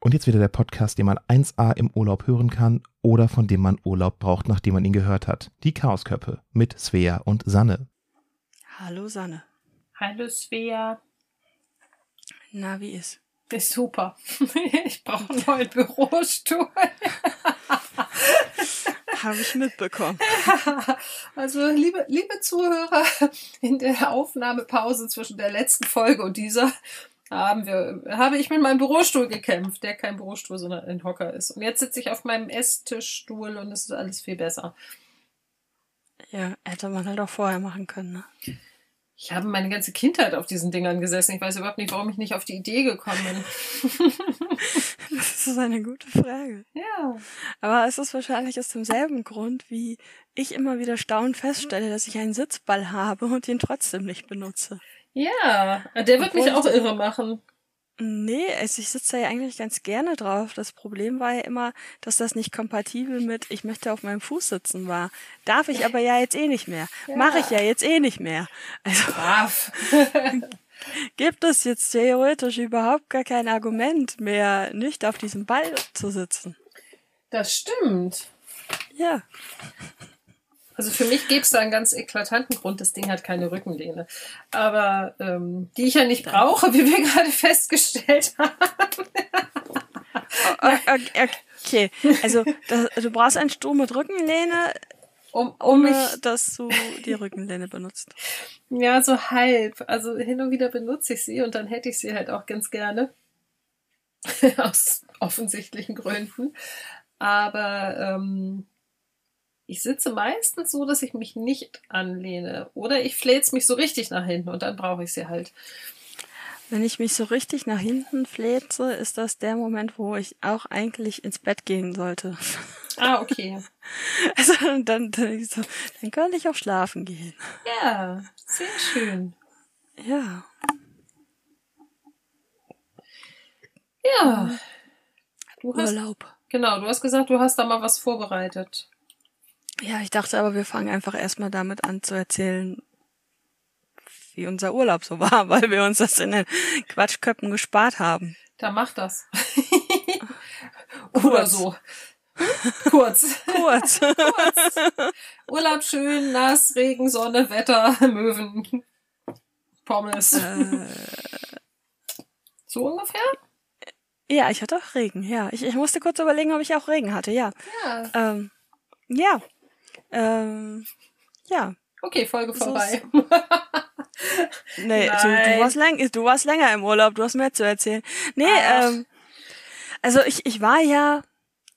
Und jetzt wieder der Podcast, den man 1a im Urlaub hören kann oder von dem man Urlaub braucht, nachdem man ihn gehört hat. Die Chaosköppe mit Svea und Sanne. Hallo Sanne. Hallo Svea. Na, wie ist? Ist super. Ich brauche einen neuen Bürostuhl. Habe ich mitbekommen. Also, liebe, liebe Zuhörer, in der Aufnahmepause zwischen der letzten Folge und dieser haben wir, habe ich mit meinem Bürostuhl gekämpft, der kein Bürostuhl, sondern ein Hocker ist. Und jetzt sitze ich auf meinem Esstischstuhl und es ist alles viel besser. Ja, hätte man halt auch vorher machen können, ne? Ich habe meine ganze Kindheit auf diesen Dingern gesessen. Ich weiß überhaupt nicht, warum ich nicht auf die Idee gekommen bin. Das ist eine gute Frage. ja. Aber es ist wahrscheinlich aus demselben Grund, wie ich immer wieder staunend feststelle, dass ich einen Sitzball habe und ihn trotzdem nicht benutze. Ja, der wird Obwohl mich auch irre machen. Nee, also ich sitze da ja eigentlich ganz gerne drauf. Das Problem war ja immer, dass das nicht kompatibel mit ich möchte auf meinem Fuß sitzen war. Darf ich aber ja jetzt eh nicht mehr. Mache ich ja jetzt eh nicht mehr. Also Brav. gibt es jetzt theoretisch überhaupt gar kein Argument mehr, nicht auf diesem Ball zu sitzen. Das stimmt. Ja. Also für mich gäbe es da einen ganz eklatanten Grund, das Ding hat keine Rückenlehne. Aber ähm, die ich ja nicht brauche, wie wir gerade festgestellt haben. Okay, also das, du brauchst einen Stuhl mit Rückenlehne, Um, um ohne mich, dass du die Rückenlehne benutzt. ja, so halb. Also hin und wieder benutze ich sie und dann hätte ich sie halt auch ganz gerne. Aus offensichtlichen Gründen. Aber ähm, ich sitze meistens so, dass ich mich nicht anlehne. Oder ich fläze mich so richtig nach hinten und dann brauche ich sie halt. Wenn ich mich so richtig nach hinten fläze, ist das der Moment, wo ich auch eigentlich ins Bett gehen sollte. Ah, okay. Also dann, dann, so, dann könnte ich auch schlafen gehen. Ja, sehr schön. Ja. Ja. Du hast, Urlaub. genau, du hast gesagt, du hast da mal was vorbereitet. Ja, ich dachte aber, wir fangen einfach erstmal damit an zu erzählen, wie unser Urlaub so war, weil wir uns das in den Quatschköppen gespart haben. Da mach das. Oder Kurz. so. Kurz. Kurz. Urlaub schön, nass, Regen, Sonne, Wetter, Möwen, Pommes. äh, So ungefähr? ja, ich hatte auch Regen, ja. Ich, ich musste kurz überlegen, ob ich auch Regen hatte, ja. Ja. Ähm, ja. Ähm, ja. Okay, Folge So vorbei. Nee, du, du, warst lang, du warst länger im Urlaub, du hast mehr zu erzählen. Nee, Ach. ähm, also ich, ich war ja,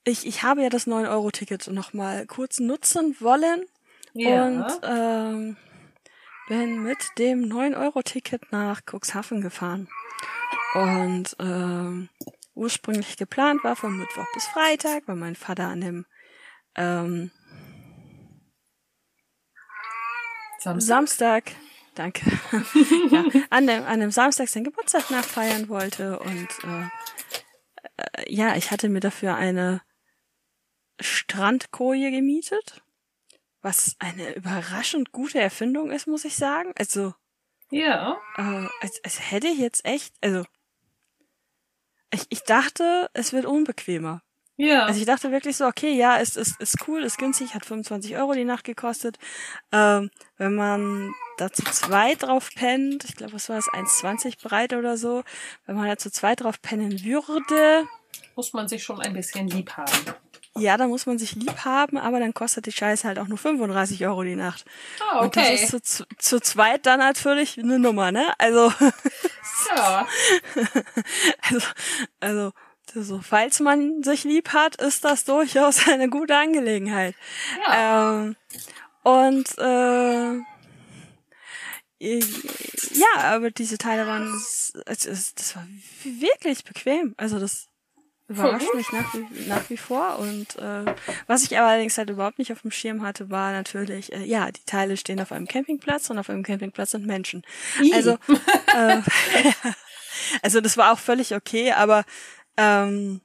ich, ich habe ja das 9-Euro-Ticket nochmal kurz nutzen wollen Ja. und ähm, bin mit dem 9-Euro-Ticket nach Cuxhaven gefahren. Und ähm, ursprünglich geplant war von Mittwoch bis Freitag, weil mein Vater an dem ähm, Samstag. Samstag, danke, ja, an dem, an dem Samstag seinen Geburtstag nachfeiern wollte und äh, äh, ja, ich hatte mir dafür eine Strandkoje gemietet, was eine überraschend gute Erfindung ist, muss ich sagen. Also, Ja. äh, als, als hätte ich jetzt echt, also ich, ich dachte, es wird unbequemer. Ja. Also ich dachte wirklich so, okay, ja, ist, ist, ist cool, ist günstig, hat 25 Euro die Nacht gekostet. Ähm, wenn man da zu zweit drauf pennt, ich glaube, was war das, 1,20 breit oder so, wenn man da zu zweit drauf pennen würde, Muss man sich schon ein bisschen lieb haben. ja, dann muss man sich lieb haben, aber dann kostet die Scheiße halt auch nur 35 Euro die Nacht. Ah, Und das okay. ist zu, zu, zu zweit dann natürlich eine Nummer, ne? Also, Ja. also, also, so, falls man sich lieb hat, ist das durchaus eine gute Angelegenheit. Ja. Ähm, und äh, ja, aber diese Teile waren, es, es, das war wirklich bequem. Also das überrascht mich nach wie, nach wie vor. Und äh, was ich allerdings halt überhaupt nicht auf dem Schirm hatte, war natürlich, äh, ja, die Teile stehen auf einem Campingplatz und auf einem Campingplatz sind Menschen. Ih. Also, äh, also das war auch völlig okay, aber ähm,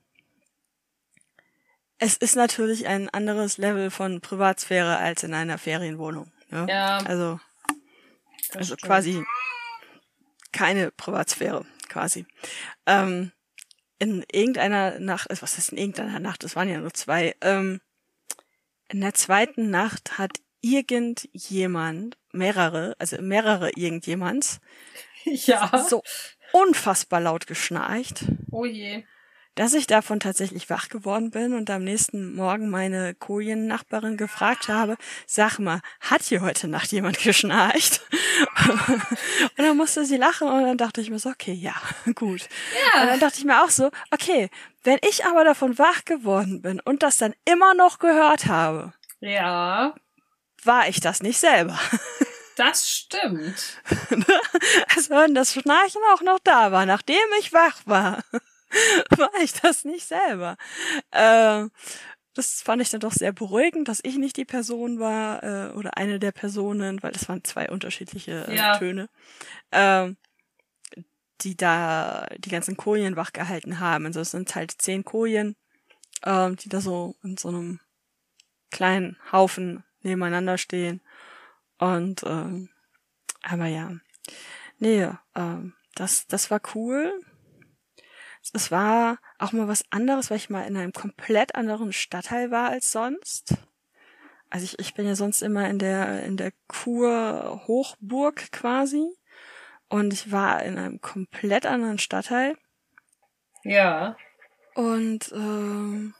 es ist natürlich ein anderes Level von Privatsphäre als in einer Ferienwohnung. Ne? Ja. Also, also stimmt. quasi keine Privatsphäre, quasi. Ähm, in irgendeiner Nacht, also was ist in irgendeiner Nacht, es waren ja nur zwei, ähm, in der zweiten Nacht hat irgendjemand, mehrere, also mehrere irgendjemands, Ja. so unfassbar laut geschnarcht, Oh je. Dass ich davon tatsächlich wach geworden bin und am nächsten Morgen meine Kojen-Nachbarin gefragt habe, sag mal, hat hier heute Nacht jemand geschnarcht? und dann musste sie lachen und dann dachte ich mir so, okay, ja, gut. Und dann dachte ich mir auch so, okay, wenn ich aber davon wach geworden bin und das dann immer noch gehört habe, Ja, war ich das nicht selber. das stimmt. Also wenn das Schnarchen auch noch da war, nachdem ich wach war, war ich das nicht selber. Ähm, das fand ich dann doch sehr beruhigend, dass ich nicht die Person war äh, oder eine der Personen, weil es waren zwei unterschiedliche äh, Ja. Töne, ähm, die da die ganzen Kojen wach gehalten haben. Also es sind halt zehn Kojen, ähm, die da so in so einem kleinen Haufen nebeneinander stehen. Und ähm, aber ja, nee, ähm, das das war cool. Es war auch mal was anderes, weil ich mal in einem komplett anderen Stadtteil war als sonst. Also ich, ich bin ja sonst immer in der in der Kur Hochburg quasi und ich war in einem komplett anderen Stadtteil Ja. und ähm,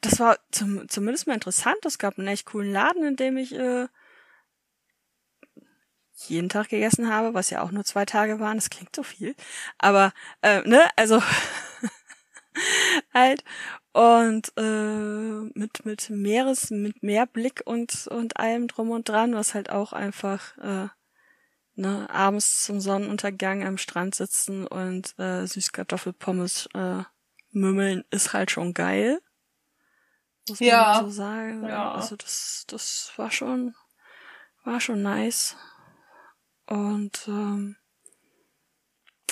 das war zum, zumindest mal interessant. Es gab einen echt coolen Laden, in dem ich äh, jeden Tag gegessen habe, was ja auch nur zwei Tage waren. Das klingt so viel. Aber, äh, ne, also halt. Und äh, mit, mit Meeres, mit Meerblick und, und allem drum und dran, was halt auch einfach äh, ne, abends zum Sonnenuntergang am Strand sitzen und äh, Süßkartoffelpommes äh, mümmeln ist halt schon geil. Muss man Ja. mal so sagen. Ja. Also das, das war schon, war schon nice. Und ähm,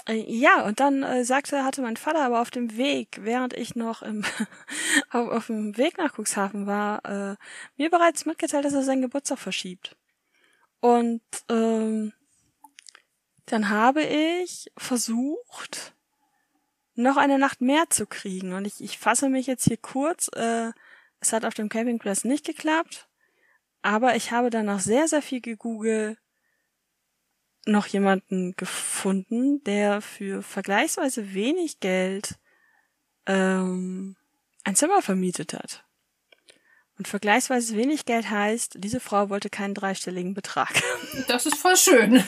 äh, ja, und dann äh, sagte, hatte mein Vater aber auf dem Weg, während ich noch im, auf, auf dem Weg nach Cuxhaven war, äh, mir bereits mitgeteilt, dass er seinen Geburtstag verschiebt. Und ähm, dann habe ich versucht, noch eine Nacht mehr zu kriegen. Und ich, ich fasse mich jetzt hier kurz. Äh, es hat auf dem Campingplatz nicht geklappt, aber ich habe danach sehr, sehr viel gegoogelt, noch jemanden gefunden, der für vergleichsweise wenig Geld ähm, ein Zimmer vermietet hat. Und vergleichsweise wenig Geld heißt, diese Frau wollte keinen dreistelligen Betrag. Das ist voll schön.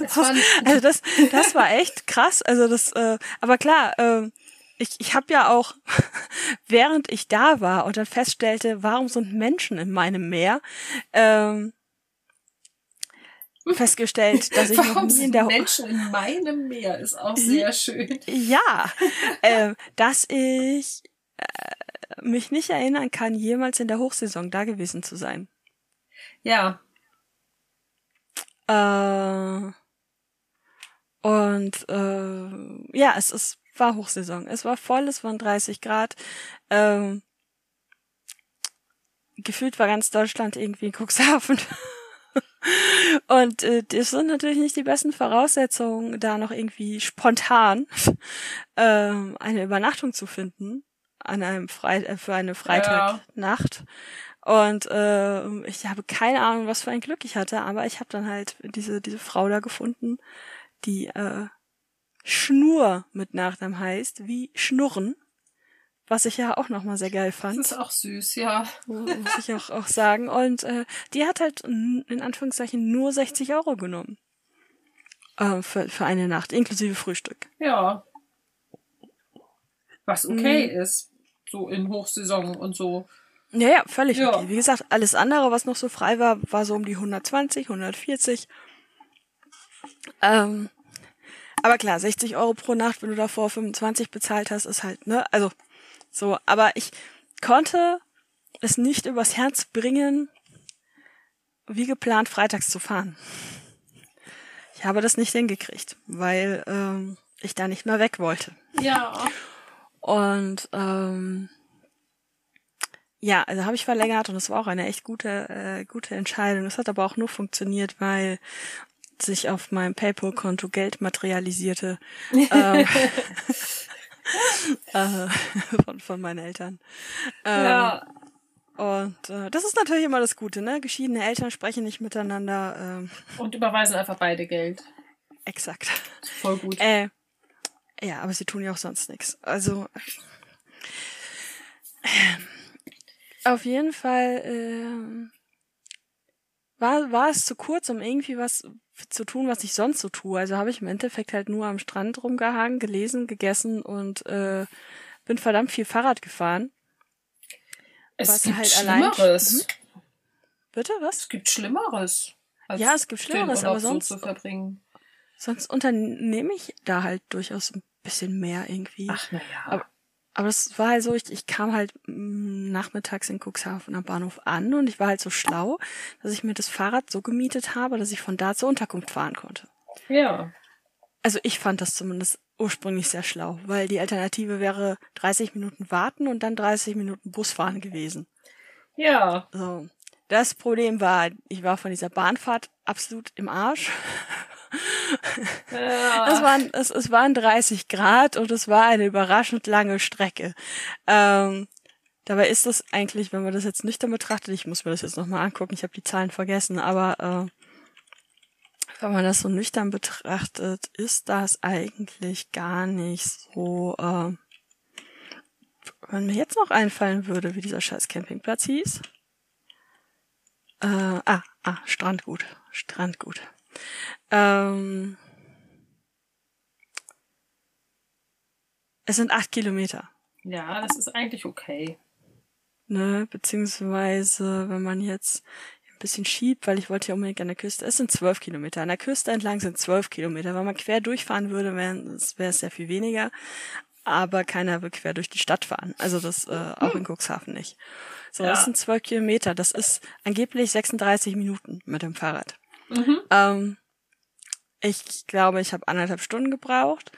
Das Also das, das war echt krass. Also das, äh, aber klar, ähm, ich, ich habe ja auch, während ich da war und dann feststellte, warum sind Menschen in meinem Meer, ähm, festgestellt, dass ich noch warum nie in der Menschen in meinem Meer ist auch sehr schön. ja, ähm, dass ich äh, mich nicht erinnern kann, jemals in der Hochsaison da gewesen zu sein. Ja, Äh, und äh, ja, es, es war Hochsaison. Es war voll, es waren 30 Grad. Ähm, gefühlt war ganz Deutschland irgendwie in Cuxhaven. Und äh, das sind natürlich nicht die besten Voraussetzungen, da noch irgendwie spontan ähm, eine Übernachtung zu finden an einem Freit äh, für eine Freitagnacht. Und äh, ich habe keine Ahnung, was für ein Glück ich hatte, aber ich habe dann halt diese diese Frau da gefunden, die äh, Schnur mit Nachnamen heißt, wie Schnurren, was ich ja auch nochmal sehr geil das fand ist auch süß, ja. muss ich auch, auch sagen. Und äh, die hat halt in Anführungszeichen nur 60 Euro genommen. Äh, für, für eine Nacht, inklusive Frühstück. Ja. Was okay Mhm. ist. So in Hochsaison und so. Ja, ja, völlig Ja. okay. Wie gesagt, alles andere, was noch so frei war, war so um die 120, 140. Ähm, aber klar, 60 Euro pro Nacht, wenn du davor 25 bezahlt hast, ist halt, ne, also so. Aber ich konnte es nicht übers Herz bringen, wie geplant freitags zu fahren. Ich habe das nicht hingekriegt, weil ähm, ich da nicht mehr weg wollte. Ja. Und ähm, ja, also habe ich verlängert und es war auch eine echt gute, äh, gute Entscheidung. Es hat aber auch nur funktioniert, weil sich auf meinem PayPal-Konto Geld materialisierte. ähm, äh, von, von meinen Eltern. Ähm, ja. Und äh, das ist natürlich immer das Gute, ne? Geschiedene Eltern sprechen nicht miteinander. Ähm, Und überweisen einfach beide Geld. exakt. Voll gut. Äh, ja, aber sie tun ja auch sonst nichts. Also äh, auf jeden Fall äh, war, war es zu kurz, um irgendwie was zu tun, was ich sonst so tue. Also habe ich im Endeffekt halt nur am Strand rumgehangen, gelesen, gegessen und äh, bin verdammt viel Fahrrad gefahren. es was gibt halt allein- Schlimmeres. Bitte, was? Es gibt Schlimmeres. Ja, es gibt Schlimmeres, aber so sonst- zu verbringen. Sonst unternehme ich da halt durchaus ein bisschen mehr irgendwie. Ach, naja. Aber- das war halt so, ich, ich kam halt mm, nachmittags in Cuxhaven am Bahnhof an und ich war halt so schlau, dass ich mir das Fahrrad so gemietet habe, dass ich von da zur Unterkunft fahren konnte. Ja. Also ich fand das zumindest ursprünglich sehr schlau, weil die Alternative wäre 30 Minuten warten und dann 30 Minuten Busfahren gewesen. Ja. So. Das Problem war, ich war von dieser Bahnfahrt absolut im Arsch. ja. Es waren, es, es waren 30 Grad und es war eine überraschend lange Strecke. Ähm, dabei ist das eigentlich, wenn man das jetzt nüchtern betrachtet, ich muss mir das jetzt nochmal angucken, ich habe die Zahlen vergessen, aber äh, wenn man das so nüchtern betrachtet, ist das eigentlich gar nicht so. Äh, wenn mir jetzt noch einfallen würde, wie dieser scheiß Campingplatz hieß. Äh, ah, ah, Strandgut. Strandgut. Ähm, es sind acht Kilometer. ja, das ist eigentlich okay. Ne, beziehungsweise, wenn man jetzt ein bisschen schiebt, weil ich wollte ja unbedingt an der Küste, es sind zwölf Kilometer. An der Küste entlang sind zwölf Kilometer. Wenn man quer durchfahren würde, wäre es sehr viel weniger. Aber keiner will quer durch die Stadt fahren. Also das äh, auch in Cuxhaven nicht. So, Ja. das sind zwölf Kilometer. Das ist angeblich 36 Minuten mit dem Fahrrad. Mhm. Ähm, ich glaube, ich habe anderthalb Stunden gebraucht.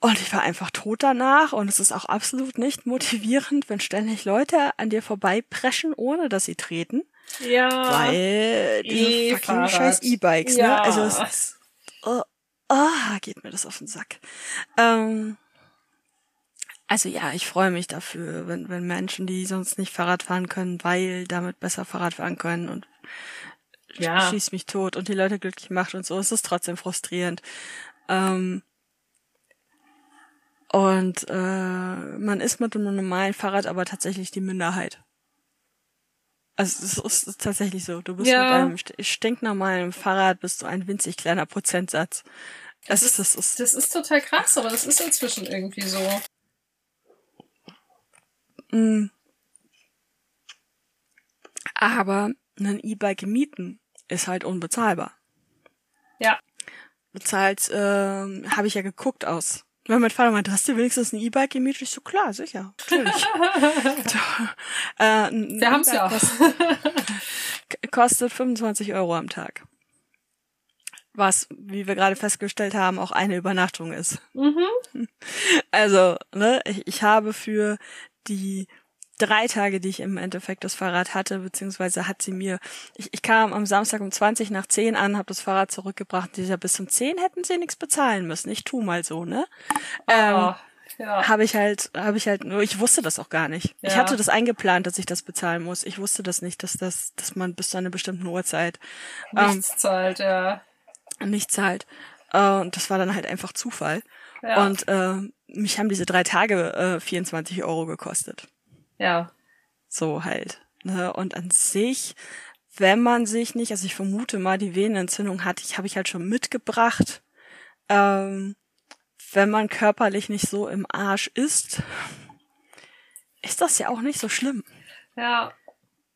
Und ich war einfach tot danach. Und es ist auch absolut nicht motivierend, wenn ständig Leute an dir vorbeipreschen, ohne dass sie treten. Ja. Weil diese fucking scheiß E-Bikes, Ja. ne? Also es ist, oh, oh, geht mir das auf den Sack. Ähm, also ja, ich freue mich dafür, wenn, wenn Menschen, die sonst nicht Fahrrad fahren können, weil damit besser Fahrrad fahren können und Ja. schießt mich tot und die Leute glücklich macht und so, es ist trotzdem frustrierend. Ähm, und äh, man ist mit einem normalen Fahrrad aber tatsächlich die Minderheit. Also es ist tatsächlich so. Du bist Ja. mit einem st- stinknormalen Fahrrad bist du ein winzig kleiner Prozentsatz. Das, Das ist, das ist, Das ist total krass, aber das ist inzwischen irgendwie so. mh. Aber ein E-Bike mieten ist halt unbezahlbar. Ja. bezahlt, ähm, habe ich ja geguckt aus. Weil mein Vater meinte, hast du wenigstens ein E-Bike gemietet? Ich so, klar, sicher, natürlich. äh, ein Wir haben's ja. E-Bike Kostet, kostet 25 Euro am Tag. Was, wie wir gerade festgestellt haben, auch eine Übernachtung ist. Mhm. Also, ne, ich, ich habe für die drei Tage, die ich im Endeffekt das Fahrrad hatte, beziehungsweise hat sie mir, ich, ich kam am Samstag um 20 nach 10 an, habe das Fahrrad zurückgebracht, dieser bis um 10 hätten sie nichts bezahlen müssen. Ich tu mal so, ne? Ähm, Ah, ja. habe ich halt, habe ich halt nur, ich wusste das auch gar nicht. Ich Ja. hatte das eingeplant, dass ich das bezahlen muss. Ich wusste das nicht, dass das, dass man bis zu einer bestimmten Uhrzeit ähm, Nichts zahlt, ja. nicht zahlt. Äh, und das war dann halt einfach Zufall. Ja. Und äh, mich haben diese drei Tage äh, 24 Euro gekostet. Ja. So halt. Ne? Und an sich, wenn man sich nicht, also ich vermute mal, die Venenentzündung hatte ich, habe ich halt schon mitgebracht. Ähm, wenn man körperlich nicht so im Arsch ist, ist das ja auch nicht so schlimm. Ja.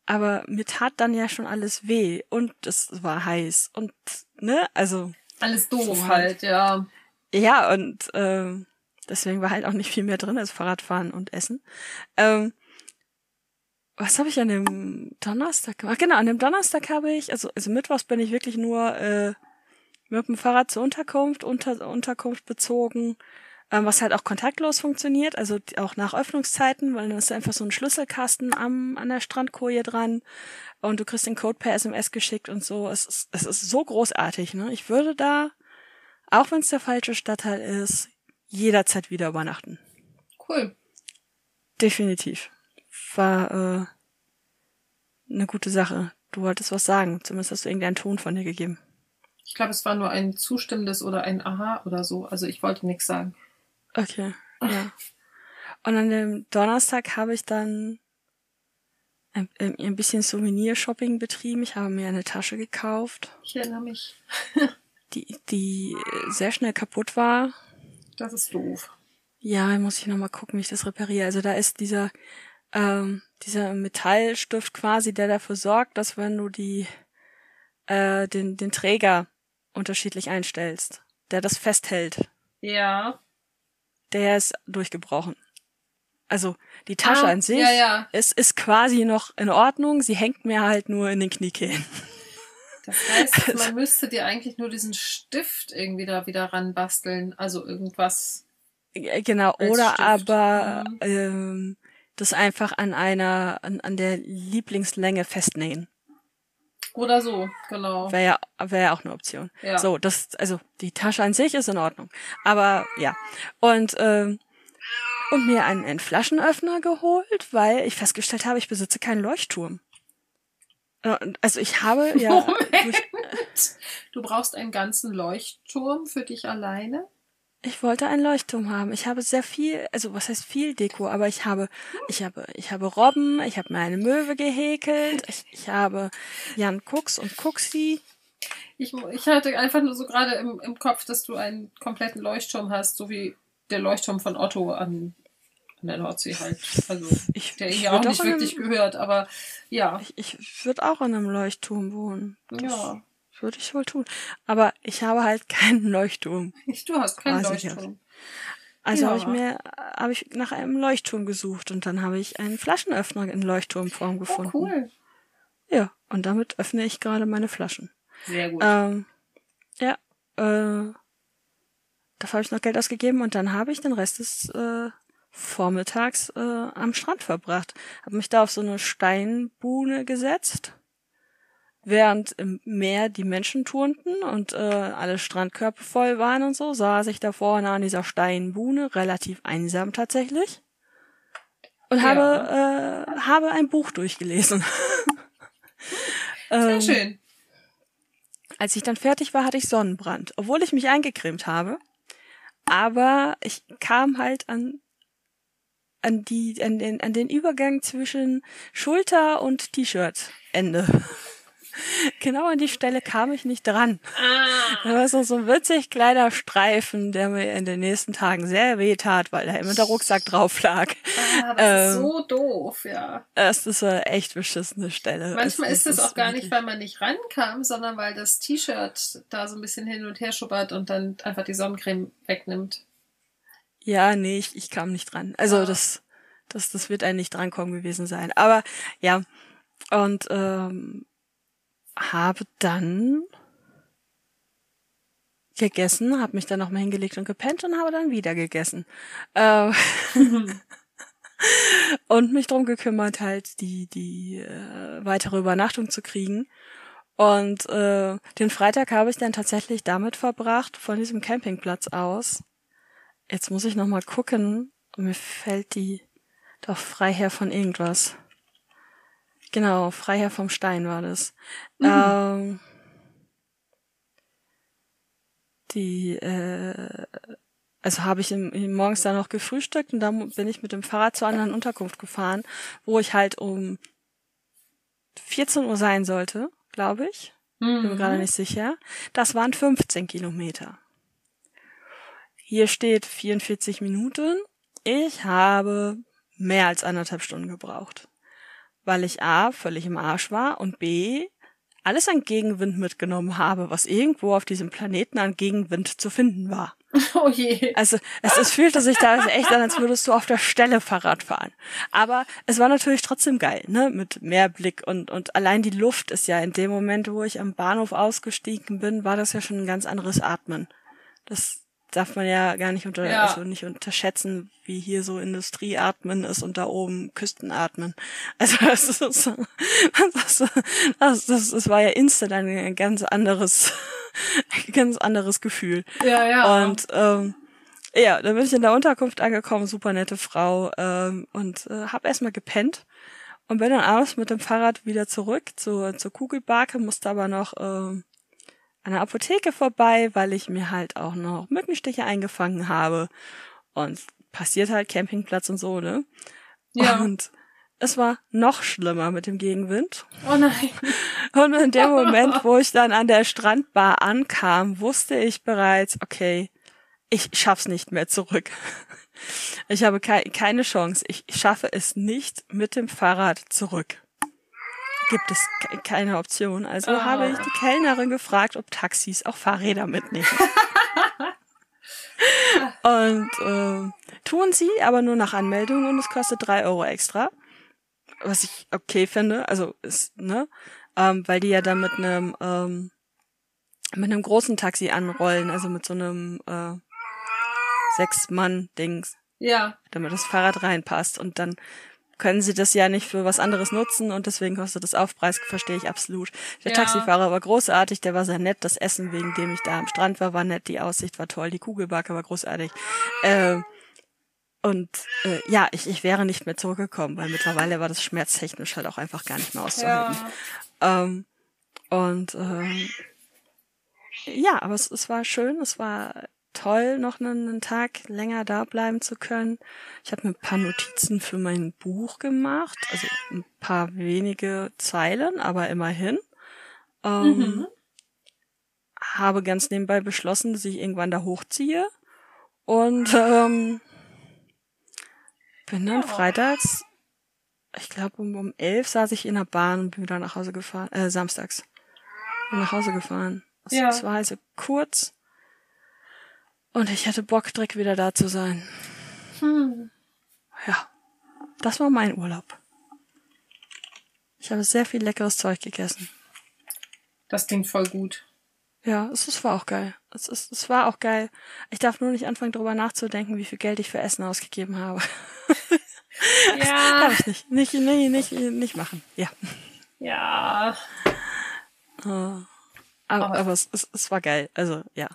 Aber mir tat dann ja schon alles weh und es war heiß und ne, also Alles doof So halt, ja. Ja, und ähm, deswegen war halt auch nicht viel mehr drin als Fahrradfahren und Essen. Ähm, was habe ich an dem Donnerstag gemacht? Genau, an dem Donnerstag habe ich, also, also Mittwochs bin ich wirklich nur äh, mit dem Fahrrad zur Unterkunft, unter, Unterkunft bezogen, ähm, was halt auch kontaktlos funktioniert, also auch nach Öffnungszeiten, weil dann ist einfach so ein Schlüsselkasten am, an der Strandkoje dran und du kriegst den Code per SMS geschickt und so. Es ist, es ist so großartig, ne? Ich würde da, auch wenn es der falsche Stadtteil ist, jederzeit wieder übernachten. Cool. Definitiv. War äh, eine gute Sache. Du wolltest was sagen. Zumindest hast du irgendeinen Ton von dir gegeben. Ich glaube, es war nur ein zustimmendes oder ein Aha oder so. Also ich wollte nichts sagen. Okay, ja. Und an dem Donnerstag habe ich dann ein, ein bisschen Souvenir-Shopping betrieben. Ich habe mir eine Tasche gekauft. Ich erinnere mich. die, die sehr schnell kaputt war. Das ist doof. Ja, muss ich nochmal gucken, wie ich das repariere. Also da ist dieser, ähm, dieser Metallstift quasi, der dafür sorgt, dass wenn du die, äh, den, den Träger unterschiedlich einstellst, der das festhält. Ja. Der ist durchgebrochen. Also die Tasche Ah, an sich ja, ja. ist, ist quasi noch in Ordnung. Sie hängt mir halt nur in den Kniekehlen. Das heißt, man müsste dir eigentlich nur diesen Stift irgendwie da wieder ranbasteln. Also irgendwas. Äh, Genau, oder Stift. aber Mhm. ähm, das einfach an einer, an, an der Lieblingslänge festnähen. Oder so, genau. Wäre ja, wär ja auch eine Option. Ja. So, das, also die Tasche an sich ist in Ordnung. Aber ja. Und, ähm, und mir einen, einen Flaschenöffner geholt, weil ich festgestellt habe, ich besitze keinen Leuchtturm. Äh, Also ich habe ja durch, Moment. Du brauchst einen ganzen Leuchtturm für dich alleine? Ich wollte einen Leuchtturm haben. Ich habe sehr viel, also was heißt viel Deko, aber ich habe, ich habe, ich habe Robben, ich habe mir eine Möwe gehäkelt, ich, ich habe Jan Cooks und Cooksy. Ich, ich hatte einfach nur so gerade im, im Kopf, dass du einen kompletten Leuchtturm hast, so wie der Leuchtturm von Otto an, an der Nordsee halt. Also, Ich, der ja auch nicht in einem- wirklich gehört, aber ja. Ich, ich würde auch in einem Leuchtturm wohnen. Das Ja. Würde ich wohl tun. Aber ich habe halt keinen Leuchtturm. Du hast keinen Leuchtturm. Also Ja. habe ich mir, habe ich nach einem Leuchtturm gesucht und dann habe ich einen Flaschenöffner in Leuchtturmform Oh, gefunden. cool. Ja, und damit öffne ich gerade meine Flaschen. Sehr gut. Ähm, ja, äh, dafür habe ich noch Geld ausgegeben und dann habe ich den Rest des äh, Vormittags äh, am Strand verbracht. Habe mich da auf so eine Steinbuhne gesetzt, während im Meer die Menschen turnten und äh, alle Strandkörper voll waren und so, saß ich da vorne an dieser Steinbuhne, relativ einsam tatsächlich. Und Ja. habe, äh, habe ein Buch durchgelesen. Sehr Ähm, schön. als ich dann fertig war, hatte ich Sonnenbrand, obwohl ich mich eingecremt habe. Aber ich kam halt an an die an den an den Übergang zwischen Schulter und T-Shirt-Ende. genau an die Stelle kam ich nicht dran. Da war so, so ein witzig kleiner Streifen, der mir in den nächsten Tagen sehr weh tat, weil da immer der Rucksack drauf lag. Ah, das ist ähm, so doof, ja. Es ist eine echt beschissene Stelle. Manchmal Es- ist es auch gar nicht, weil man nicht rankam, sondern weil das T-Shirt da so ein bisschen hin und her schubbert und dann einfach die Sonnencreme wegnimmt. Ja, nee, ich, ich kam nicht dran. Also Ah. das, das, das wird ein nicht drankommen gewesen sein. Aber ja, und ähm, habe dann gegessen, habe mich dann nochmal hingelegt und gepennt und habe dann wieder gegessen. Äh, und mich drum gekümmert, halt die, die äh, weitere Übernachtung zu kriegen. Und äh, den Freitag habe ich dann tatsächlich damit verbracht, von diesem Campingplatz aus. Jetzt muss ich noch mal gucken. Mir fällt die doch Freiherr von irgendwas. Genau, Freiherr vom Stein war das. Ähm, die, äh, also habe ich im, im morgens dann noch gefrühstückt und dann bin ich mit dem Fahrrad zur anderen Unterkunft gefahren, wo ich halt um 14 Uhr sein sollte, glaube ich. Bin mir gerade nicht sicher. Das waren 15 Kilometer. Hier steht 44 Minuten. Ich habe mehr als anderthalb Stunden gebraucht. Weil ich A, völlig im Arsch war und B, alles an Gegenwind mitgenommen habe, was irgendwo auf diesem Planeten an Gegenwind zu finden war. Oh je. Also es, es fühlte sich da echt an, als würdest du auf der Stelle Fahrrad fahren. Aber es war natürlich trotzdem geil, ne? Mit Meerblick und, und allein die Luft ist ja in dem Moment, wo ich am Bahnhof ausgestiegen bin, war das ja schon ein ganz anderes Atmen. Das, darf man ja gar nicht unter, Ja. also nicht unterschätzen, wie hier so Industrieatmen ist und da oben Küstenatmen. Also das ist, das, das, das, das, das war ja instant ein ganz anderes, ein ganz anderes Gefühl. Ja, ja. Und ähm, ja, dann bin ich in der Unterkunft angekommen, super nette Frau, ähm, und äh, habe erstmal gepennt und bin dann abends mit dem Fahrrad wieder zurück zur, zur Kugelbarke, musste aber noch ähm, an der Apotheke vorbei, weil ich mir halt auch noch Mückenstiche eingefangen habe. Und passiert halt Campingplatz und so, ne? Ja. Und es war noch schlimmer mit dem Gegenwind. oh nein. Und in dem Moment, wo ich dann an der Strandbar ankam, wusste ich bereits, okay, ich schaff's nicht mehr zurück. Ich habe kei keine Chance. Ich schaffe es nicht mit dem Fahrrad zurück. Gibt es ke keine Option. Also Ah. habe ich die Kellnerin gefragt, ob Taxis auch Fahrräder mitnehmen. und ähm, tun sie, aber nur nach Anmeldung und es kostet drei Euro extra. Was ich okay finde. Also ist, ne? Ähm, weil die ja dann mit einem ähm, mit einem großen Taxi anrollen, also mit so einem äh, Sechs-Mann-Dings, Ja. damit das Fahrrad reinpasst. Und dann können sie das ja nicht für was anderes nutzen und deswegen kostet das Aufpreis, verstehe ich absolut. Der Ja. Taxifahrer war großartig, der war sehr nett, das Essen, wegen dem ich da am Strand war, war nett, die Aussicht war toll, die Kugelbacke war großartig. Äh, und äh, ja, ich, ich wäre nicht mehr zurückgekommen, weil mittlerweile war das schmerztechnisch halt auch einfach gar nicht mehr auszuhalten. Ja. Ähm, und ähm, ja, aber es, es war schön, es war toll, noch einen, einen Tag länger da bleiben zu können. Ich habe mir ein paar Notizen für mein Buch gemacht, also ein paar wenige Zeilen, aber immerhin. Ähm, Mhm. Habe ganz nebenbei beschlossen, dass ich irgendwann da hochziehe und ähm, bin dann Ja. freitags, ich glaube um, um elf saß ich in der Bahn und bin wieder nach Hause gefahren, äh, samstags. Bin nach Hause gefahren. Es, Ja. es war also kurz und ich hatte Bock, direkt wieder da zu sein. Hm. Ja, das war mein Urlaub. Ich habe sehr viel leckeres Zeug gegessen. Das klingt voll gut. Ja, es, es war auch geil. Es, es, es war auch geil. Ich darf nur nicht anfangen, darüber nachzudenken, wie viel Geld ich für Essen ausgegeben habe. Ja. Darf ich nicht. Nicht, nee, nicht, nicht machen. Ja. Ja. Äh, Aber, aber, Aber- es, es, es war geil. Also, ja.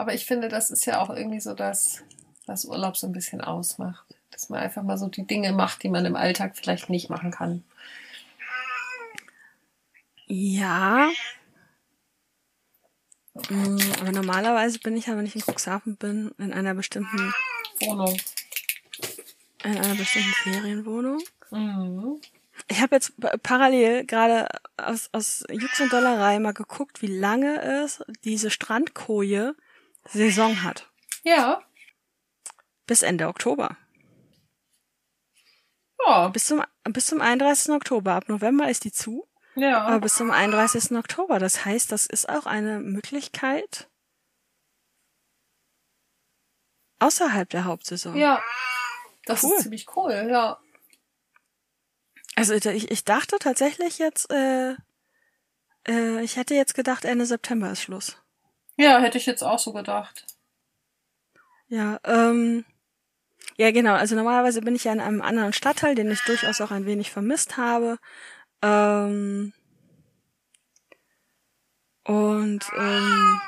Aber ich finde, das ist ja auch irgendwie so, dass das Urlaub so ein bisschen ausmacht. Dass man einfach mal so die Dinge macht, die man im Alltag vielleicht nicht machen kann. Ja. Mm, Aber normalerweise bin ich ja, wenn ich in Cuxhaven bin, in einer bestimmten, Wohnung. in einer bestimmten Ferienwohnung. Mhm. Ich habe jetzt pa- parallel gerade aus, aus Jux und Dollerei mal geguckt, wie lange es diese Strandkoje Saison hat. Ja. Bis Ende Oktober. Ja. Bis zum, bis zum 31. Oktober. Ab November ist die zu. Aber Ja. bis zum 31. Oktober. Das heißt, das ist auch eine Möglichkeit außerhalb der Hauptsaison. Ja. Das Cool. ist ziemlich cool, ja. Also ich, ich dachte tatsächlich jetzt, äh, äh, ich hätte jetzt gedacht, Ende September ist Schluss. Ja, hätte ich jetzt auch so gedacht. Ja, ähm, ja genau. Also normalerweise bin ich ja in einem anderen Stadtteil, den ich durchaus auch ein wenig vermisst habe. Ähm, und ähm,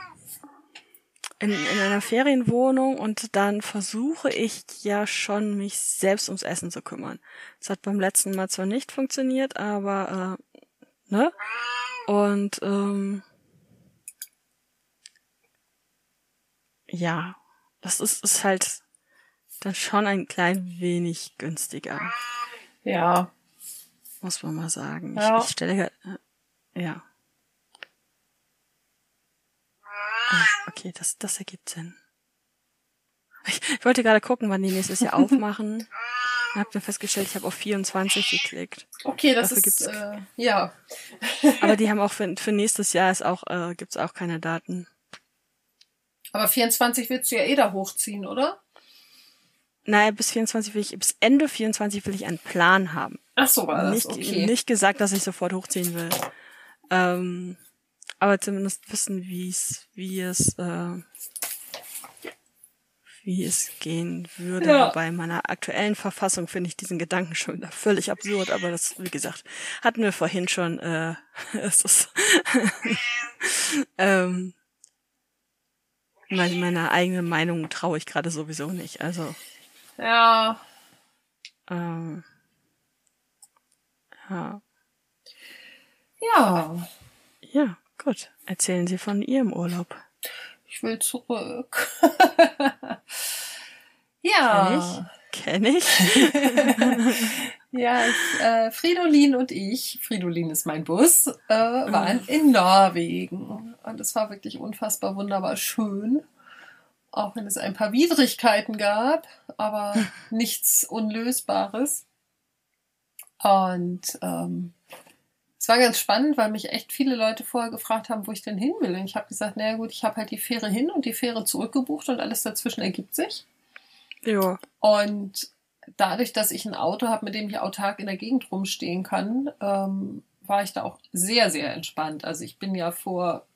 in, in einer Ferienwohnung und dann versuche ich ja schon, mich selbst ums Essen zu kümmern. Das hat beim letzten Mal zwar nicht funktioniert, aber äh, ne? Und ähm, ja, das ist, ist halt dann schon ein klein wenig günstiger, Ja. muss man mal sagen. Ja. Ich, ich stelle, äh, ja. Ah, okay, das, das ergibt Sinn. Ich, ich wollte gerade gucken, wann die nächstes Jahr aufmachen. Und hab dann festgestellt, ich habe auf 24 geklickt. Okay, das Dafür ist, äh, ja. Aber die haben auch für, für nächstes Jahr ist auch, äh, gibt's auch keine Daten. Aber 24 willst du ja eh da hochziehen, oder? Naja, bis 24 will ich, bis Ende 24 will ich einen Plan haben. Ach so war das, nicht, okay. nicht gesagt, dass ich sofort hochziehen will. Ähm, aber zumindest wissen, wie es, wie es, äh, wie es gehen würde. Ja. Bei meiner aktuellen Verfassung finde ich diesen Gedanken schon wieder völlig absurd, aber das, wie gesagt, hatten wir vorhin schon, äh, es ist, ähm, weil meiner eigenen Meinung traue ich gerade sowieso nicht. Also, Ja, ähm, ja. ja, ja, gut. Erzählen Sie von Ihrem Urlaub. ich will zurück. ja. Kenn ich? Ja, ich, äh, Fridolin und ich, Fridolin ist mein Bus, äh, waren in Norwegen. Und es war wirklich unfassbar wunderbar schön. Auch wenn es ein paar Widrigkeiten gab, aber nichts Unlösbares. Und ähm, es war ganz spannend, weil mich echt viele Leute vorher gefragt haben, wo ich denn hin will. Und ich habe gesagt, naja gut, ich habe halt die Fähre hin und die Fähre zurückgebucht und alles dazwischen ergibt sich. Ja. Und dadurch, dass ich ein Auto habe, mit dem ich autark in der Gegend rumstehen kann, ähm, war ich da auch sehr, sehr entspannt. Also ich bin ja vor,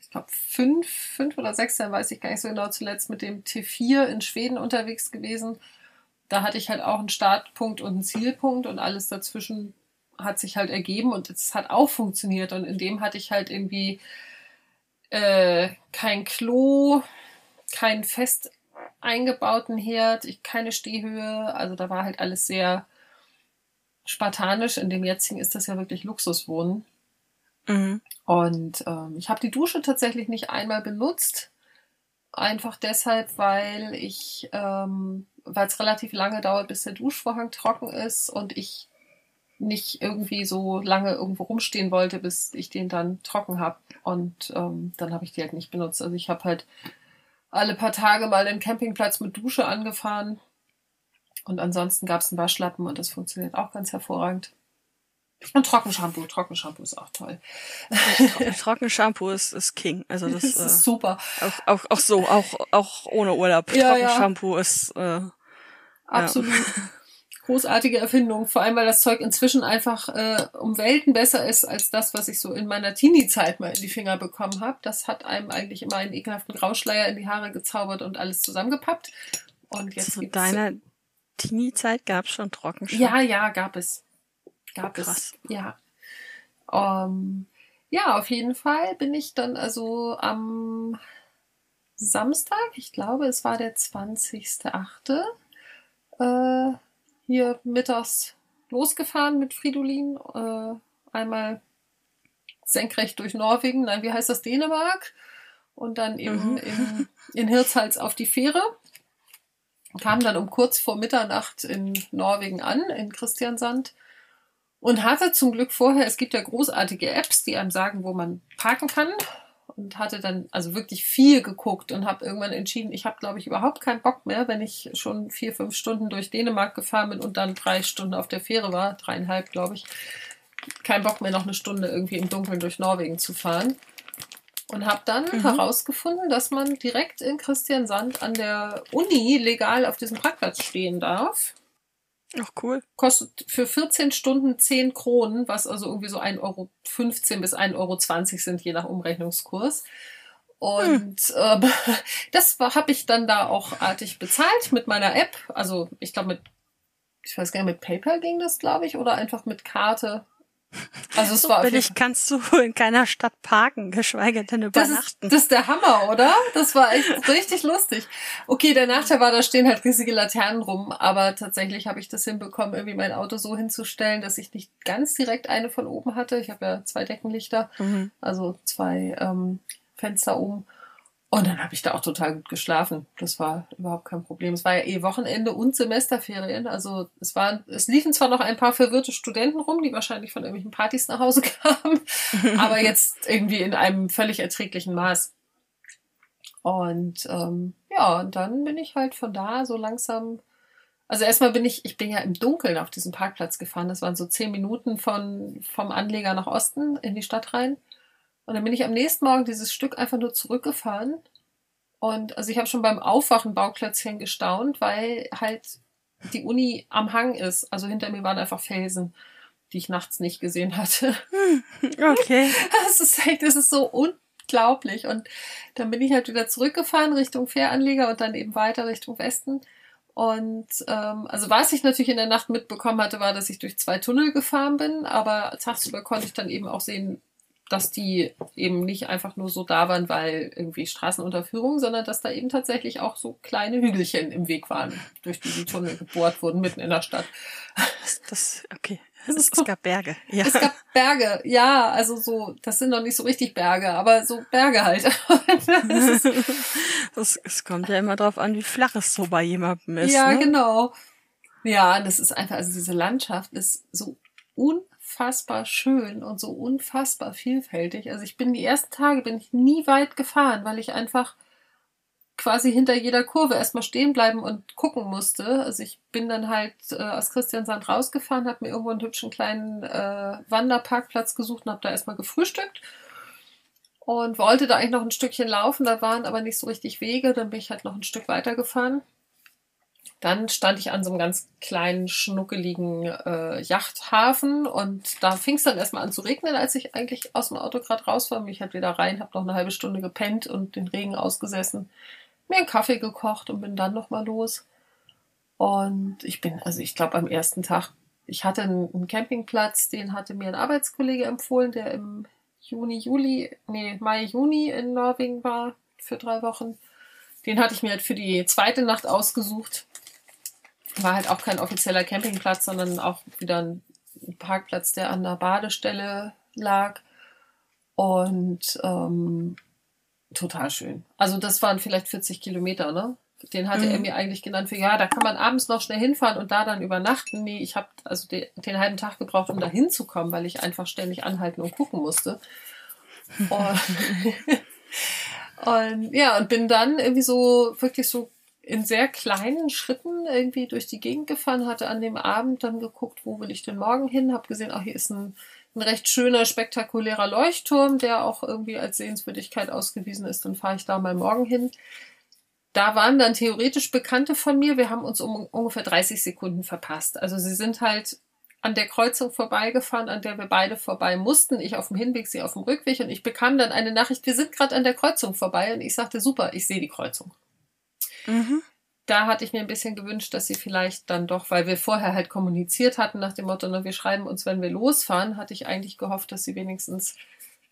ich glaube, fünf, fünf oder sechs Jahren, weiß ich gar nicht so genau, zuletzt mit dem T4 in Schweden unterwegs gewesen. Da hatte ich halt auch einen Startpunkt und einen Zielpunkt und alles dazwischen hat sich halt ergeben und es hat auch funktioniert. Und in dem hatte ich halt irgendwie äh, kein Klo, keinen fest eingebauten Herd, ich, keine Stehhöhe. Also da war halt alles sehr spartanisch. In dem jetzigen ist das ja wirklich Luxuswohnen. Mhm. Und ähm, ich habe die Dusche tatsächlich nicht einmal benutzt. Einfach deshalb, weil ich, ähm, weil es relativ lange dauert, bis der Duschvorhang trocken ist und ich nicht irgendwie so lange irgendwo rumstehen wollte, bis ich den dann trocken habe. Und ähm, dann habe ich die halt nicht benutzt. Also ich habe halt alle paar Tage mal den Campingplatz mit Dusche angefahren. Und ansonsten gab es einen Waschlappen und das funktioniert auch ganz hervorragend. Und Trockenshampoo. Trockenshampoo ist auch toll. Trockenshampoo ist, ist King. Also das, Das äh, ist super. auch, auch, auch so, auch, auch ohne Urlaub. Ja, ja. Trockenshampoo ist, äh, Absolut. Großartige Erfindung. Vor allem, weil das Zeug inzwischen einfach äh, um Welten besser ist als das, was ich so in meiner Teenie-Zeit mal in die Finger bekommen habe. Das hat einem eigentlich immer einen ekelhaften Grauschleier in die Haare gezaubert und alles zusammengepappt. Und jetzt zu deiner Teenie-Zeit gab's schon Trockenshampoo. Ja, ja, gab es. Gab Krass. es. Ja. Ähm, ja, auf jeden Fall bin ich dann also am Samstag, ich glaube, es war der 20.8., äh, hier mittags losgefahren mit Fridolin. Äh, einmal senkrecht durch Norwegen, nein, wie heißt das, Dänemark? Und dann eben Mhm. in, in Hirtshals auf die Fähre. Kam dann um kurz vor Mitternacht in Norwegen an, in Christiansand. Und hatte zum Glück vorher, es gibt ja großartige Apps, die einem sagen, wo man parken kann. Und hatte dann also wirklich viel geguckt und habe irgendwann entschieden, ich habe, glaube ich, überhaupt keinen Bock mehr, wenn ich schon vier, fünf Stunden durch Dänemark gefahren bin und dann drei Stunden auf der Fähre war, dreieinhalb, glaube ich. Kein Bock mehr, noch eine Stunde irgendwie im Dunkeln durch Norwegen zu fahren. Und habe dann Mhm. herausgefunden, dass man direkt in Christiansand an der Uni legal auf diesem Parkplatz stehen darf Ach, cool. kostet für 14 Stunden 10 Kronen, was also irgendwie so 1,15 Euro bis 1,20 Euro sind, je nach Umrechnungskurs. Und ähm, das habe ich dann da auch artig bezahlt mit meiner App. Also ich glaube mit, ich weiß gar nicht, mit PayPal ging das, glaube ich, oder einfach mit Karte. Also es So war billig kannst du in keiner Stadt parken, geschweige denn das ist, übernachten. das ist der Hammer, oder? Das war echt richtig lustig. Okay, der Nachteil war, da stehen halt riesige Laternen rum, aber tatsächlich habe ich das hinbekommen, irgendwie mein Auto so hinzustellen, dass ich nicht ganz direkt eine von oben hatte. Ich habe ja zwei Deckenlichter, Mhm. also zwei ähm, Fenster oben. Und dann habe ich da auch total gut geschlafen. Das war überhaupt kein Problem. Es war ja eh Wochenende und Semesterferien. Also es waren, es liefen zwar noch ein paar verwirrte Studenten rum, die wahrscheinlich von irgendwelchen Partys nach Hause kamen, aber jetzt irgendwie in einem völlig erträglichen Maß. Und ähm, ja, und dann bin ich halt von da so langsam. Also erstmal bin ich, ich bin ja im Dunkeln auf diesem Parkplatz gefahren. Das waren so zehn Minuten von vom Anleger nach Osten in die Stadt rein. Und dann bin ich am nächsten Morgen dieses Stück einfach nur zurückgefahren. Und also ich habe schon beim Aufwachen Bauklötzchen gestaunt, weil halt die Uni am Hang ist. Also hinter mir waren einfach Felsen, die ich nachts nicht gesehen hatte. Okay. Das ist echt, das ist so unglaublich. Und dann bin ich halt wieder zurückgefahren Richtung Fähranleger und dann eben weiter Richtung Westen. Und ähm, also was ich natürlich in der Nacht mitbekommen hatte, war, dass ich durch zwei Tunnel gefahren bin, aber tagsüber konnte ich dann eben auch sehen, dass die eben nicht einfach nur so da waren, weil irgendwie Straßenunterführung, sondern dass da eben tatsächlich auch so kleine Hügelchen im Weg waren, durch die die Tunnel gebohrt wurden, mitten in der Stadt. Das, okay. Es, es gab Berge. Ja. Es gab Berge, ja, also so, das sind noch nicht so richtig Berge, aber so Berge halt. das, es kommt ja immer drauf an, wie flach es so bei jemandem ist. Ja, ne? genau. Ja, das ist einfach, also diese Landschaft ist so unfassbar unfassbar schön und so unfassbar vielfältig. Also ich bin die ersten Tage bin ich nie weit gefahren, weil ich einfach quasi hinter jeder Kurve erstmal stehen bleiben und gucken musste. Also ich bin dann halt äh, aus Christiansand rausgefahren, habe mir irgendwo einen hübschen kleinen äh, Wanderparkplatz gesucht und habe da erstmal gefrühstückt und wollte da eigentlich noch ein Stückchen laufen. Da waren aber nicht so richtig Wege. Dann bin ich halt noch ein Stück weiter gefahren dann stand ich an so einem ganz kleinen, schnuckeligen äh, Yachthafen und da fing es dann erstmal an zu regnen, als ich eigentlich aus dem Auto gerade raus war. Mich halt wieder rein, habe noch eine halbe Stunde gepennt und den Regen ausgesessen, mir einen Kaffee gekocht und bin dann nochmal los. Und ich bin, also ich glaube am ersten Tag, ich hatte einen, Campingplatz, den hatte mir ein Arbeitskollege empfohlen, der im Juni, Juli, nee, Mai, Juni in Norwegen war für drei Wochen. Den hatte ich mir halt für die zweite Nacht ausgesucht war halt auch kein offizieller Campingplatz, sondern auch wieder ein Parkplatz, der an der Badestelle lag. Und ähm, total schön. Also das waren vielleicht 40 Kilometer, ne? Den hatte mhm. er mir eigentlich genannt für, ja, da kann man abends noch schnell hinfahren und da dann übernachten. Nee, ich habe also den, den, halben Tag gebraucht, um da hinzukommen, weil ich einfach ständig anhalten und gucken musste. Und, und ja, und bin dann irgendwie so wirklich so in sehr kleinen Schritten irgendwie durch die Gegend gefahren, hatte an dem Abend dann geguckt, wo will ich denn morgen hin, habe gesehen, ach, hier ist ein, ein recht schöner, spektakulärer Leuchtturm, der auch irgendwie als Sehenswürdigkeit ausgewiesen ist, dann fahre ich da mal morgen hin. Da waren dann theoretisch Bekannte von mir, wir haben uns um ungefähr 30 Sekunden verpasst. Also sie sind halt an der Kreuzung vorbeigefahren, an der wir beide vorbei mussten. Ich auf dem Hinweg, sie auf dem Rückweg. Und ich bekam dann eine Nachricht, wir sind gerade an der Kreuzung vorbei. Und ich sagte, super, ich sehe die Kreuzung. Mhm. Da hatte ich mir ein bisschen gewünscht, dass sie vielleicht dann doch, weil wir vorher halt kommuniziert hatten nach dem Motto, ne, wir schreiben uns, wenn wir losfahren, hatte ich eigentlich gehofft, dass sie wenigstens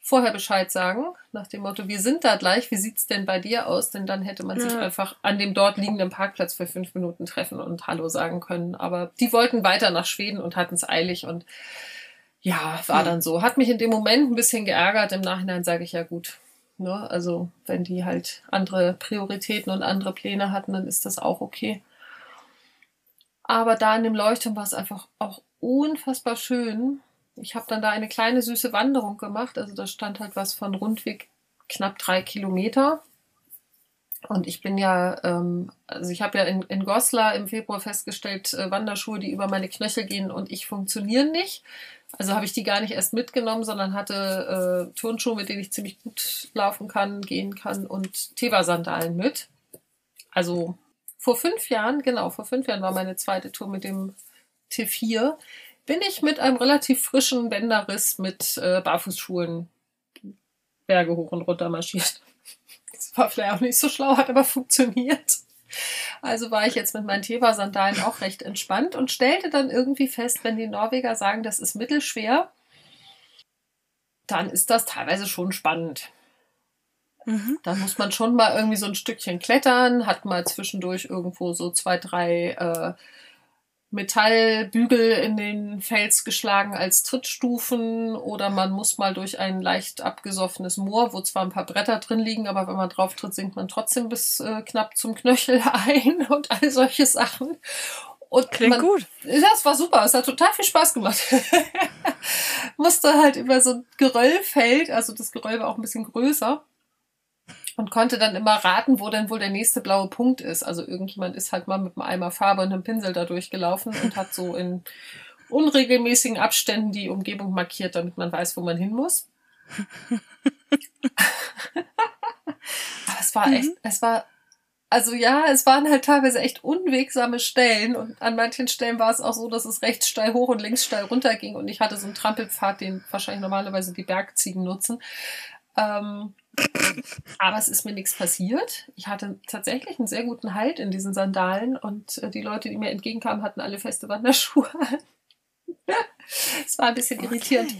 vorher Bescheid sagen, nach dem Motto, wir sind da gleich, wie sieht's denn bei dir aus? Denn dann hätte man ja. sich einfach an dem dort liegenden Parkplatz für fünf Minuten treffen und Hallo sagen können. Aber die wollten weiter nach Schweden und hatten es eilig und ja, war dann so. Hat mich in dem Moment ein bisschen geärgert. Im Nachhinein sage ich ja gut, Ne? Also wenn die halt andere Prioritäten und andere Pläne hatten, dann ist das auch okay. Aber da in dem Leuchtturm war es einfach auch unfassbar schön. Ich habe dann da eine kleine süße Wanderung gemacht. Also da stand halt was von Rundweg knapp drei Kilometer. Und ich bin ja, ähm, also ich habe ja in, in Goslar im Februar festgestellt, äh, Wanderschuhe, die über meine Knöchel gehen und ich funktionieren nicht. Also habe ich die gar nicht erst mitgenommen, sondern hatte äh, Turnschuhe, mit denen ich ziemlich gut laufen kann, gehen kann und Teva-Sandalen mit. Also vor fünf Jahren, genau, vor fünf Jahren war meine zweite Tour mit dem T4, bin ich mit einem relativ frischen Bänderriss mit äh, Barfußschuhen Berge hoch und runter marschiert. Das war vielleicht auch nicht so schlau, hat aber funktioniert. Also war ich jetzt mit meinen Teva-Sandalen auch recht entspannt und stellte dann irgendwie fest, wenn die Norweger sagen, das ist mittelschwer, dann ist das teilweise schon spannend. Mhm. Da muss man schon mal irgendwie so ein Stückchen klettern, hat mal zwischendurch irgendwo so zwei, drei äh, Metallbügel in den Fels geschlagen als Trittstufen oder man muss mal durch ein leicht abgesoffenes Moor, wo zwar ein paar Bretter drin liegen, aber wenn man drauf tritt, sinkt man trotzdem bis äh, knapp zum Knöchel ein und all solche Sachen. Und Klingt man, gut. Das war super. Es hat total viel Spaß gemacht. Musste halt über so ein Geröllfeld, also das Geröll war auch ein bisschen größer und konnte dann immer raten, wo denn wohl der nächste blaue Punkt ist. Also irgendjemand ist halt mal mit einem Eimer Farbe und einem Pinsel da durchgelaufen und hat so in unregelmäßigen Abständen die Umgebung markiert, damit man weiß, wo man hin muss. Aber es war echt, mhm. es war, also ja, es waren halt teilweise echt unwegsame Stellen und an manchen Stellen war es auch so, dass es rechts steil hoch und links steil runter ging und ich hatte so einen Trampelpfad, den wahrscheinlich normalerweise die Bergziegen nutzen. Ähm, Aber es ist mir nichts passiert. Ich hatte tatsächlich einen sehr guten Halt in diesen Sandalen und äh, die Leute, die mir entgegenkamen, hatten alle feste Wanderschuhe an. es war ein bisschen okay. irritierend.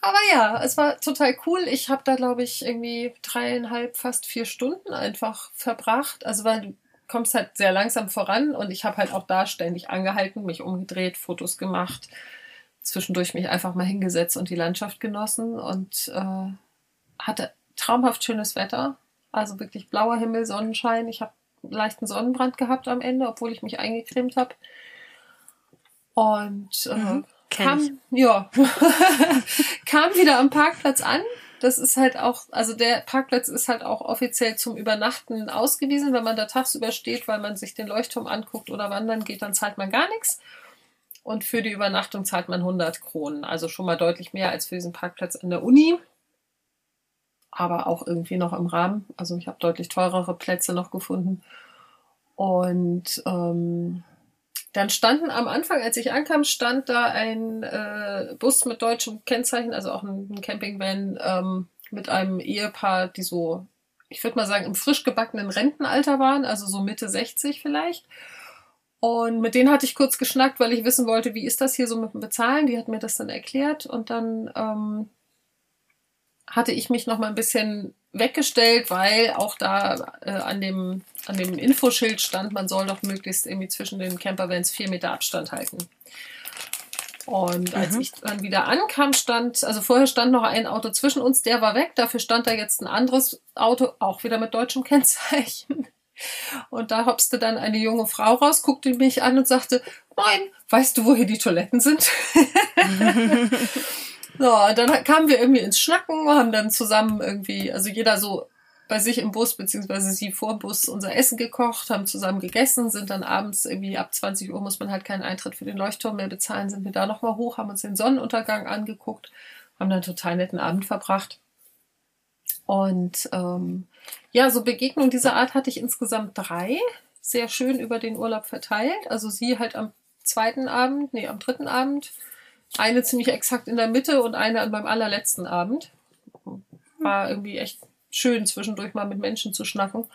Aber ja, es war total cool. Ich habe da, glaube ich, irgendwie dreieinhalb, fast vier Stunden einfach verbracht. Also weil du kommst halt sehr langsam voran und ich habe halt auch da ständig angehalten, mich umgedreht, Fotos gemacht, zwischendurch mich einfach mal hingesetzt und die Landschaft genossen und äh, hatte traumhaft schönes Wetter. Also wirklich blauer Himmel, Sonnenschein. Ich habe leichten Sonnenbrand gehabt am Ende, obwohl ich mich eingecremt habe. Und äh, mhm, kam, ja, kam wieder am Parkplatz an. Das ist halt auch, also der Parkplatz ist halt auch offiziell zum Übernachten ausgewiesen. Wenn man da tagsüber steht, weil man sich den Leuchtturm anguckt oder wandern geht, dann zahlt man gar nichts. Und für die Übernachtung zahlt man 100 Kronen. Also schon mal deutlich mehr als für diesen Parkplatz an der Uni aber auch irgendwie noch im Rahmen. Also ich habe deutlich teurere Plätze noch gefunden. Und ähm, dann standen am Anfang, als ich ankam, stand da ein äh, Bus mit deutschem Kennzeichen, also auch ein, ein Campingvan ähm, mit einem Ehepaar, die so, ich würde mal sagen, im frisch gebackenen Rentenalter waren, also so Mitte 60 vielleicht. Und mit denen hatte ich kurz geschnackt, weil ich wissen wollte, wie ist das hier so mit dem Bezahlen. Die hat mir das dann erklärt und dann ähm, hatte ich mich noch mal ein bisschen weggestellt, weil auch da äh, an, dem, an dem Infoschild stand, man soll doch möglichst irgendwie zwischen den Campervans vier Meter Abstand halten. Und als mhm. ich dann wieder ankam, stand, also vorher stand noch ein Auto zwischen uns, der war weg, dafür stand da jetzt ein anderes Auto, auch wieder mit deutschem Kennzeichen. Und da hopste dann eine junge Frau raus, guckte mich an und sagte, Moin, weißt du, wo hier die Toiletten sind? So, dann kamen wir irgendwie ins Schnacken, haben dann zusammen irgendwie, also jeder so bei sich im Bus, beziehungsweise sie vor Bus unser Essen gekocht, haben zusammen gegessen, sind dann abends irgendwie ab 20 Uhr muss man halt keinen Eintritt für den Leuchtturm mehr bezahlen, sind wir da nochmal hoch, haben uns den Sonnenuntergang angeguckt, haben dann einen total netten Abend verbracht. Und ähm, ja, so Begegnungen dieser Art hatte ich insgesamt drei, sehr schön über den Urlaub verteilt. Also sie halt am zweiten Abend, nee, am dritten Abend eine ziemlich exakt in der Mitte und eine meinem allerletzten Abend. War irgendwie echt schön, zwischendurch mal mit Menschen zu schnacken.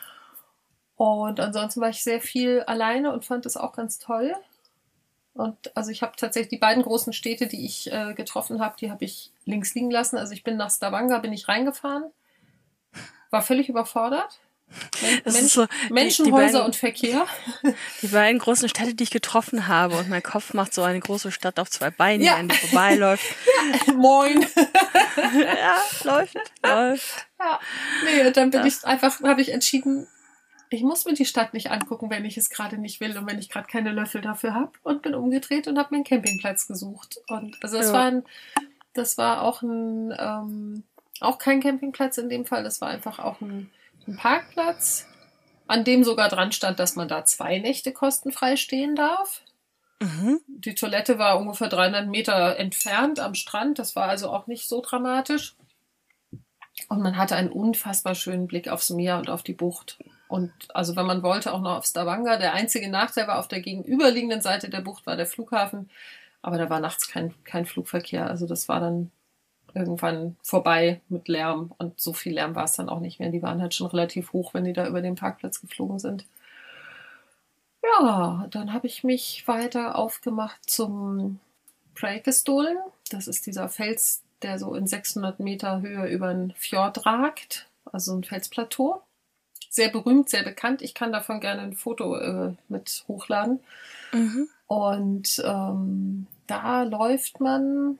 Und ansonsten war ich sehr viel alleine und fand das auch ganz toll. Und also ich habe tatsächlich die beiden großen Städte, die ich äh, getroffen habe, die habe ich links liegen lassen. Also ich bin nach Stavanger, bin ich reingefahren, war völlig überfordert. Men so, Menschen, die, die beiden, und Verkehr. Die beiden großen Städte, die ich getroffen habe und mein Kopf macht so eine große Stadt auf zwei Beinen, ja. die an dir vorbeiläuft. Ja. Moin. ja, läuft, läuft. Ja. Nee, dann bin ja. ich einfach, habe ich entschieden, ich muss mir die Stadt nicht angucken, wenn ich es gerade nicht will und wenn ich gerade keine Löffel dafür habe und bin umgedreht und habe mir einen Campingplatz gesucht. Und also es ja. war ein, das war auch ein, ähm, auch kein Campingplatz in dem Fall, das war einfach auch ein einen Parkplatz, an dem sogar dran stand, dass man da zwei Nächte kostenfrei stehen darf. Mhm. Die Toilette war ungefähr 300 Meter entfernt am Strand. Das war also auch nicht so dramatisch. Und man hatte einen unfassbar schönen Blick aufs Meer und auf die Bucht. Und also wenn man wollte, auch noch auf Stavanger. Der einzige Nachteil war auf der gegenüberliegenden Seite der Bucht war der Flughafen. Aber da war nachts kein, kein Flugverkehr. Also das war dann irgendwann vorbei mit Lärm. Und so viel Lärm war es dann auch nicht mehr. Die waren halt schon relativ hoch, wenn die da über den Parkplatz geflogen sind. Ja, dann habe ich mich weiter aufgemacht zum Preikestolen. Das ist dieser Fels, der so in 600 Meter Höhe über den Fjord ragt. Also ein Felsplateau. Sehr berühmt, sehr bekannt. Ich kann davon gerne ein Foto äh, mit hochladen. Mhm. Und ähm, da läuft man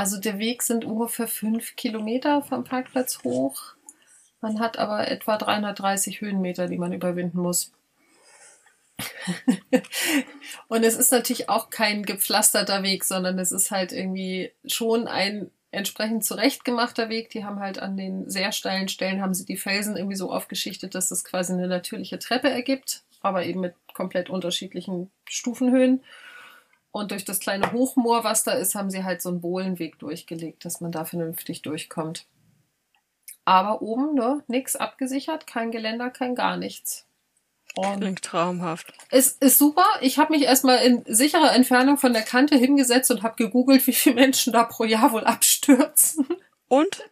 also der Weg sind ungefähr fünf Kilometer vom Parkplatz hoch. Man hat aber etwa 330 Höhenmeter, die man überwinden muss. und es ist natürlich auch kein gepflasterter Weg, sondern es ist halt irgendwie schon ein entsprechend zurechtgemachter Weg. Die haben halt an den sehr steilen Stellen haben sie die Felsen irgendwie so aufgeschichtet, dass das quasi eine natürliche Treppe ergibt, aber eben mit komplett unterschiedlichen Stufenhöhen. Und durch das kleine Hochmoor, was da ist, haben sie halt so einen Bohlenweg durchgelegt, dass man da vernünftig durchkommt. Aber oben, ne, nix abgesichert, kein Geländer, kein gar nichts. Und Klingt traumhaft. Es ist super. Ich habe mich erstmal in sicherer Entfernung von der Kante hingesetzt und habe gegoogelt, wie viele Menschen da pro Jahr wohl abstürzen. Und?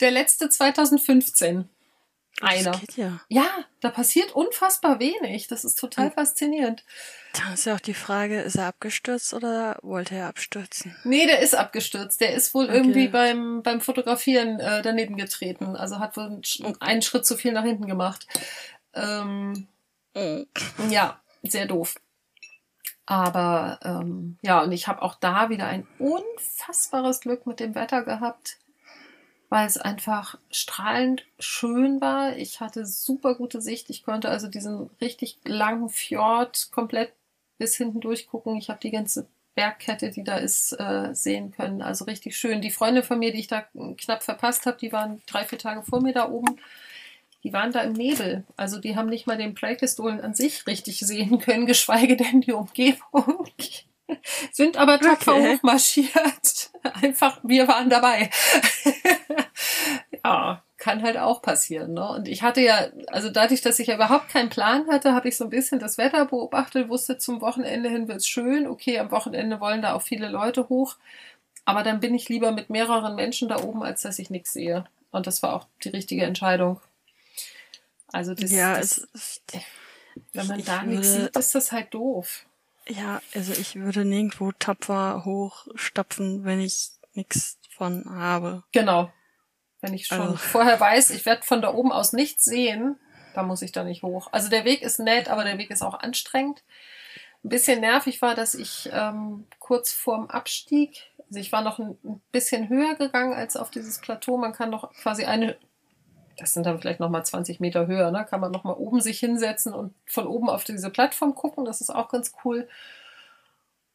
Der letzte 2015. Einer. Das geht ja. Ja, da passiert unfassbar wenig. Das ist total Hm. faszinierend. Da ist ja auch die Frage, ist er abgestürzt oder wollte er abstürzen? Nee, der ist abgestürzt. Der ist wohl Okay. irgendwie beim, beim Fotografieren äh, daneben getreten. Also hat wohl einen, Sch- einen Schritt zu viel nach hinten gemacht. Ähm, ja, sehr doof. Aber ähm, ja, und ich habe auch da wieder ein unfassbares Glück mit dem Wetter gehabt, weil es einfach strahlend schön war. Ich hatte super gute Sicht. Ich konnte also diesen richtig langen Fjord komplett bis hinten durchgucken. Ich habe die ganze Bergkette, die da ist, äh, sehen können. Also richtig schön. Die Freunde von mir, die ich da knapp verpasst habe, die waren drei, vier Tage vor mir da oben. Die waren da im Nebel. Also die haben nicht mal den Playpistolen an sich richtig sehen können, geschweige denn die Umgebung. Sind aber tapfer Okay. hochmarschiert. Einfach, wir waren dabei. ja, kann halt auch passieren. Ne? Und ich hatte ja, also dadurch, dass ich ja überhaupt keinen Plan hatte, habe ich so ein bisschen das Wetter beobachtet, wusste zum Wochenende hin wird's schön. Okay, am Wochenende wollen da auch viele Leute hoch. Aber dann bin ich lieber mit mehreren Menschen da oben, als dass ich nichts sehe. Und das war auch die richtige Entscheidung. Also das, ja, das, es, es, wenn man da nichts sieht, ist das halt doof. Ja, also ich würde nirgendwo tapfer hochstapfen, wenn ich nichts von habe. Genau. Wenn ich schon Also- vorher weiß, ich werde von da oben aus nichts sehen, dann muss ich da nicht hoch. Also der Weg ist nett, aber der Weg ist auch anstrengend. Ein bisschen nervig war, dass ich ähm, kurz vorm Abstieg, also ich war noch ein, bisschen höher gegangen als auf dieses Plateau. Man kann noch quasi eine, das sind dann vielleicht nochmal 20 Meter höher, ne? kann man nochmal oben sich hinsetzen und von oben auf diese Plattform gucken. Das ist auch ganz cool.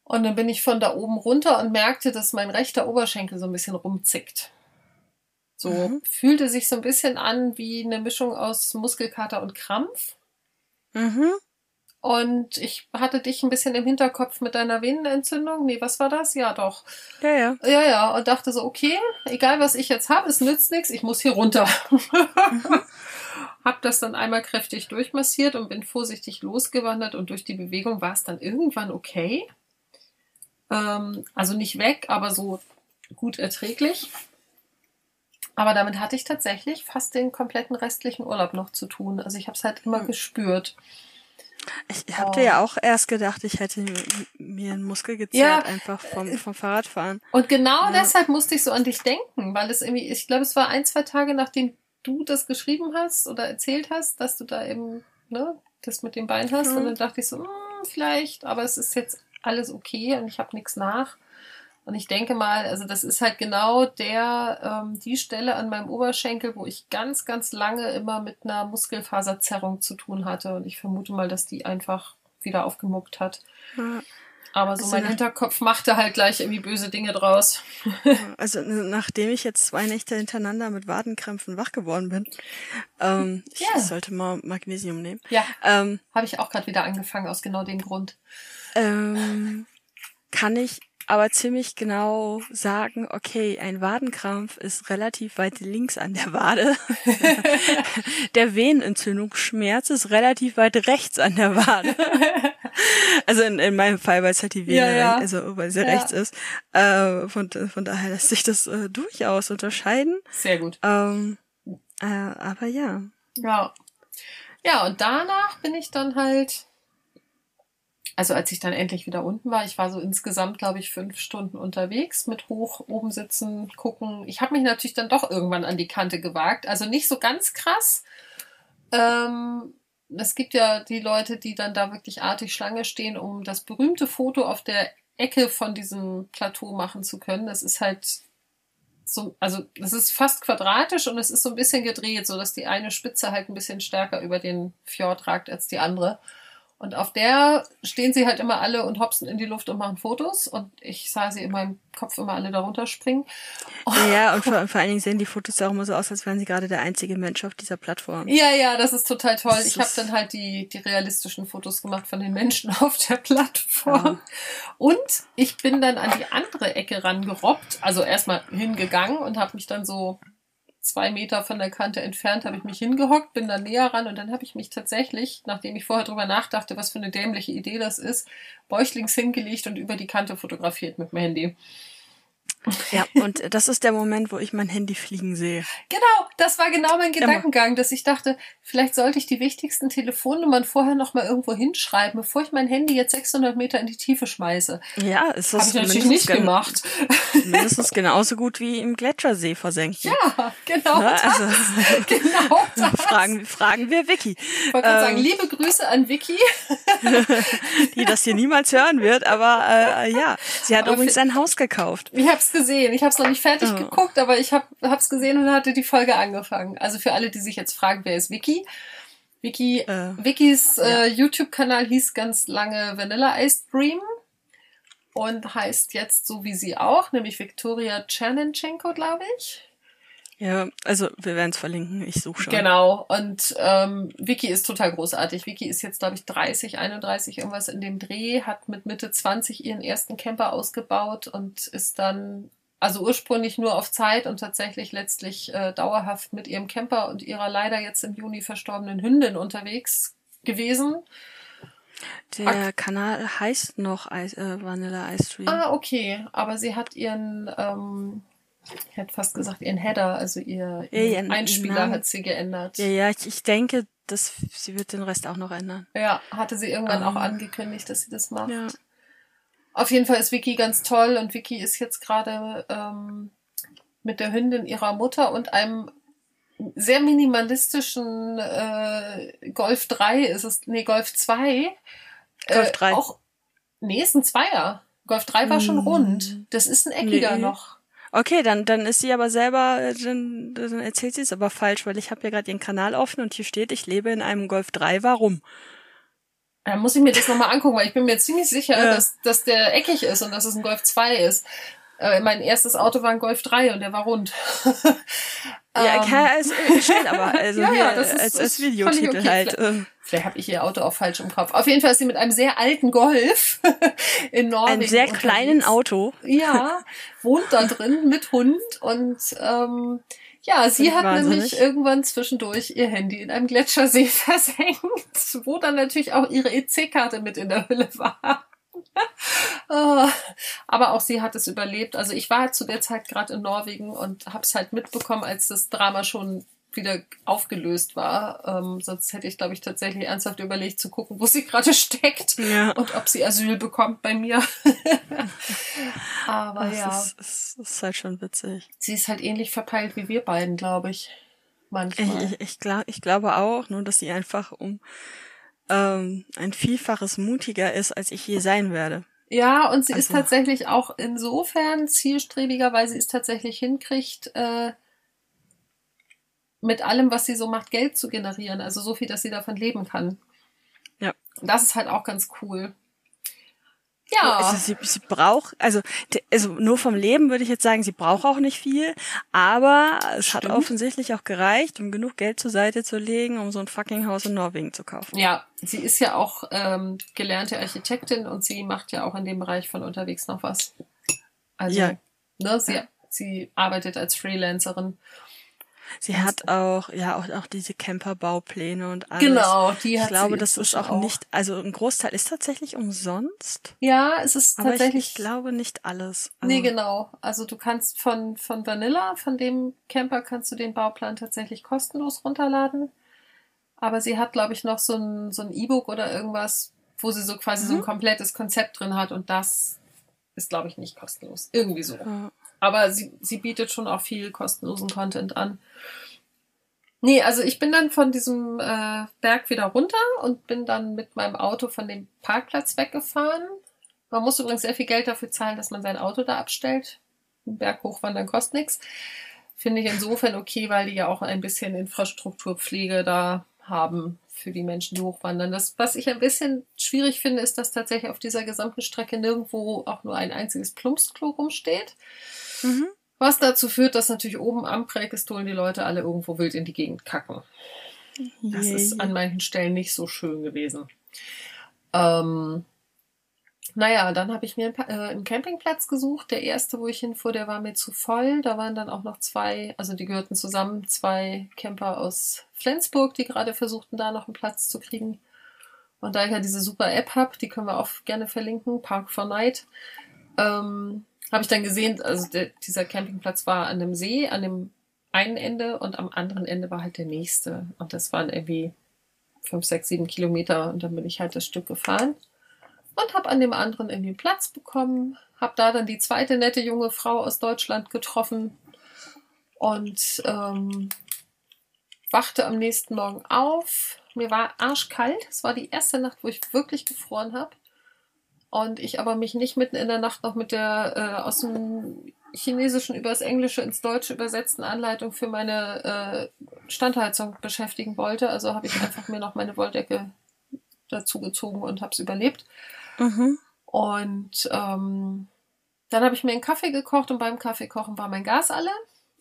Und dann bin ich von da oben runter und merkte, dass mein rechter Oberschenkel so ein bisschen rumzickt. So Mhm. fühlte sich so ein bisschen an wie eine Mischung aus Muskelkater und Krampf. Mhm. Und ich hatte dich ein bisschen im Hinterkopf mit deiner Venenentzündung. Nee, was war das? Ja, doch. Ja, ja. Ja, ja. Und dachte so, okay, egal was ich jetzt habe, es nützt nichts, ich muss hier runter. hab das dann einmal kräftig durchmassiert und bin vorsichtig losgewandert und durch die Bewegung war es dann irgendwann okay. Ähm, also nicht weg, aber so gut erträglich. Aber damit hatte ich tatsächlich fast den kompletten restlichen Urlaub noch zu tun. Also ich habe es halt immer Hm. gespürt. Ich hab Oh. dir ja auch erst gedacht, ich hätte mir- einen Muskel gezerrt, Ja. einfach vom, vom Fahrradfahren. Und genau Ja. deshalb musste ich so an dich denken, weil es irgendwie, ich glaube, es war ein, zwei Tage, nachdem du das geschrieben hast oder erzählt hast, dass du da eben, ne, das mit dem Bein hast. Mhm. Und dann dachte ich so, hm, vielleicht, aber es ist jetzt alles okay und ich habe nichts nach. Und ich denke mal, also das ist halt genau der, ähm, die Stelle an meinem Oberschenkel, wo ich ganz, ganz lange immer mit einer Muskelfaserzerrung zu tun hatte. Und ich vermute mal, dass die einfach wieder aufgemuckt hat. Ja. Aber so Also mein Hinterkopf machte halt gleich irgendwie böse Dinge draus. Also nachdem ich jetzt zwei Nächte hintereinander mit Wadenkrämpfen wach geworden bin, ähm, ich Ja. sollte mal Magnesium nehmen. Ja, Ähm, habe ich auch gerade wieder angefangen aus genau dem Grund. ähm, kann ich aber ziemlich genau sagen, okay, ein Wadenkrampf ist relativ weit links an der Wade. der Venenentzündungsschmerz ist relativ weit rechts an der Wade. Also in, in meinem Fall, weil es halt die Vene, Ja, ja. also weil sie Ja. rechts ist. Äh, von, von daher lässt sich das äh, durchaus unterscheiden. Sehr gut. Ähm, äh, aber ja. Ja. Ja, und danach bin ich dann halt, also als ich dann endlich wieder unten war, ich war so insgesamt, glaube ich, fünf Stunden unterwegs mit hoch, oben sitzen, gucken. Ich habe mich natürlich dann doch irgendwann an die Kante gewagt. Also nicht so ganz krass. Ähm, es gibt ja die Leute, die dann da wirklich artig Schlange stehen, um das berühmte Foto auf der Ecke von diesem Plateau machen zu können. Das ist halt so, also es ist fast quadratisch und es ist so ein bisschen gedreht, so dass die eine Spitze halt ein bisschen stärker über den Fjord ragt als die andere. Und auf der stehen sie halt immer alle und hopsen in die Luft und machen Fotos. Und ich sah sie in meinem Kopf immer alle darunter springen. Ja, und vor, vor allen Dingen sehen die Fotos ja auch immer so aus, als wären sie gerade der einzige Mensch auf dieser Plattform. Ja, ja, das ist total toll. Das Ich habe dann halt die, die realistischen Fotos gemacht von den Menschen auf der Plattform. Und ich bin dann an die andere Ecke rangerobbt, also erstmal hingegangen und habe mich dann so zwei Meter von der Kante entfernt, habe ich mich hingehockt, bin dann näher ran und dann habe ich mich tatsächlich, nachdem ich vorher drüber nachdachte, was für eine dämliche Idee das ist, bäuchlings hingelegt und über die Kante fotografiert mit dem Handy. Ja, und das ist der Moment, wo ich mein Handy fliegen sehe. Genau, das war genau mein Gedankengang, dass ich dachte, vielleicht sollte ich die wichtigsten Telefonnummern vorher noch mal irgendwo hinschreiben, bevor ich mein Handy jetzt 600 Meter in die Tiefe schmeiße. Ja, ist Habe das ich natürlich nicht gemacht. Mindestens genauso gut wie im Gletschersee versenken. Ja, genau Ne, das. also genau das. fragen, fragen wir Vicky, Ich wollte gerade sagen, ähm, liebe Grüße an Vicky. die das hier niemals hören wird, aber äh, ja, sie hat Aber übrigens ein Haus gekauft. Ich habe es gesehen. Ich habe es noch nicht fertig Oh. geguckt, aber ich habe es gesehen und hatte die Folge angefangen. Also für alle, die sich jetzt fragen, wer ist Vicky? Vicky, Äh, Vickys äh, YouTube-Kanal hieß ganz lange Vanilla Ice Dream und heißt jetzt so wie sie auch, nämlich Viktoria Chernenchenko, glaube ich. Ja, also wir werden es verlinken. Ich suche schon. Genau. Und ähm, Vicky ist total großartig. Vicky ist jetzt, glaube ich, 30, 31, irgendwas in dem Dreh, hat mit Mitte 20 ihren ersten Camper ausgebaut und ist dann, also ursprünglich nur auf Zeit und tatsächlich letztlich äh, dauerhaft mit ihrem Camper und ihrer leider jetzt im Juni verstorbenen Hündin unterwegs gewesen. Der Kanal heißt noch Ice, äh, Vanilla Ice Stream. Ah, okay. Aber sie hat ihren, ähm, ich hätte fast gesagt, ihren Header, also ihr, Ja, ihren Einspieler Namen. hat sie geändert. Ja, ja, ich, ich denke, dass sie wird den Rest auch noch ändern. Ja, hatte sie irgendwann auch Ähm. angekündigt, dass sie das macht. Ja. Auf jeden Fall ist Vicky ganz toll und Vicky ist jetzt gerade ähm, mit der Hündin ihrer Mutter und einem sehr minimalistischen äh, Golf 3 ist es, nee, Golf 2. Golf 3. Auch, nee, ist ein Zweier. Golf 3 war schon Hm. rund. Das ist ein eckiger Nee. noch. Okay, dann, dann ist sie aber selber, äh, dann, dann erzählt sie es aber falsch, weil ich habe ja gerade ihren Kanal offen und hier steht, ich lebe in einem Golf 3. Warum? Da muss ich mir das nochmal angucken, weil ich bin mir ziemlich sicher, Ja. dass, dass der eckig ist und dass es ein Golf 2 ist. Äh, mein erstes Auto war ein Golf 3 und der war rund. Ja, Ähm, ja, es es steht aber, also Ja, ja, das ist- als, als Videotitel okay. halt. ähm, Vielleicht habe ich ihr Auto auch falsch im Kopf. Auf jeden Fall ist sie mit einem sehr alten Golf in Norwegen. Ein sehr kleinen unterwegs. Auto. Ja, wohnt da drin mit Hund und ähm, ja, sie hat wahnsinnig. nämlich irgendwann zwischendurch ihr Handy in einem Gletschersee versenkt, wo dann natürlich auch ihre EC-Karte mit in der Hülle war. Ah, Aber auch sie hat es überlebt. Also ich war zu der Zeit gerade in Norwegen und habe es halt mitbekommen, als das Drama schon wieder aufgelöst war. Ähm, sonst hätte ich, glaube ich, tatsächlich ernsthaft überlegt zu gucken, wo sie gerade steckt Ja. und ob sie Asyl bekommt bei mir. Aber Das ja, ist, ist, ist halt schon witzig. sie ist halt ähnlich verpeilt wie wir beiden, glaube ich. Ich, Manchmal. ich, ich, glaub, ich glaube auch, nur dass sie einfach um ähm, ein Vielfaches mutiger ist, als ich je sein werde. Ja, und sie ist Also- tatsächlich auch insofern zielstrebiger, weil sie es tatsächlich hinkriegt, äh, mit allem, was sie so macht, Geld zu generieren. Also so viel, dass sie davon leben kann. Ja. Das ist halt auch ganz cool. Ja. Also sie, sie braucht, also, also nur vom Leben würde ich jetzt sagen, sie braucht auch nicht viel, aber es hat Stimmt. offensichtlich auch gereicht, um genug Geld zur Seite zu legen, um so ein fucking Haus in Norwegen zu kaufen. Ja, sie ist ja auch ähm, gelernte Architektin und sie macht ja auch in dem Bereich von unterwegs noch was. Also, Ja. ne, sie, sie arbeitet als Freelancerin. Sie hat auch, ja, auch, auch diese Camperbaupläne und alles. Genau, die Ich hat glaube, sie das ist auch, nicht, also ein Großteil ist tatsächlich umsonst, Ja, es ist aber ich, tatsächlich. ich glaube nicht alles. Also, Nee, genau. Also du kannst von, von Vanilla, von dem Camper kannst du den Bauplan tatsächlich kostenlos runterladen. Aber sie hat, glaube ich, noch so ein, so ein E-Book oder irgendwas, wo sie so quasi so ein Mhm. komplettes Konzept drin hat und das ist, glaube ich, nicht kostenlos. Irgendwie so. äh, Aber sie, sie bietet schon auch viel kostenlosen Content an. Nee, also ich bin dann von diesem äh, Berg wieder runter und bin dann mit meinem Auto von dem Parkplatz weggefahren. Man muss übrigens sehr viel Geld dafür zahlen, dass man sein Auto da abstellt. Ein Berg hochwandern kostet nichts. Finde ich insofern okay, weil die ja auch ein bisschen Infrastrukturpflege da haben für die Menschen, die hochwandern. Das, was ich ein bisschen schwierig finde, ist, dass tatsächlich auf dieser gesamten Strecke nirgendwo auch nur ein einziges Plumpsklo rumsteht. mhm. Was dazu führt, dass natürlich oben am Prägestolen die Leute alle irgendwo wild in die Gegend kacken. Das Je, ist an manchen Stellen nicht so schön gewesen. Ähm, naja, dann habe ich mir äh, einen Campingplatz gesucht. Der erste, wo ich hinfuhr, der war mir zu voll. Da waren dann auch noch zwei, also die gehörten zusammen, zwei Camper aus Flensburg, die gerade versuchten, da noch einen Platz zu kriegen. Und da ich ja diese super App habe, die können wir auch gerne verlinken, Park for Night, ähm, habe ich dann gesehen, also der, dieser Campingplatz war an einem See, an dem einen Ende und am anderen Ende war halt der nächste. Und das waren irgendwie fünf, sechs, sieben Kilometer und dann bin ich halt das Stück gefahren und habe an dem anderen irgendwie Platz bekommen, habe da dann die zweite nette junge Frau aus Deutschland getroffen und ähm, wachte am nächsten Morgen auf. Mir war arschkalt. Es war die erste Nacht, wo ich wirklich gefroren habe. Und ich aber mich nicht mitten in der Nacht noch mit der äh, aus dem Chinesischen übers Englische ins Deutsche übersetzten Anleitung für meine äh, Standheizung beschäftigen wollte. Also habe ich einfach mir noch meine Wolldecke dazu gezogen und habe es überlebt. Mhm. Und ähm, dann habe ich mir einen Kaffee gekocht und beim Kaffeekochen war mein Gas alle.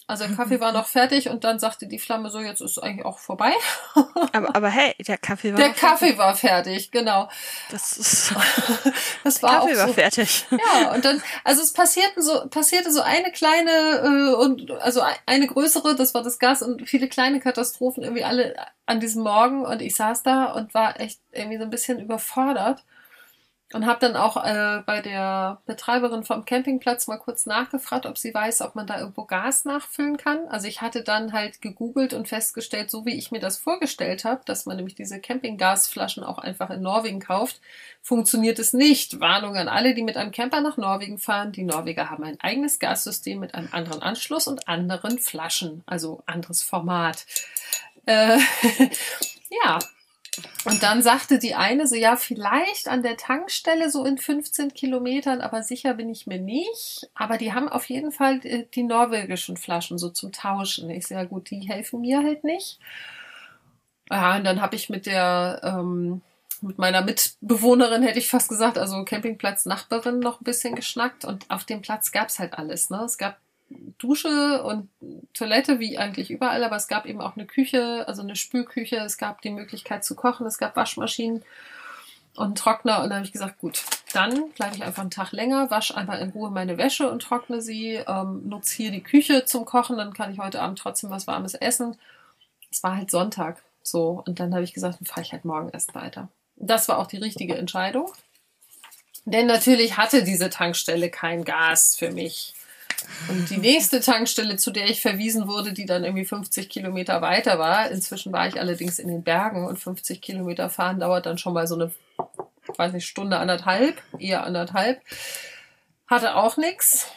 Also der Kaffee war noch fertig und dann sagte die Flamme so, jetzt ist es eigentlich auch vorbei. aber, aber hey, der Kaffee war Der Kaffee fertig. war fertig, genau. Das ist das war Kaffee auch so. war fertig. Ja, und dann also es passierten so passierte so eine kleine äh, und also eine größere, das war das Gas und viele kleine Katastrophen irgendwie alle an diesem Morgen und ich saß da und war echt irgendwie so ein bisschen überfordert und habe dann auch äh, bei der Betreiberin vom Campingplatz mal kurz nachgefragt, ob sie weiß, ob man da irgendwo Gas nachfüllen kann. Also ich hatte dann halt gegoogelt und festgestellt, so wie ich mir das vorgestellt habe, dass man nämlich diese Campinggasflaschen auch einfach in Norwegen kauft, funktioniert es nicht. Warnung an alle, die mit einem Camper nach Norwegen fahren. Die Norweger haben ein eigenes Gassystem mit einem anderen Anschluss und anderen Flaschen, also anderes Format. Äh, ja, und dann sagte die eine so, ja, vielleicht an der Tankstelle so in 15 Kilometern, aber sicher bin ich mir nicht. Aber die haben auf jeden Fall die, die norwegischen Flaschen so zum Tauschen. Ich sage, ja gut, die helfen mir halt nicht. Ja, und dann habe ich mit der, ähm, mit meiner Mitbewohnerin, hätte ich fast gesagt, also Campingplatz-Nachbarin noch ein bisschen geschnackt. Und auf dem Platz gab es halt alles. Ne? Es gab Dusche und Toilette wie eigentlich überall, aber es gab eben auch eine Küche, also eine Spülküche, es gab die Möglichkeit zu kochen, es gab Waschmaschinen und einen Trockner und dann habe ich gesagt, gut, dann bleibe ich einfach einen Tag länger, wasche einfach in Ruhe meine Wäsche und trockne sie, ähm, nutze hier die Küche zum Kochen, dann kann ich heute Abend trotzdem was Warmes essen. Es war halt Sonntag so und dann habe ich gesagt, dann fahre ich halt morgen erst weiter. Das war auch die richtige Entscheidung. Denn natürlich hatte diese Tankstelle kein Gas für mich. Und die nächste Tankstelle, zu der ich verwiesen wurde, die dann irgendwie 50 Kilometer weiter war, inzwischen war ich allerdings in den Bergen und 50 Kilometer fahren dauert dann schon mal so eine, weiß nicht, Stunde, anderthalb, eher anderthalb, hatte auch nichts.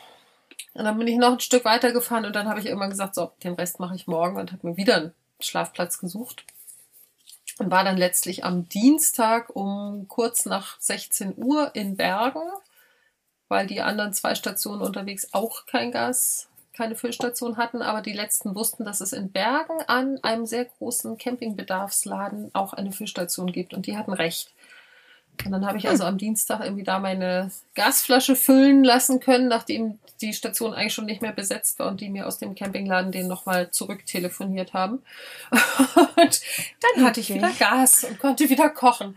Und dann bin ich noch ein Stück weiter gefahren und dann habe ich irgendwann gesagt, so, den Rest mache ich morgen und habe mir wieder einen Schlafplatz gesucht. Und war dann letztlich am Dienstag um kurz nach 16 Uhr in Bergen weil die anderen zwei Stationen unterwegs auch kein Gas, keine Füllstation hatten, aber die letzten wussten, dass es in Bergen an einem sehr großen Campingbedarfsladen auch eine Füllstation gibt und die hatten recht. Und dann habe ich also am Dienstag irgendwie da meine Gasflasche füllen lassen können, nachdem die Station eigentlich schon nicht mehr besetzt war und die mir aus dem Campingladen den nochmal zurücktelefoniert haben. Und dann hatte ich wieder Gas und konnte wieder kochen.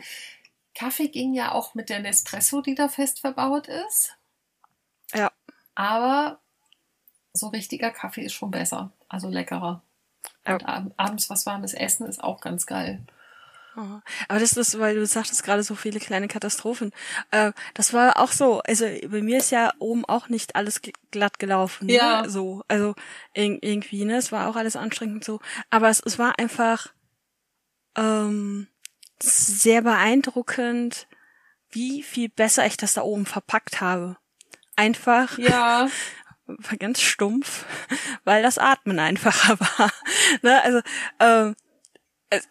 Kaffee ging ja auch mit der Nespresso, die da fest verbaut ist. Ja. Aber so richtiger Kaffee ist schon besser. Also leckerer. Ja. Und abends was warmes Essen ist auch ganz geil. Aber das ist, weil du sagtest gerade so viele kleine Katastrophen. Äh, das war auch so. Also bei mir ist ja oben auch nicht alles glatt gelaufen. Ne? Ja. Ne? So, also irgendwie, ne? Es war auch alles anstrengend so. Aber es, es war einfach ähm, sehr beeindruckend, wie viel besser ich das da oben verpackt habe einfach. Ja. War ganz stumpf, weil das Atmen einfacher war. ne? Also, ähm,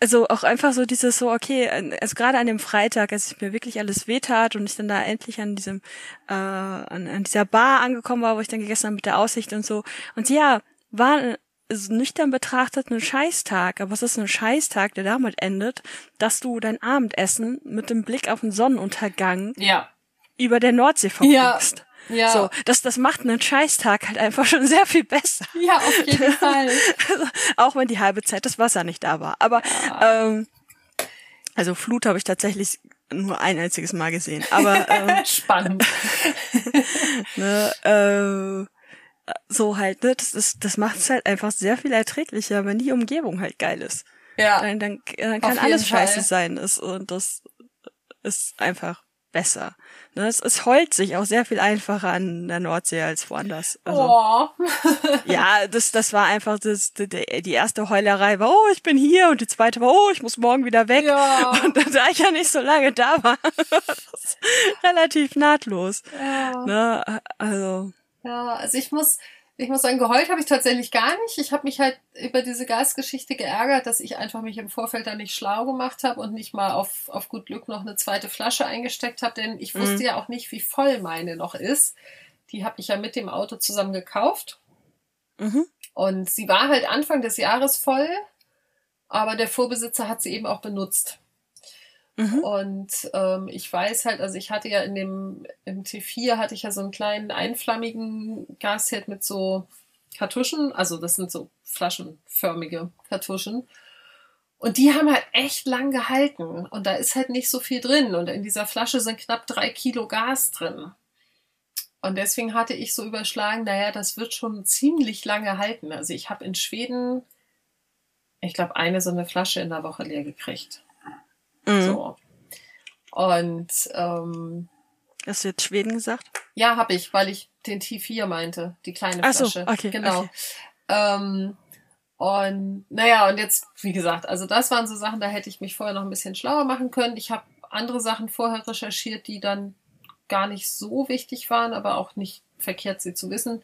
also auch einfach so dieses so, okay, also gerade an dem Freitag, als ich mir wirklich alles wehtat und ich dann da endlich an diesem, äh, an, an dieser Bar angekommen war, wo ich dann gegessen habe mit der Aussicht und so. Und ja, war nüchtern betrachtet ein Scheißtag, aber es ist ein Scheißtag, der damit endet, dass du dein Abendessen mit dem Blick auf den Sonnenuntergang ja. über der Nordsee verbringst. Ja. Ja. So, das, das macht einen Scheißtag halt einfach schon sehr viel besser. Ja, auf jeden Fall. Auch wenn die halbe Zeit das Wasser nicht da war. Aber ja. ähm, also Flut habe ich tatsächlich nur ein einziges Mal gesehen. Aber ähm, spannend. ne, äh, so halt, ne, das ist, das macht es halt einfach sehr viel erträglicher, wenn die Umgebung halt geil ist. Ja. Dann, dann, dann kann alles scheiße sein. Ist, und das ist einfach besser. Ne, es, heult sich auch sehr viel einfacher an der Nordsee als woanders. Also, oh. ja, das, das war einfach das, die, die erste Heulerei war, oh, ich bin hier und die zweite war, oh, ich muss morgen wieder weg. Ja. Und da ich ja nicht so lange da war, das relativ nahtlos. Ja. Ne, also. Ja, also ich muss, ich muss sagen, geheult habe ich tatsächlich gar nicht. Ich habe mich halt über diese Gasgeschichte geärgert, dass ich einfach mich im Vorfeld da nicht schlau gemacht habe und nicht mal auf, auf gut Glück noch eine zweite Flasche eingesteckt habe, denn ich wusste Mhm. ja auch nicht, wie voll meine noch ist. Die habe ich ja mit dem Auto zusammen gekauft. Mhm. Und sie war halt Anfang des Jahres voll, aber der Vorbesitzer hat sie eben auch benutzt. Mhm. Und ähm, ich weiß halt, also ich hatte ja in dem im T4 hatte ich ja so einen kleinen einflammigen Gasherd mit so Kartuschen, also das sind so flaschenförmige Kartuschen. Und die haben halt echt lang gehalten. Und da ist halt nicht so viel drin. Und in dieser Flasche sind knapp drei Kilo Gas drin. Und deswegen hatte ich so überschlagen, naja, das wird schon ziemlich lange halten. Also ich habe in Schweden, ich glaube, eine so eine Flasche in der Woche leer gekriegt. Mhm. So. Und ähm, Hast du jetzt Schweden gesagt? ja, habe ich, weil ich den T4 meinte, die kleine Ach so, Flasche. okay, Genau. okay. Ähm, und naja, und jetzt, wie gesagt, also das waren so Sachen, da hätte ich mich vorher noch ein bisschen schlauer machen können. Ich habe andere Sachen vorher recherchiert, die dann gar nicht so wichtig waren, aber auch nicht verkehrt, sie zu wissen.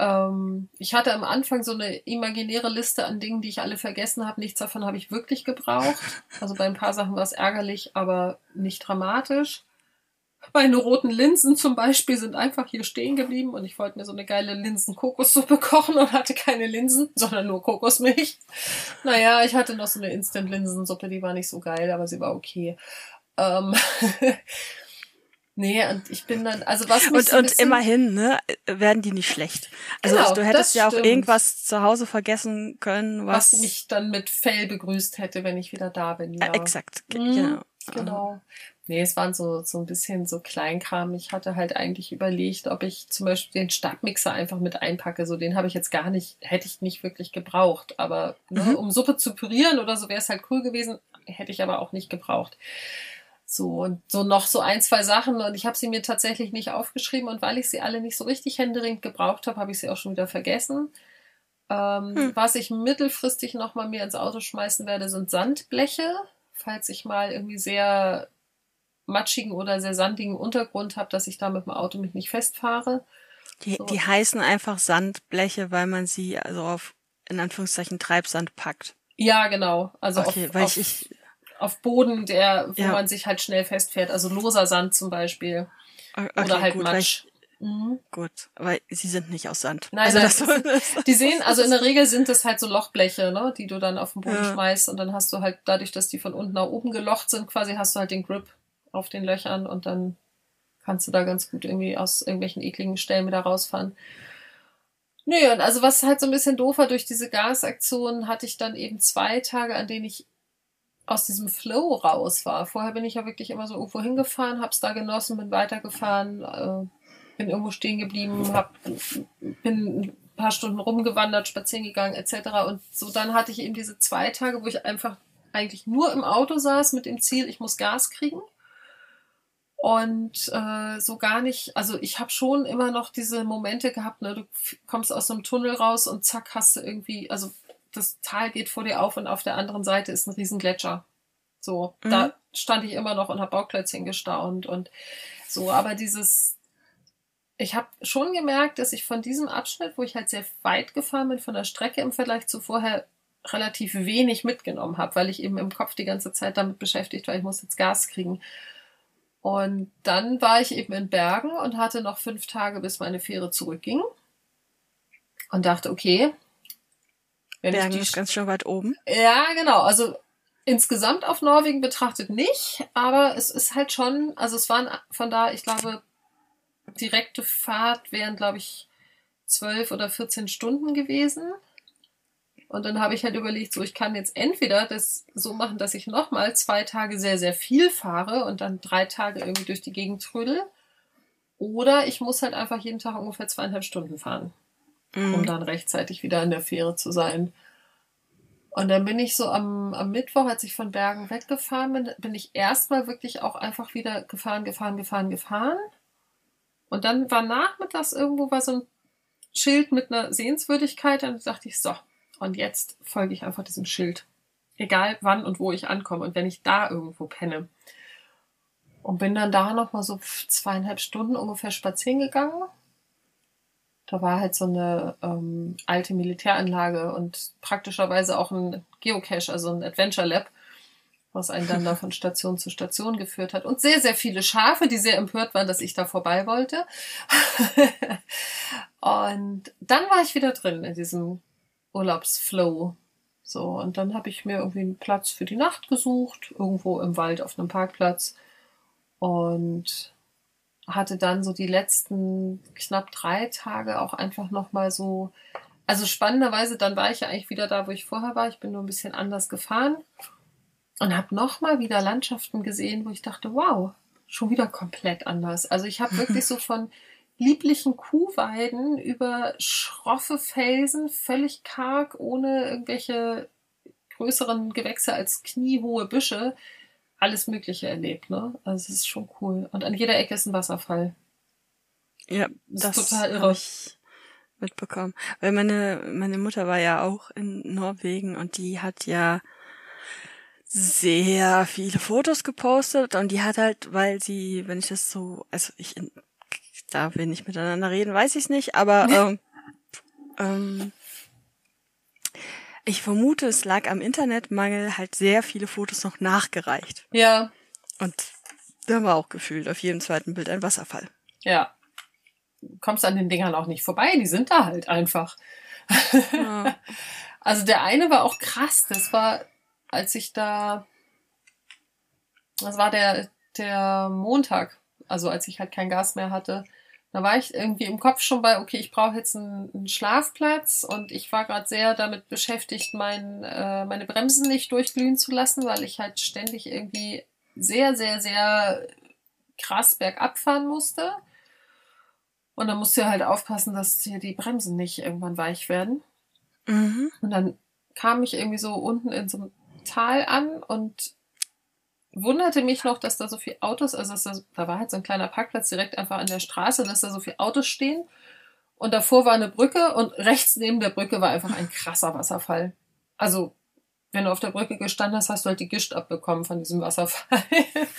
Ähm, ich hatte am Anfang so eine imaginäre Liste an Dingen, die ich alle vergessen habe. Nichts davon habe ich wirklich gebraucht. Also bei ein paar Sachen war es ärgerlich, aber nicht dramatisch. Meine roten Linsen zum Beispiel sind einfach hier stehen geblieben und ich wollte mir so eine geile Linsen-Kokossuppe kochen und hatte keine Linsen, sondern nur Kokosmilch. Naja, ich hatte noch so eine Instant-Linsensuppe, die war nicht so geil, aber sie war okay. Ähm nee, und ich bin dann, also was mich Und, so und immerhin, ne, werden die nicht schlecht. Also Genau, du hättest ja auch stimmt. irgendwas zu Hause vergessen können, was was, mich dann mit Fell begrüßt hätte, wenn ich wieder da bin. Ja. äh, exakt, Mhm, genau. Genau. Nee, es waren so, so ein bisschen so Kleinkram. Ich hatte halt eigentlich überlegt, ob ich zum Beispiel den Stabmixer einfach mit einpacke. So, den habe ich jetzt gar nicht, hätte ich nicht wirklich gebraucht. Aber ne, Mhm. um Suppe zu pürieren oder so wäre es halt cool gewesen, hätte ich aber auch nicht gebraucht. So, und so noch so ein, zwei Sachen. Und ich habe sie mir tatsächlich nicht aufgeschrieben. Und weil ich sie alle nicht so richtig händeringend gebraucht habe, habe ich sie auch schon wieder vergessen. Ähm, Hm. Was ich mittelfristig nochmal mir ins Auto schmeißen werde, sind Sandbleche. Falls ich mal irgendwie sehr matschigen oder sehr sandigen Untergrund habe, dass ich da mit dem Auto mich nicht festfahre. Die, So. die heißen einfach Sandbleche, weil man sie also auf, in Anführungszeichen, Treibsand packt. Ja, genau. Also okay, auf, weil auf, ich, ich, auf Boden, der, wo Ja. man sich halt schnell festfährt. Also loser Sand zum Beispiel. okay, oder halt gut, weil Matsch. Mhm. gut, aber sie sind nicht aus Sand. Nein, also nein, das, Die sehen, also in der Regel sind das halt so Lochbleche, ne, die du dann auf den Boden Ja. schmeißt und dann hast du halt, dadurch, dass die von unten nach oben gelocht sind, quasi hast du halt den Grip auf den Löchern und dann kannst du da ganz gut irgendwie aus irgendwelchen ekligen Stellen wieder rausfahren. Nö, und also was halt so ein bisschen doof war, durch diese Gasaktion hatte ich dann eben zwei Tage, an denen ich aus diesem Flow raus war. Vorher bin ich ja wirklich immer so irgendwo hingefahren, hab's da genossen, bin weitergefahren, äh, bin irgendwo stehen geblieben, hab, bin ein paar Stunden rumgewandert, spazieren gegangen etc. Und so dann hatte ich eben diese zwei Tage, wo ich einfach eigentlich nur im Auto saß mit dem Ziel, ich muss Gas kriegen. Und äh, so gar nicht, also ich habe schon immer noch diese Momente gehabt, ne, du kommst aus einem Tunnel raus und zack, hast du irgendwie, also das Tal geht vor dir auf und auf der anderen Seite ist ein riesen Gletscher. So, Mhm. da stand ich immer noch und habe Bauklötzchen gestaunt und so, aber dieses, ich habe schon gemerkt, dass ich von diesem Abschnitt, wo ich halt sehr weit gefahren bin von der Strecke im Vergleich zu vorher, relativ wenig mitgenommen habe, weil ich eben im Kopf die ganze Zeit damit beschäftigt war, ich muss jetzt Gas kriegen. Und dann war ich eben in Bergen und hatte noch fünf Tage, bis meine Fähre zurückging. Und dachte, okay, wenn Bergen ist ganz schön weit oben. ja, genau. Also insgesamt auf Norwegen betrachtet nicht, aber es ist halt schon, also es waren von da, ich glaube, direkte Fahrt wären, glaube ich, zwölf oder 14 Stunden gewesen. Und dann habe ich halt überlegt, so ich kann jetzt entweder das so machen, dass ich nochmal zwei Tage sehr, sehr viel fahre und dann drei Tage irgendwie durch die Gegend trödel. Oder ich muss halt einfach jeden Tag ungefähr zweieinhalb Stunden fahren um Mhm. dann rechtzeitig wieder in der Fähre zu sein. Und dann bin ich so am, am Mittwoch, als ich von Bergen weggefahren bin, bin ich erstmal wirklich auch einfach wieder gefahren, gefahren, gefahren, gefahren. Und dann war nachmittags irgendwo war so ein Schild mit einer Sehenswürdigkeit und dachte ich, so, und jetzt folge ich einfach diesem Schild. Egal wann und wo ich ankomme und wenn ich da irgendwo penne. Und bin dann da nochmal so zweieinhalb Stunden ungefähr spazieren gegangen da war halt so eine ähm, alte Militäranlage und praktischerweise auch ein Geocache, also ein Adventure Lab, was einen dann da von Station zu Station geführt hat. Und sehr, sehr viele Schafe, die sehr empört waren, dass ich da vorbei wollte. und dann war ich wieder drin in diesem Urlaubsflow. So, und dann habe ich mir irgendwie einen Platz für die Nacht gesucht, irgendwo im Wald auf einem Parkplatz. Und hatte dann so die letzten knapp drei Tage auch einfach nochmal so, also spannenderweise, dann war ich ja eigentlich wieder da, wo ich vorher war. Ich bin nur ein bisschen anders gefahren und habe nochmal wieder Landschaften gesehen, wo ich dachte, wow, schon wieder komplett anders. Also ich habe wirklich so von lieblichen Kuhweiden über schroffe Felsen, völlig karg, ohne irgendwelche größeren Gewächse als kniehohe Büsche, alles Mögliche erlebt, ne? Also es ist schon cool. Und an jeder Ecke ist ein Wasserfall. Ja, das, das total irre. Ich mitbekommen. Weil meine, meine Mutter war ja auch in Norwegen und die hat ja sehr viele Fotos gepostet und die hat halt, weil sie, wenn ich das so, also ich, da wir nicht miteinander reden, weiß ich nicht, aber ähm, ähm, ich vermute, es lag am Internetmangel halt sehr viele Fotos noch nachgereicht. Ja. Und da war auch gefühlt auf jedem zweiten Bild ein Wasserfall. Ja. Kommst an den Dingern auch nicht vorbei, die sind da halt einfach. Ja. also der eine war auch krass, das war, als ich da, das war der, der Montag, also als ich halt kein Gas mehr hatte, da war ich irgendwie im Kopf schon bei, okay, ich brauche jetzt einen, einen, Schlafplatz und ich war gerade sehr damit beschäftigt, mein, äh, meine Bremsen nicht durchglühen zu lassen, weil ich halt ständig irgendwie sehr, sehr, sehr krass bergab fahren musste. Und dann musst du halt aufpassen, dass hier die Bremsen nicht irgendwann weich werden. Mhm. Und dann kam ich irgendwie so unten in so einem Tal an und wunderte mich noch, dass da so viele Autos, also da, da war halt so ein kleiner Parkplatz direkt einfach an der Straße, dass da so viele Autos stehen. Und davor war eine Brücke und rechts neben der Brücke war einfach ein krasser Wasserfall. Also, wenn du auf der Brücke gestanden hast, hast du halt die Gischt abbekommen von diesem Wasserfall.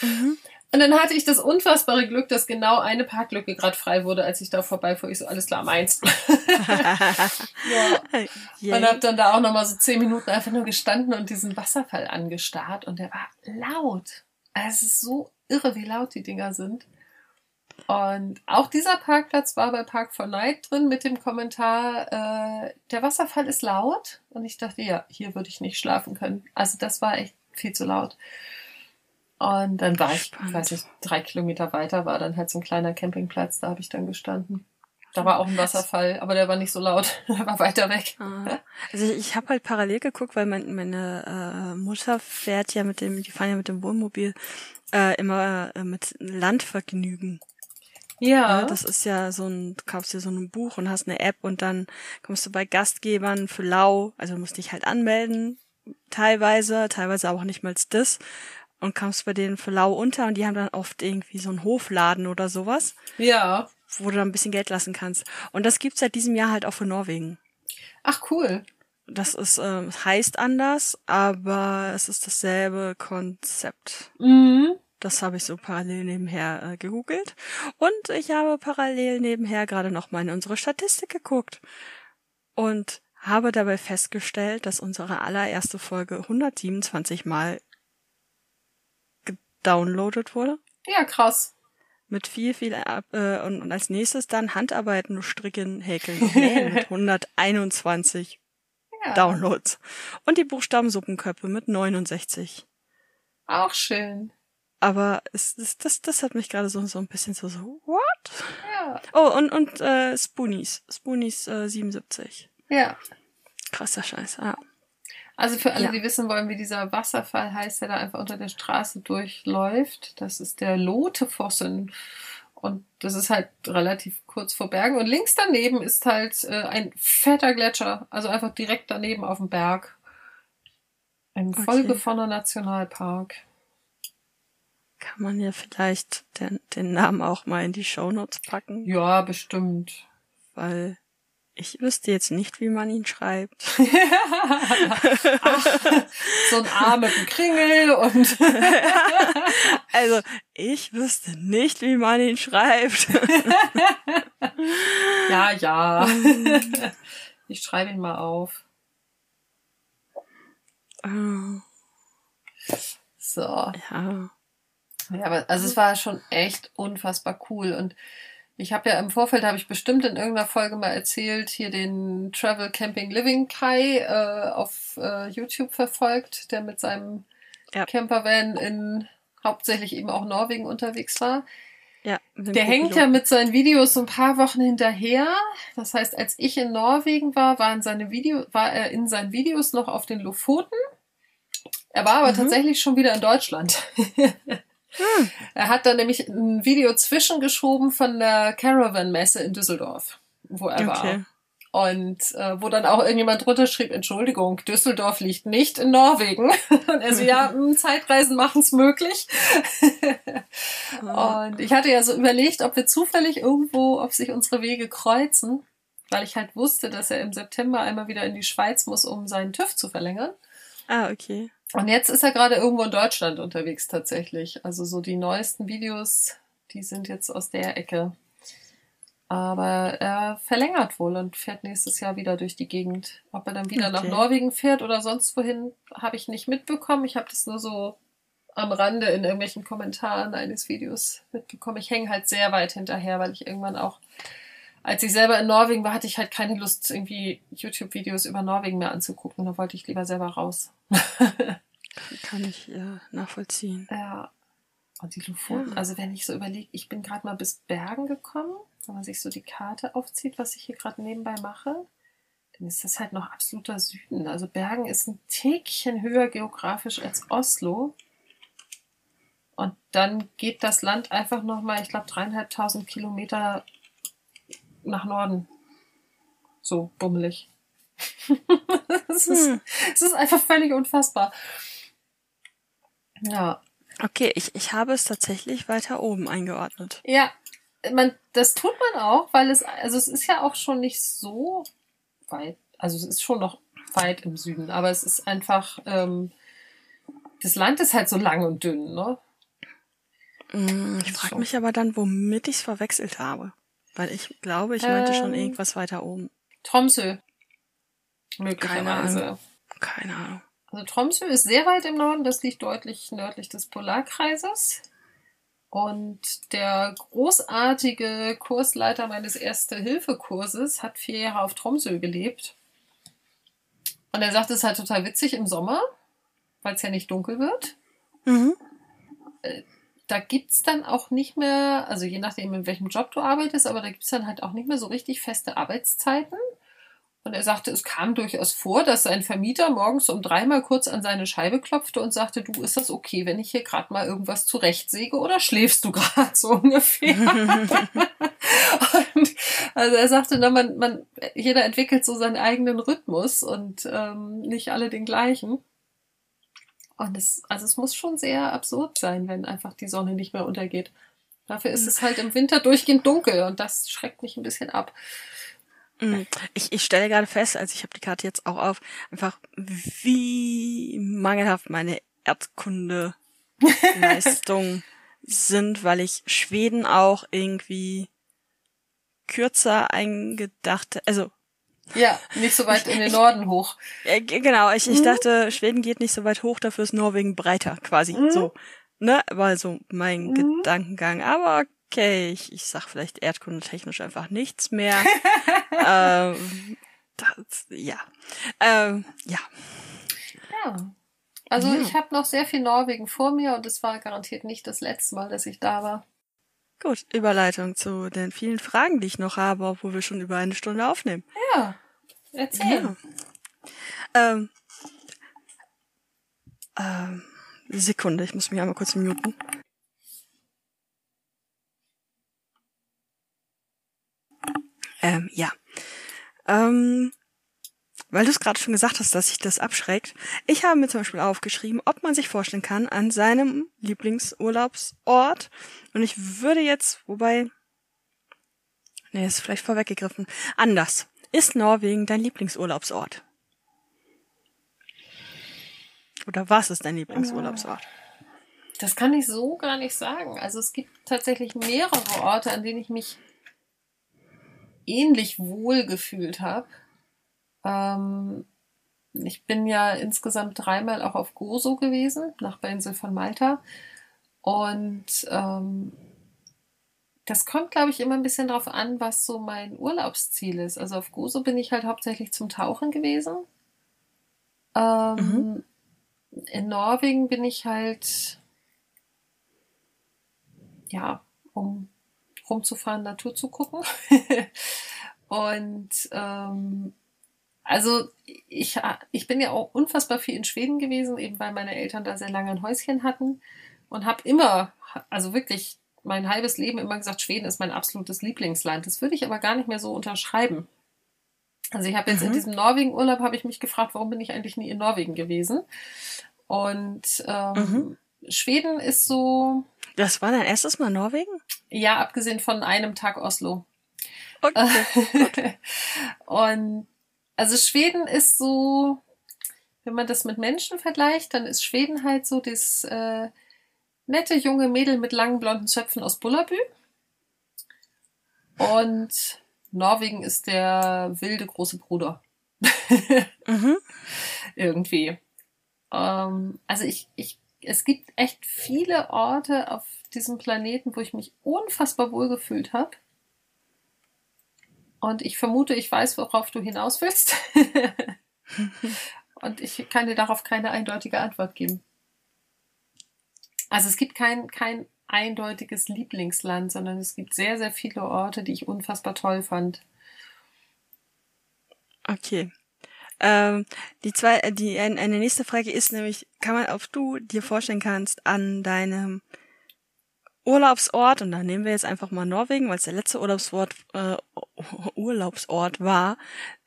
Mhm. Und dann hatte ich das unfassbare Glück, dass genau eine Parklücke gerade frei wurde, als ich da vorbeifuhr. Ich so, alles klar, meins. ja. Und hab dann da auch nochmal so zehn Minuten einfach nur gestanden und diesen Wasserfall angestarrt. Und der war laut. Also es ist so irre, wie laut die Dinger sind. Und auch dieser Parkplatz war bei Park for Night drin mit dem Kommentar, äh, der Wasserfall ist laut. Und ich dachte, ja, hier würde ich nicht schlafen können. Also das war echt viel zu laut. Und dann war ich, ich weiß nicht, drei Kilometer weiter war dann halt so ein kleiner Campingplatz, da habe ich dann gestanden. Da war auch ein Wasserfall, aber der war nicht so laut, der war weiter weg. Ah. Also ich, ich habe halt parallel geguckt, weil mein, meine äh, Mutter fährt ja mit dem, die fahren ja mit dem Wohnmobil äh, immer äh, mit Landvergnügen. Ja. Das ist ja so ein, du kaufst dir so ein Buch und hast eine App und dann kommst du bei Gastgebern für lau, also du musst dich halt anmelden, teilweise, teilweise auch nicht mal das und kamst bei denen für lau unter und die haben dann oft irgendwie so einen Hofladen oder sowas. Ja. Wo du dann ein bisschen Geld lassen kannst. Und das gibt's seit diesem Jahr halt auch für Norwegen. Ach cool. Das ist äh, heißt anders, aber es ist dasselbe Konzept. Mhm. Das habe ich so parallel nebenher äh, gegoogelt. Und ich habe parallel nebenher gerade noch mal in unsere Statistik geguckt. Und habe dabei festgestellt, dass unsere allererste Folge 127 Mal downloadet wurde. Ja, krass. Mit viel, viel äh, und, und als nächstes dann Handarbeiten, Stricken, Häkeln Nähen mit 121 ja. Downloads. Und die Buchstabensuppenköpfe mit 69. Auch schön. Aber es, es, das, das hat mich gerade so, so ein bisschen so, so, what? Ja. Oh, und, und äh, Spoonies. Spoonies äh, 77. Ja. Krasser Scheiß, ja. Also für alle, ja. die wissen wollen, wie dieser Wasserfall heißt, der da einfach unter der Straße durchläuft, das ist der Lotefossen. Und das ist halt relativ kurz vor Bergen. Und links daneben ist halt äh, ein fetter Gletscher, also einfach direkt daneben auf dem Berg. Ein Okay. vollgefundener Nationalpark. Kann man ja vielleicht den, den Namen auch mal in die Shownotes packen, Ja, bestimmt. weil ich wüsste jetzt nicht, wie man ihn schreibt. Ach, so ein A mit einem Kringel und Also, ich wüsste nicht, wie man ihn schreibt. ja, ja. Ich schreibe ihn mal auf. Ah, So. ja. Ja, aber also es war schon echt unfassbar cool und ich habe ja im Vorfeld habe ich bestimmt in irgendeiner Folge mal erzählt, hier den Travel Camping Living Kai äh, auf äh, YouTube verfolgt, der mit seinem Ja. Campervan in hauptsächlich eben auch Norwegen unterwegs war. Ja, Der hängt ja mit seinen Videos so ein paar Wochen hinterher. Das heißt, als ich in Norwegen war, waren seine Video, war er in seinen Videos noch auf den Lofoten. Er war aber Mhm. tatsächlich schon wieder in Deutschland. Hm. Er hat da nämlich ein Video zwischengeschoben von der Caravan-Messe in Düsseldorf, wo er Okay. war. Und äh, wo dann auch irgendjemand drunter schrieb, Entschuldigung, Düsseldorf liegt nicht in Norwegen. Und er so, ja, mh, Zeitreisen machen's möglich. Ah, Und ich hatte ja so überlegt, ob wir zufällig irgendwo, ob sich unsere Wege kreuzen, weil ich halt wusste, dass er im September einmal wieder in die Schweiz muss, um seinen TÜV zu verlängern. ah, okay. Und jetzt ist er gerade irgendwo in Deutschland unterwegs tatsächlich. Also so die neuesten Videos, die sind jetzt aus der Ecke. Aber er verlängert wohl und fährt nächstes Jahr wieder durch die Gegend. Ob er dann wieder nach Okay. Norwegen fährt oder sonst wohin, habe ich nicht mitbekommen. Ich habe das nur so am Rande in irgendwelchen Kommentaren eines Videos mitbekommen. Ich hänge halt sehr weit hinterher, weil ich irgendwann auch, als ich selber in Norwegen war, hatte ich halt keine Lust, irgendwie YouTube-Videos über Norwegen mehr anzugucken. Da wollte ich lieber selber raus. Kann ich ja nachvollziehen. Ja. Und die Lofoten, Ja. also wenn ich so überlege, ich bin gerade mal bis Bergen gekommen, wenn man sich so die Karte aufzieht, was ich hier gerade nebenbei mache, dann ist das halt noch absoluter Süden. Also Bergen ist ein Tickchen höher geografisch als Oslo. Und dann geht das Land einfach nochmal, ich glaube, dreieinhalbtausend Kilometer nach Norden. So bummelig. Es ist, Hm. ist einfach völlig unfassbar. Ja. Okay, ich, ich habe es tatsächlich weiter oben eingeordnet. Ja, man, das tut man auch, weil es, also es ist ja auch schon nicht so weit, also es ist schon noch weit im Süden, aber es ist einfach, ähm, das Land ist halt so lang und dünn, ne? Mm, Ich frage mich aber dann, womit ich es verwechselt habe. Weil ich glaube, ich meinte schon Ähm. irgendwas weiter oben. Tromsø. Möglicherweise. Keine Ahnung. Also Tromsø ist sehr weit im Norden, das liegt deutlich nördlich des Polarkreises. Und der großartige Kursleiter meines Erste-Hilfe-Kurses hat vier Jahre auf Tromsø gelebt. Und er sagt, es ist halt total witzig im Sommer, weil es ja nicht dunkel wird. Mhm. Da gibt's dann auch nicht mehr, also je nachdem, in welchem Job du arbeitest, aber da gibt's dann halt auch nicht mehr so richtig feste Arbeitszeiten. Und er sagte, es kam durchaus vor, dass sein Vermieter morgens um dreimal kurz an seine Scheibe klopfte und sagte, du, ist das okay, wenn ich hier gerade mal irgendwas zurechtsäge oder schläfst du gerade so ungefähr? und also er sagte, na, man, man, jeder entwickelt so seinen eigenen Rhythmus und ähm, nicht alle den gleichen. Und es, also es muss schon sehr absurd sein, wenn einfach die Sonne nicht mehr untergeht. Dafür ist es halt im Winter durchgehend dunkel und das schreckt mich ein bisschen ab. Mm, Ich, ich stelle gerade fest, also ich habe die Karte jetzt auch auf, einfach wie mangelhaft meine Erdkunde-Leistungen sind, weil ich Schweden auch irgendwie kürzer eingedacht, also Ja, nicht so weit in den Norden hoch. g- genau, ich, ich Mhm. dachte, Schweden geht nicht so weit hoch, dafür ist Norwegen breiter quasi, Mhm. so, ne, war so mein Mhm. Gedankengang, aber okay, ich, ich sag vielleicht erdkundetechnisch einfach nichts mehr. ähm, das, ja, ähm, ja, Ja. Also Ja. ich habe noch sehr viel Norwegen vor mir und es war garantiert nicht das letzte Mal, dass ich da war. Gut, Überleitung zu den vielen Fragen, die ich noch habe, obwohl wir schon über eine Stunde aufnehmen. Ja, erzähl. Ja. Ähm, ähm, Sekunde, ich muss mich einmal kurz muten. Ähm, ja. Ähm, weil du es gerade schon gesagt hast, dass sich das abschreckt. Ich habe mir zum Beispiel aufgeschrieben, ob man sich vorstellen kann an seinem Lieblingsurlaubsort. Und ich würde jetzt, wobei, nee, ist vielleicht vorweggegriffen, anders. Ist Norwegen dein Lieblingsurlaubsort? Oder was ist dein Lieblingsurlaubsort? Das kann ich so gar nicht sagen. Also es gibt tatsächlich mehrere Orte, an denen ich mich ähnlich wohl gefühlt habe. Ähm, ich bin ja insgesamt dreimal auch auf Gozo gewesen, Nachbarinsel von Malta. Und ähm, das kommt, glaube ich, immer ein bisschen darauf an, was so mein Urlaubsziel ist. Also auf Gozo bin ich halt hauptsächlich zum Tauchen gewesen. Ähm, mhm. In Norwegen bin ich halt, ja, um rumzufahren, Natur zu gucken. Und ähm, also ich, ich bin ja auch unfassbar viel in Schweden gewesen, eben weil meine Eltern da sehr lange ein Häuschen hatten und habe immer, also wirklich mein halbes Leben immer gesagt, Schweden ist mein absolutes Lieblingsland. Das würde ich aber gar nicht mehr so unterschreiben. Also ich habe jetzt mhm. in diesem Norwegen-Urlaub habe ich mich gefragt, warum bin ich eigentlich nie in Norwegen gewesen? Und ähm, mhm. Schweden ist so. Das war dein erstes Mal Norwegen? Ja, abgesehen von einem Tag Oslo. Okay. und also Schweden ist so, wenn man das mit Menschen vergleicht, dann ist Schweden halt so das äh, nette junge Mädel mit langen blonden Zöpfen aus Bullabü. Und Norwegen ist der wilde große Bruder. mhm. Irgendwie. Ähm, also ich, ich, es gibt echt viele Orte auf diesem Planeten, wo ich mich unfassbar wohl gefühlt habe. Und ich vermute, ich weiß, worauf du hinaus willst. Und ich kann dir darauf keine eindeutige Antwort geben. Also es gibt kein, kein eindeutiges Lieblingsland, sondern es gibt sehr, sehr viele Orte, die ich unfassbar toll fand. Okay. Ähm, die zwei, die eine nächste Frage ist nämlich, kann man, ob du dir vorstellen kannst, an deinem Urlaubsort, und da nehmen wir jetzt einfach mal Norwegen, weil es der letzte Urlaubsort, äh, Urlaubsort war,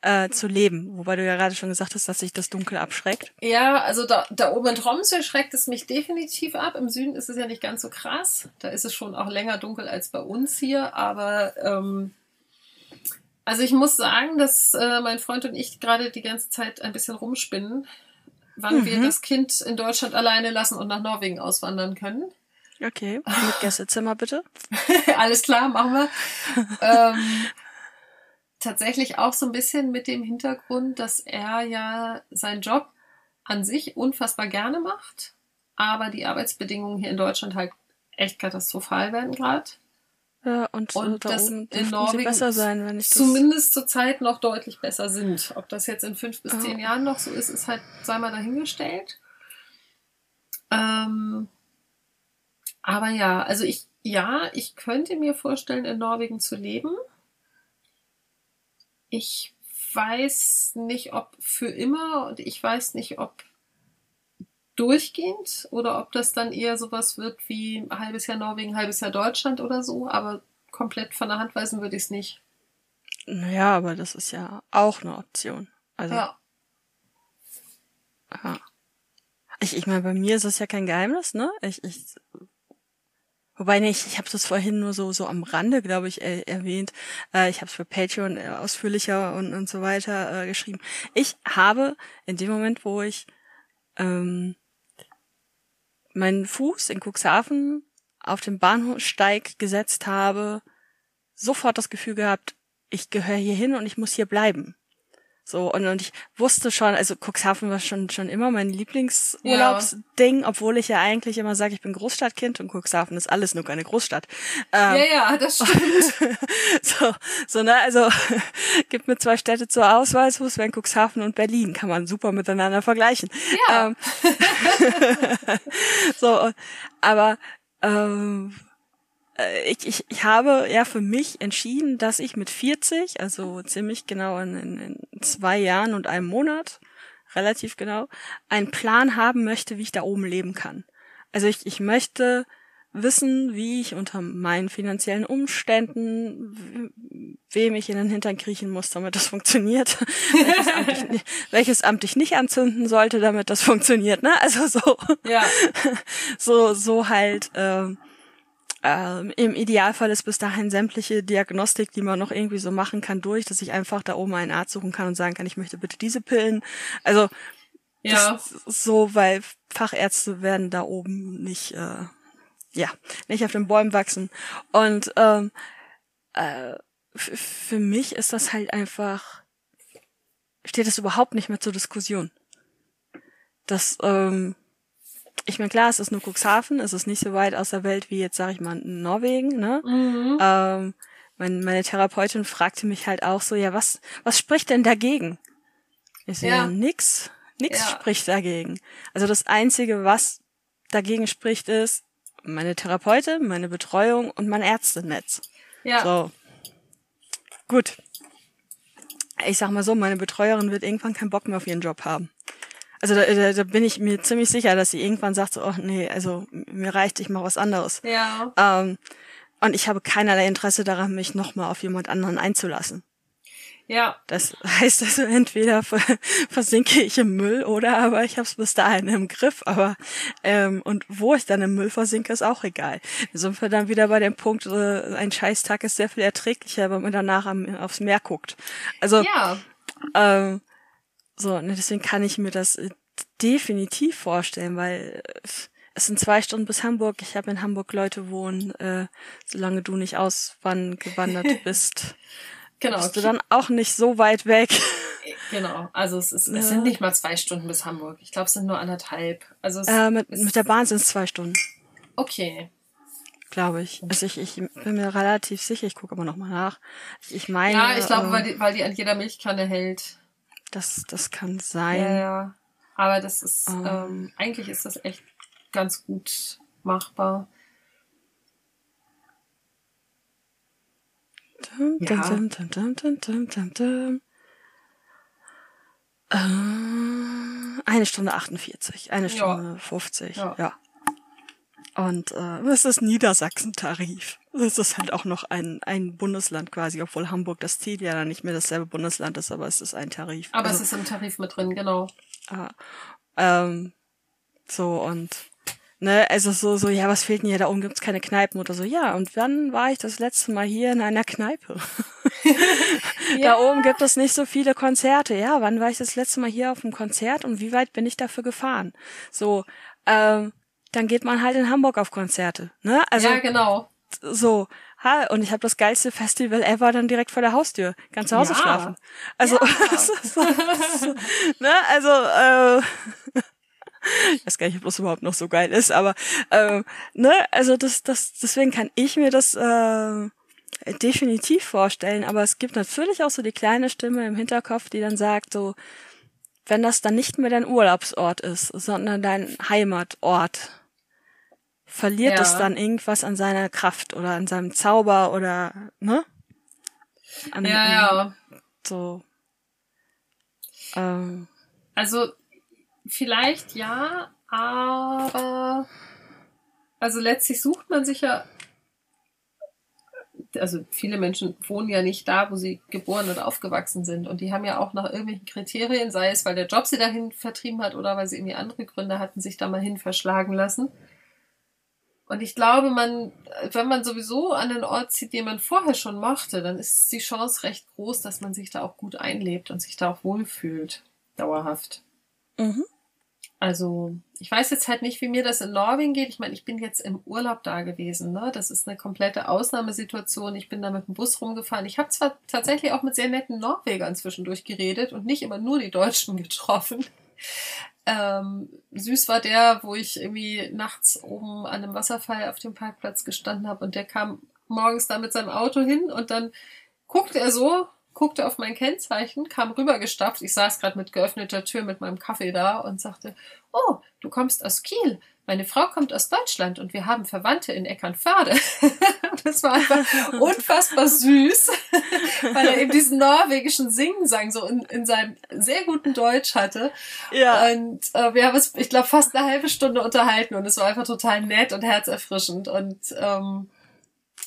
äh, zu leben. Wobei du ja gerade schon gesagt hast, dass sich das Dunkel abschreckt. Ja, also da, da oben in Tromsø schreckt es mich definitiv ab. Im Süden ist es ja nicht ganz so krass. Da ist es schon auch länger dunkel als bei uns hier. Aber ähm, also ich muss sagen, dass äh, mein Freund und ich gerade die ganze Zeit ein bisschen rumspinnen, wann mhm. wir das Kind in Deutschland alleine lassen und nach Norwegen auswandern können. Okay, mit Gästezimmer bitte. Alles klar, machen wir. ähm, tatsächlich auch so ein bisschen mit dem Hintergrund, dass er ja seinen Job an sich unfassbar gerne macht, aber die Arbeitsbedingungen hier in Deutschland halt echt katastrophal werden gerade. Ja, und, und da das oben in Norwegen besser sein, wenn ich zumindest zur Zeit noch deutlich besser sind. Ob das jetzt in fünf bis oh. zehn Jahren noch so ist, ist halt, sei mal dahingestellt. Ähm, aber ja, also ich, ja, ich könnte mir vorstellen, in Norwegen zu leben. Ich weiß nicht, ob für immer und ich weiß nicht, ob durchgehend oder ob das dann eher sowas wird wie halbes Jahr Norwegen, halbes Jahr Deutschland oder so, aber komplett von der Hand weisen würde ich es nicht. Naja, aber das ist ja auch eine Option. Also, ja. ja. Ich, ich meine, bei mir ist das ja kein Geheimnis, ne? Ich, ich Wobei nicht, ich habe das vorhin nur so so am Rande, glaube ich, äh, erwähnt. Äh, ich habe es für Patreon äh, ausführlicher und und so weiter äh, geschrieben. Ich habe in dem Moment, wo ich ähm, meinen Fuß in Cuxhaven auf den Bahnhofsteig gesetzt habe, sofort das Gefühl gehabt, ich gehöre hier hin und ich muss hier bleiben. So, und, und ich wusste schon, also Cuxhaven war schon, schon immer mein Lieblingsurlaubsding, ja. obwohl ich ja eigentlich immer sage, ich bin Großstadtkind und Cuxhaven ist alles nur keine Großstadt. Ähm, ja, ja, das stimmt. so, so, ne, also gibt mir zwei Städte zur Auswahl, so es wären Cuxhaven und Berlin, kann man super miteinander vergleichen. Ja. Ähm, so, aber ähm, äh, ich, ich, ich habe ja für mich entschieden, dass ich mit 40, also ziemlich genau in, in, in zwei Jahren und einem Monat, relativ genau, einen Plan haben möchte, wie ich da oben leben kann. Also ich, ich möchte wissen, wie ich unter meinen finanziellen Umständen, wem ich in den Hintern kriechen muss, damit das funktioniert, welches, Amt ich, welches Amt ich nicht anzünden sollte, damit das funktioniert, ne? Also so, Ja. so, so halt. Ähm, ähm, Im Idealfall ist bis dahin sämtliche Diagnostik, die man noch irgendwie so machen kann, durch, dass ich einfach da oben einen Arzt suchen kann und sagen kann, ich möchte bitte diese Pillen. Also Ja. so, weil Fachärzte werden da oben nicht, äh, ja, nicht auf den Bäumen wachsen. Und ähm, äh, für mich ist das halt einfach, steht das überhaupt nicht mehr zur Diskussion. Das, ähm, ich meine, klar, es ist nur Cuxhaven, es ist nicht so weit aus der Welt wie jetzt, sag ich mal, Norwegen, ne? Mhm. Ähm, mein, meine Therapeutin fragte mich halt auch so, ja, was, was spricht denn dagegen? Ich so, ja, Ja. nix, nix Ja. spricht dagegen. Also das Einzige, was dagegen spricht, ist meine Therapeutin, meine Betreuung und mein Ärztenetz. Ja. So. Gut. Ich sag mal so, meine Betreuerin wird irgendwann keinen Bock mehr auf ihren Job haben. Also da, da, da bin ich mir ziemlich sicher, dass sie irgendwann sagt so, oh nee, also mir reicht, ich mache was anderes. Ja. Ähm, und ich habe keinerlei Interesse daran, mich nochmal auf jemand anderen einzulassen. Ja. Das heißt also, entweder ver- versinke ich im Müll oder aber ich habe es bis dahin im Griff. Aber ähm, und wo ich dann im Müll versinke, ist auch egal. Da sind wir dann wieder bei dem Punkt, äh, ein Scheißtag ist sehr viel erträglicher, wenn man danach am, aufs Meer guckt. Also Ja. ähm, so, ne, deswegen kann ich mir das äh, definitiv vorstellen, weil äh, es sind zwei Stunden bis Hamburg. Ich habe in Hamburg Leute wohnen. Äh, solange du nicht ausgewandert bist, Genau. bist du dann auch nicht so weit weg. Genau. Also es ist, es sind nicht mal zwei Stunden bis Hamburg. Ich glaube, es sind nur anderthalb. Also es Äh, mit, mit der Bahn sind es zwei Stunden, Okay. glaube ich. Also ich, ich bin mir relativ sicher, ich gucke aber noch mal nach. Ich, ich meine, Ja, ich glaube, äh, weil die, weil die an jeder Milchkanne hält. Das, das kann sein. Ja, ja. Aber das ist, Ähm. ähm, eigentlich ist das echt ganz gut machbar. Dum, Ja. dum, dum, dum, dum, dum, dum, dum. Äh, eine Stunde 48, eine Ja. Stunde 50, ja. Ja. Und äh, das ist Niedersachsen-Tarif. Das ist halt auch noch ein, ein Bundesland quasi, obwohl Hamburg das Ziel ja dann nicht mehr dasselbe Bundesland ist, aber es ist ein Tarif. Aber Also, es ist im Tarif mit drin, genau. Ah, ähm, so und ne, also so, so, ja, was fehlt denn hier? Da oben gibt's keine Kneipen oder so. Ja, und wann war ich das letzte Mal hier in einer Kneipe? Da oben gibt es nicht so viele Konzerte. Ja, wann war ich das letzte Mal hier auf einem Konzert und wie weit bin ich dafür gefahren? So, ähm, dann geht man halt in Hamburg auf Konzerte, ne? Also ja, genau. So, ha, und ich habe das geilste Festival ever dann direkt vor der Haustür. Ganz zu Hause Ja. schlafen. Also, so, so, ne, also, äh, ich weiß gar nicht, ob das überhaupt noch so geil ist, aber äh, ne, also das, das, deswegen kann ich mir das äh, definitiv vorstellen, aber es gibt natürlich auch so die kleine Stimme im Hinterkopf, die dann sagt, so, wenn das dann nicht mehr dein Urlaubsort ist, sondern dein Heimatort, verliert Ja. es dann irgendwas an seiner Kraft oder an seinem Zauber oder, ne? An, Ja, ja. so. Ähm, Also vielleicht ja, aber also letztlich sucht man sich ja, also viele Menschen wohnen ja nicht da, wo sie geboren und aufgewachsen sind und die haben ja auch nach irgendwelchen Kriterien, sei es weil der Job sie dahin vertrieben hat oder weil sie irgendwie andere Gründe hatten, sich da mal hin verschlagen lassen. Und ich glaube, man, wenn man sowieso an den Ort zieht, den man vorher schon mochte, dann ist die Chance recht groß, dass man sich da auch gut einlebt und sich da auch wohlfühlt, dauerhaft. mhm. Also, ich weiß jetzt halt nicht, wie mir das in Norwegen geht. Ich meine, ich bin jetzt im Urlaub da gewesen. Ne? Das ist eine komplette Ausnahmesituation. Ich bin da mit dem Bus rumgefahren. Ich habe zwar tatsächlich auch mit sehr netten Norwegern zwischendurch geredet und nicht immer nur die Deutschen getroffen. Ähm, süß war der, wo ich irgendwie nachts oben an einem Wasserfall auf dem Parkplatz gestanden habe und der kam morgens da mit seinem Auto hin und dann guckte er so, guckte auf mein Kennzeichen, kam rübergestapft. Ich saß gerade mit geöffneter Tür mit meinem Kaffee da und sagte, oh, du kommst aus Kiel. Meine Frau kommt aus Deutschland und wir haben Verwandte in Eckernförde. das war einfach unfassbar süß. weil er eben diesen norwegischen Singen-Sang so in, in seinem sehr guten Deutsch hatte. Ja. Und äh, wir haben uns, ich glaube, fast eine halbe Stunde unterhalten und es war einfach total nett und herzerfrischend. Und ähm,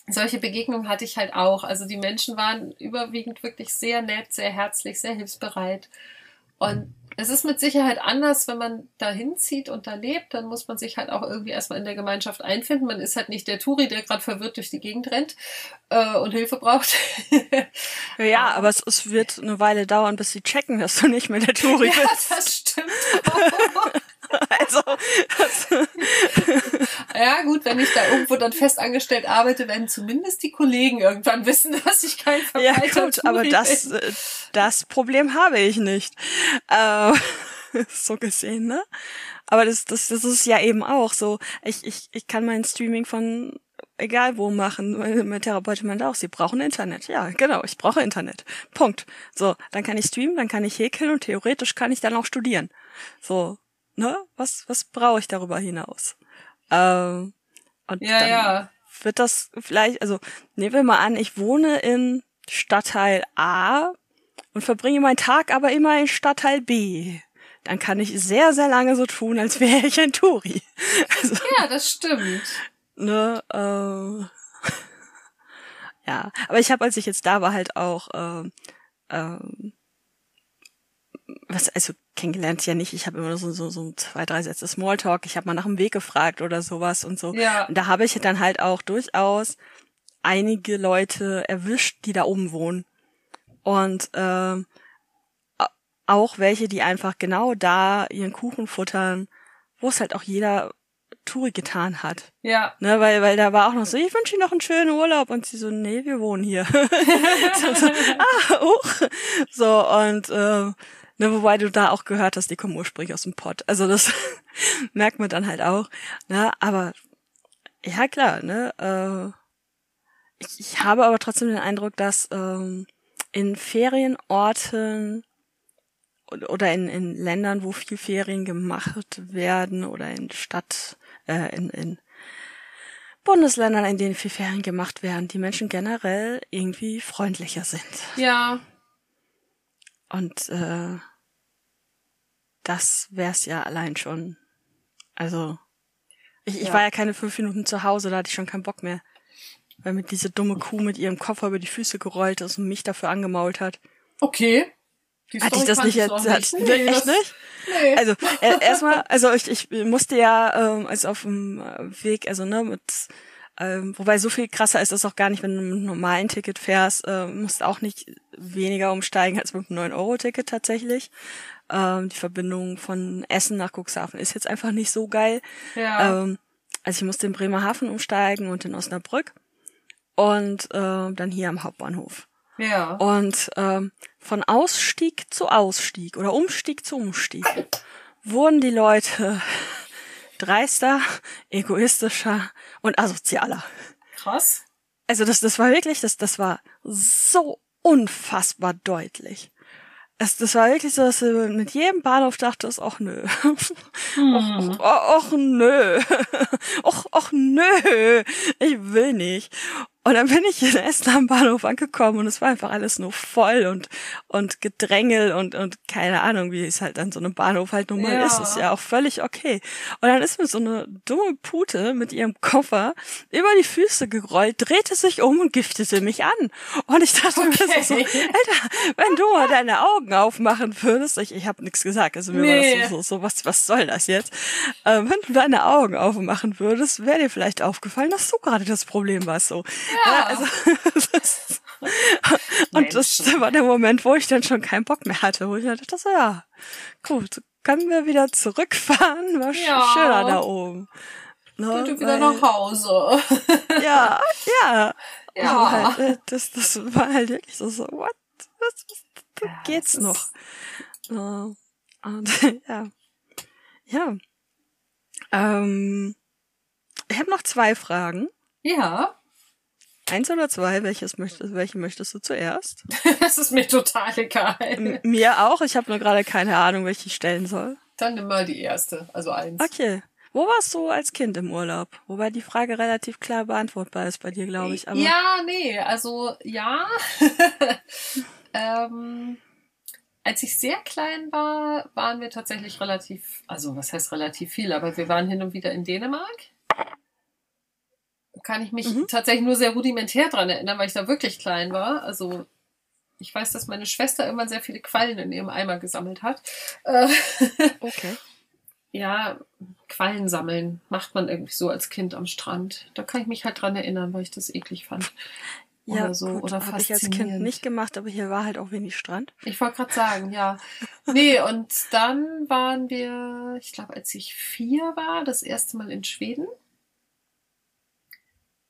solche Begegnungen hatte ich halt auch. Also die Menschen waren überwiegend wirklich sehr nett, sehr herzlich, sehr hilfsbereit. Und es ist mit Sicherheit anders, wenn man da hinzieht und da lebt, dann muss man sich halt auch irgendwie erstmal in der Gemeinschaft einfinden. Man ist halt nicht der Touri, der gerade verwirrt durch die Gegend rennt äh, und Hilfe braucht. ja, aber es, es wird eine Weile dauern, bis sie checken, dass du nicht mehr der Touri ja, bist. das stimmt. Also, das, ja gut, wenn ich da irgendwo dann fest angestellt arbeite, werden zumindest die Kollegen irgendwann wissen, dass ich kein ja verbreiter gut, aber das, bin. äh, das Problem habe ich nicht. Äh, so gesehen, ne? Aber das, das, das ist ja eben auch so. Ich, ich, ich kann mein Streaming von egal wo machen. Meine, meine Therapeutin meinte auch, sie brauchen Internet. Ja, genau, ich brauche Internet. Punkt. So, dann kann ich streamen, dann kann ich häkeln und theoretisch kann ich dann auch studieren. So, ne? Was, was brauche ich darüber hinaus? Ähm, und Ja, dann ja. wird das vielleicht, also nehmen wir mal an, ich wohne in Stadtteil A und verbringe meinen Tag aber immer in Stadtteil B. Dann kann ich sehr, sehr lange so tun, als wäre ich ein Touri. Also, Ja, das stimmt. ne, äh, ja. Aber ich habe, als ich jetzt da war, halt auch, ähm, ähm, was, also kennengelernt ja nicht. Ich habe immer so, so, so zwei, drei Sätze Smalltalk. Ich habe mal nach dem Weg gefragt oder sowas und so. Ja. Und da habe ich dann halt auch durchaus einige Leute erwischt, die da oben wohnen. Und ähm, auch welche, die einfach genau da ihren Kuchen futtern, wo es halt auch jeder Touri getan hat. Ja. Ne, weil, weil da war auch noch so, ich wünsche Ihnen noch einen schönen Urlaub. Und sie so, nee, wir wohnen hier. so, so, ah, uch. So, und ähm, ne, wobei du da auch gehört hast, die kommen ursprünglich aus dem Pott. Also das merkt man dann halt auch. Ne, aber ja klar, ne, äh, ich, ich habe aber trotzdem den Eindruck, dass ähm, in Ferienorten oder- in, in Ländern, wo viel Ferien gemacht werden oder in Stadt, äh, in, in Bundesländern, in denen viel Ferien gemacht werden, die Menschen generell irgendwie freundlicher sind. Ja. Und äh, das wär's ja allein schon. Also, ich, ich Ja. war ja keine fünf Minuten zu Hause, da hatte ich schon keinen Bock mehr. Weil mir diese dumme Kuh mit ihrem Koffer über die Füße gerollt ist und mich dafür angemault hat. Okay. Die Hatte ich das nicht jetzt? noch Hat, Nee, echt das- nicht? Nee. Also äh, erstmal, also ich, ich musste ja ähm, also auf dem Weg, also ne mit ähm, wobei so viel krasser ist das auch gar nicht, wenn du mit einem normalen Ticket fährst, äh, musst auch nicht weniger umsteigen als mit einem 9-Euro-Ticket tatsächlich. Ähm, die Verbindung von Essen nach Cuxhaven ist jetzt einfach nicht so geil. ja. Ähm, also ich musste in Bremerhaven umsteigen und in Osnabrück und äh, dann hier am Hauptbahnhof. ja. Und ähm, von Ausstieg zu Ausstieg oder Umstieg zu Umstieg wurden die Leute dreister, egoistischer und asozialer. Krass. Also das, das war wirklich, das, das war so unfassbar deutlich. Es, das war wirklich so, dass du mit jedem Bahnhof dachtest, ach nö. Hm. Och, och nö. Och, och nö. Ich will nicht. Und dann bin ich in Essen am Bahnhof angekommen und es war einfach alles nur voll und, und Gedrängel und, und keine Ahnung, wie es halt an so einem Bahnhof halt nun mal Ja. ist. Ist ja auch völlig okay. Und dann ist mir so eine dumme Pute mit ihrem Koffer über die Füße gerollt, drehte sich um und giftete mich an. Und ich dachte mir so, Okay. Alter, wenn du mal deine Augen aufmachen würdest, ich, ich habe nichts gesagt, also mir Nee. war das so, so, so was, was soll das jetzt? Ähm, wenn du deine Augen aufmachen würdest, wäre dir vielleicht aufgefallen, dass du gerade das Problem warst. So. Ja. also, das, und das war der Moment, wo ich dann schon keinen Bock mehr hatte, wo ich dachte, so, ja, gut, können wir wieder zurückfahren? War Ja. schöner da oben. Ne, Bitte wieder nach Hause. Ja, ja. Ja. Aber halt, äh, das, das war halt wirklich so, so what? Was, was, Ja, geht's noch? Ja. Und, ja. Ja. Ähm, ich habe noch zwei Fragen. Ja. Eins oder zwei? Welches möchtest, welche möchtest du zuerst? Das ist mir total egal. M mir auch. Ich habe nur gerade keine Ahnung, welche ich stellen soll. Dann nimm mal die erste, also eins. Okay. Wo warst du als Kind im Urlaub? Wobei die Frage relativ klar beantwortbar ist bei dir, glaube ich. Aber ja, nee, also ja. ähm, als ich sehr klein war, waren wir tatsächlich relativ, also was heißt relativ viel, aber wir waren hin und wieder in Dänemark. Kann ich mich mhm. tatsächlich nur sehr rudimentär dran erinnern, weil ich da wirklich klein war. Also ich weiß, dass meine Schwester immer sehr viele Quallen in ihrem Eimer gesammelt hat. Äh, okay. Ja, Quallen sammeln macht man irgendwie so als Kind am Strand. Da kann ich mich halt dran erinnern, weil ich das eklig fand. Ja, oder so. Gut, oder habe ich als Kind nicht gemacht, aber hier war halt auch wenig Strand. Ich wollte gerade sagen, ja. Nee, und dann waren wir, ich glaube, als ich vier war, das erste Mal in Schweden.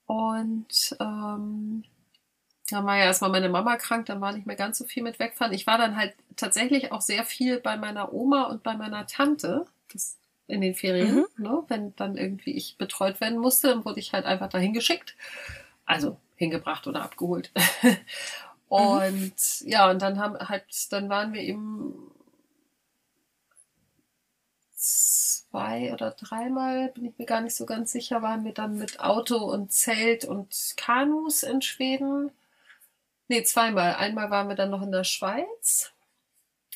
Und ähm, dann war ja erstmal meine Mama krank, dann war nicht mehr ganz so viel mit wegfahren. Ich war dann halt tatsächlich auch sehr viel bei meiner Oma und bei meiner Tante. Das in den Ferien, mhm. ne? wenn dann irgendwie ich betreut werden musste, dann wurde ich halt einfach dahin geschickt. Also hingebracht oder abgeholt. und mhm. ja, und dann haben halt, dann waren wir eben zwei oder dreimal, bin ich mir gar nicht so ganz sicher, waren wir dann mit Auto und Zelt und Kanus in Schweden. Nee, zweimal. Einmal waren wir dann noch in der Schweiz.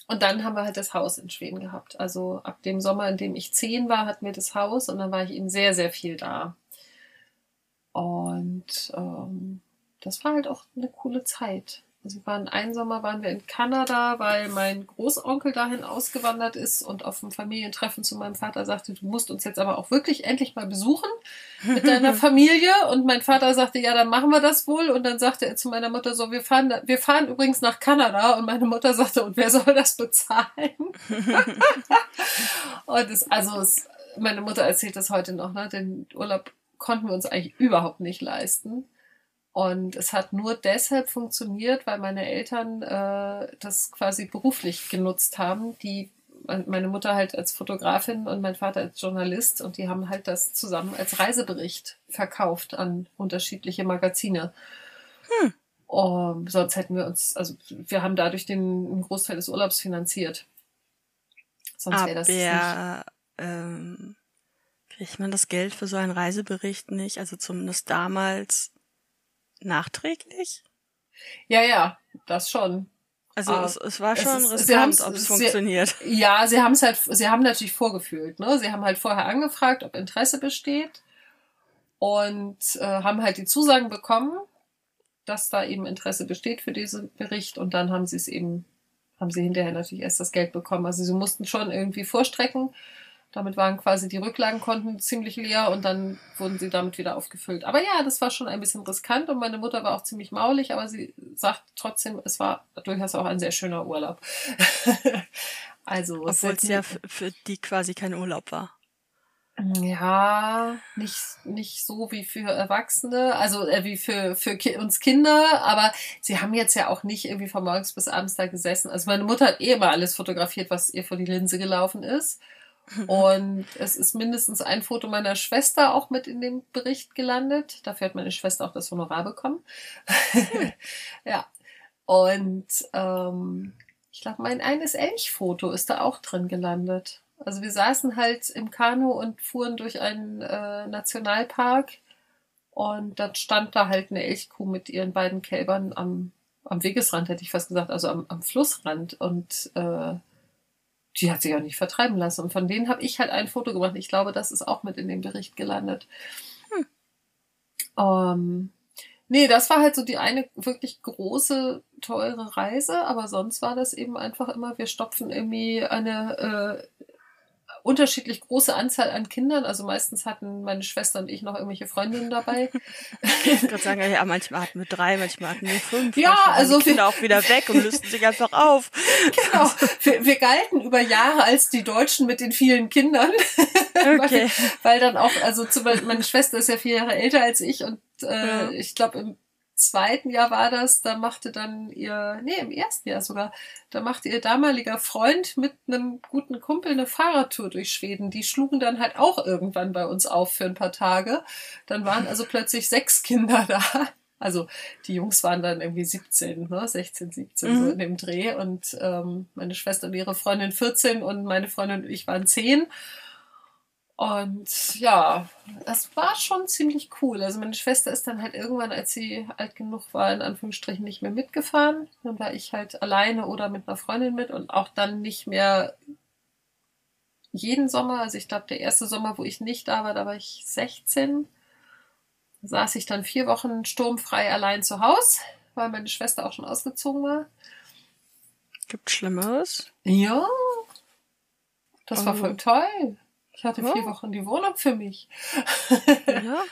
Und dann haben wir halt das Haus in Schweden gehabt. Also ab dem Sommer, in dem ich zehn war, hatten wir das Haus und dann war ich eben sehr, sehr viel da. Und ähm, das war halt auch eine coole Zeit. Also wir waren einen Sommer waren wir in Kanada, weil mein Großonkel dahin ausgewandert ist und auf dem Familientreffen zu meinem Vater sagte, du musst uns jetzt aber auch wirklich endlich mal besuchen mit deiner Familie. Und mein Vater sagte, ja, dann machen wir das wohl. Und dann sagte er zu meiner Mutter so, wir fahren, wir fahren übrigens nach Kanada. Und meine Mutter sagte, und wer soll das bezahlen? und es, also es, meine Mutter erzählt das heute noch, ne? Den Urlaub konnten wir uns eigentlich überhaupt nicht leisten. Und es hat nur deshalb funktioniert, weil meine Eltern äh, das quasi beruflich genutzt haben. Die meine Mutter halt als Fotografin und mein Vater als Journalist und die haben halt das zusammen als Reisebericht verkauft an unterschiedliche Magazine. Hm. Um, sonst hätten wir uns, also wir haben dadurch den Großteil des Urlaubs finanziert. Sonst wäre das nicht. Ähm, kriegt man das Geld für so einen Reisebericht nicht? Also zumindest damals nachträglich? Ja, ja, das schon. Also es, es war schon es ist, riskant, ob es funktioniert. Ja, sie haben es halt, sie haben natürlich vorgefühlt. Ne? Sie haben halt vorher angefragt, ob Interesse besteht und äh, haben halt die Zusagen bekommen, dass da eben Interesse besteht für diesen Bericht und dann haben sie es eben, haben sie hinterher natürlich erst das Geld bekommen. Also sie mussten schon irgendwie vorstrecken damit waren quasi die Rücklagenkonten ziemlich leer und dann wurden sie damit wieder aufgefüllt. Aber ja, das war schon ein bisschen riskant und meine Mutter war auch ziemlich maulig, aber sie sagt trotzdem, es war durchaus auch ein sehr schöner Urlaub. also Obwohl es ja für die quasi kein Urlaub war. Ja, nicht, nicht so wie für Erwachsene, also äh, wie für, für ki uns Kinder, aber sie haben jetzt ja auch nicht irgendwie von morgens bis abends da gesessen. Also meine Mutter hat eh immer alles fotografiert, was ihr vor die Linse gelaufen ist. Und es ist mindestens ein Foto meiner Schwester auch mit in dem Bericht gelandet. Dafür hat meine Schwester auch das Honorar bekommen. ja. Und ähm, ich glaube, mein eines Elchfoto ist da auch drin gelandet. Also wir saßen halt im Kanu und fuhren durch einen äh, Nationalpark und dann stand da halt eine Elchkuh mit ihren beiden Kälbern am, am Wegesrand, hätte ich fast gesagt, also am, am Flussrand. Und äh, die hat sich auch nicht vertreiben lassen. Und von denen habe ich halt ein Foto gemacht. Ich glaube, das ist auch mit in dem Bericht gelandet. Hm. Ähm, nee, das war halt so die eine wirklich große, teure Reise. Aber sonst war das eben einfach immer, wir stopfen irgendwie eine äh, unterschiedlich große Anzahl an Kindern. Also meistens hatten meine Schwester und ich noch irgendwelche Freundinnen dabei. ich würde sagen, ja, manchmal hatten wir drei, manchmal hatten wir fünf. Ja, also die Kinder auch wieder weg und lösten sich einfach auf. Genau. Wir, wir galten über Jahre als die Deutschen mit den vielen Kindern. Okay. weil, weil dann auch, also zum Beispiel, meine Schwester ist ja vier Jahre älter als ich und äh, ja. ich glaube im zweiten Jahr war das, da machte dann ihr, nee, im ersten Jahr sogar, da machte ihr damaliger Freund mit einem guten Kumpel eine Fahrradtour durch Schweden. Die schlugen dann halt auch irgendwann bei uns auf für ein paar Tage. Dann waren also plötzlich sechs Kinder da. Also die Jungs waren dann irgendwie 17, ne? 16, 17 mhm. so in dem Dreh und ähm, meine Schwester und ihre Freundin 14 und meine Freundin und ich waren 10. Und ja, das war schon ziemlich cool. Also meine Schwester ist dann halt irgendwann, als sie alt genug war, in Anführungsstrichen nicht mehr mitgefahren. Dann war ich halt alleine oder mit einer Freundin mit und auch dann nicht mehr jeden Sommer. Also ich glaube, der erste Sommer, wo ich nicht da war, da war ich 16. Da saß ich dann vier Wochen sturmfrei allein zu Hause, weil meine Schwester auch schon ausgezogen war. Gibt Schlimmeres? Ja. Das war Oh. voll toll. Ich hatte vier Ja. Wochen die Wohnung für mich. Ja.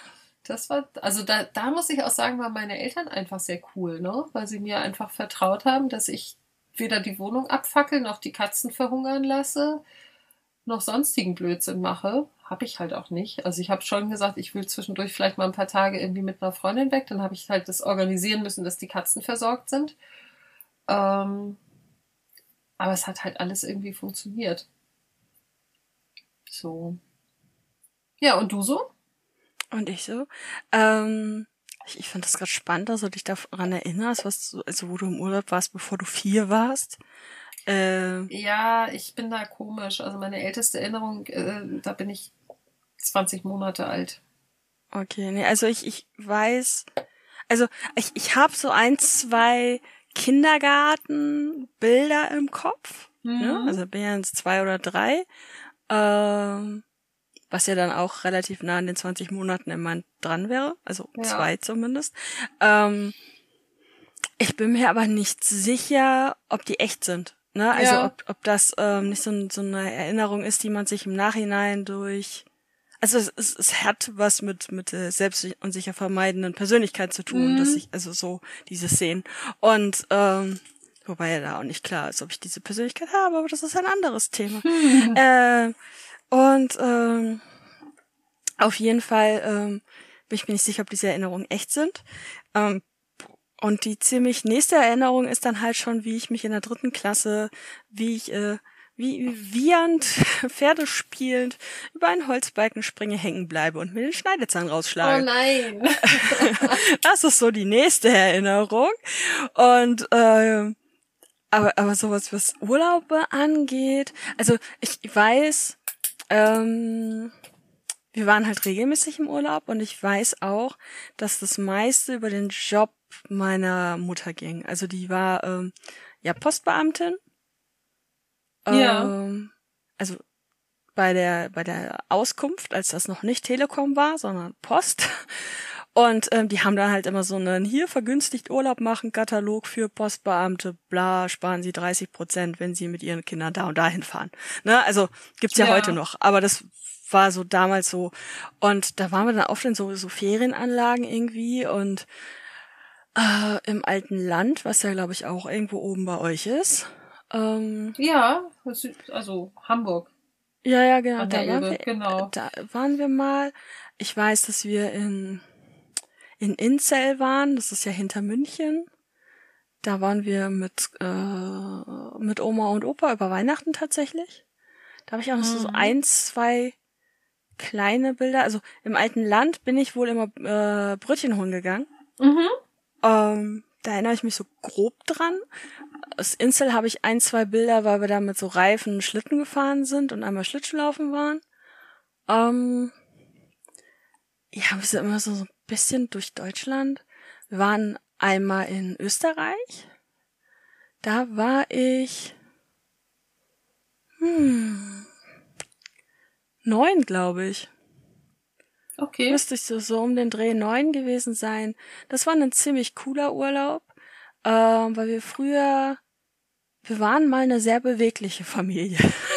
Das war, also da, da muss ich auch sagen, waren meine Eltern einfach sehr cool, ne? Weil sie mir einfach vertraut haben, dass ich weder die Wohnung abfackel, noch die Katzen verhungern lasse, noch sonstigen Blödsinn mache. Habe ich halt auch nicht. Also ich habe schon gesagt, ich will zwischendurch vielleicht mal ein paar Tage irgendwie mit einer Freundin weg. Dann habe ich halt das organisieren müssen, dass die Katzen versorgt sind. Ähm, aber es hat halt alles irgendwie funktioniert. So. Ja, und du so? Und ich so. Ähm, ich, ich fand das gerade spannend, dass du dich daran erinnerst, was du, also wo du im Urlaub warst, bevor du vier warst. Äh, Ja, ich bin da komisch. Also meine älteste Erinnerung, äh, da bin ich 20 Monate alt. okay, nee, also ich, ich weiß, also ich, ich habe so ein, zwei Kindergartenbilder im Kopf. Ne? Also bin ja jetzt zwei oder drei. Ähm, was ja dann auch relativ nah an den 20 Monaten im Mann dran wäre. Also Ja. zwei zumindest. Ähm, ich bin mir aber nicht sicher, ob die echt sind. Ne? Also Ja. ob, ob das ähm, nicht so, so eine Erinnerung ist, die man sich im Nachhinein durch also es, es, es hat was mit mit äh, selbst und sicher vermeidenden Persönlichkeit zu tun, Mhm. dass ich also so diese Szenen und ähm, wobei ja da auch nicht klar ist, ob ich diese Persönlichkeit habe, aber das ist ein anderes Thema. äh, und ähm, auf jeden Fall ähm, bin ich mir nicht sicher, ob diese Erinnerungen echt sind. Ähm, und die ziemlich nächste Erinnerung ist dann halt schon, wie ich mich in der dritten Klasse, wie ich äh, wie wiehernd, Pferde spielend, über einen Holzbalken springe, hängen bleibe und mir den Schneidezahn Oh rausschlage. nein. Das ist so die nächste Erinnerung. Und ähm, aber aber sowas was Urlaube angeht, also ich weiß, ähm, wir waren halt regelmäßig im Urlaub und ich weiß auch, dass das meiste über den Job meiner Mutter ging. Also die war ähm, ja Postbeamtin. Ja. Ähm, also bei der bei der Auskunft, als das noch nicht Telekom war, sondern Post. Und ähm, die haben dann halt immer so einen hier vergünstigt Urlaub machen Katalog für Postbeamte, bla, sparen sie 30 Prozent, wenn sie mit ihren Kindern da und dahin fahren. Ne? Also gibt's ja, Ja. heute noch, aber das war so damals so. Und da waren wir dann oft in so, so Ferienanlagen irgendwie und äh, im alten Land, was ja glaube ich auch irgendwo oben bei euch ist. Ähm, Ja, also Hamburg. ja, ja, genau. Da der waren, wir, genau. da waren wir mal. Ich weiß, dass wir in, in Inzell waren. Das ist ja hinter München. Da waren wir mit, äh, mit Oma und Opa über Weihnachten tatsächlich. Da habe ich auch noch so Mhm. ein, zwei kleine Bilder. Also im alten Land bin ich wohl immer äh, Brötchen holen gegangen. Mhm. Ähm, da erinnere ich mich so grob dran. Aus Insel habe ich ein, zwei Bilder, weil wir da mit so Reifen Schlitten gefahren sind und einmal Schlittschuhlaufen waren. Ähm, ja, wir sind immer so, so ein bisschen durch Deutschland. Wir waren einmal in Österreich. Da war ich hm, neun, glaube ich. Okay. Müsste ich so, so um den Dreh neun gewesen sein. Das war ein ziemlich cooler Urlaub, ähm, weil wir früher, wir waren mal eine sehr bewegliche Familie.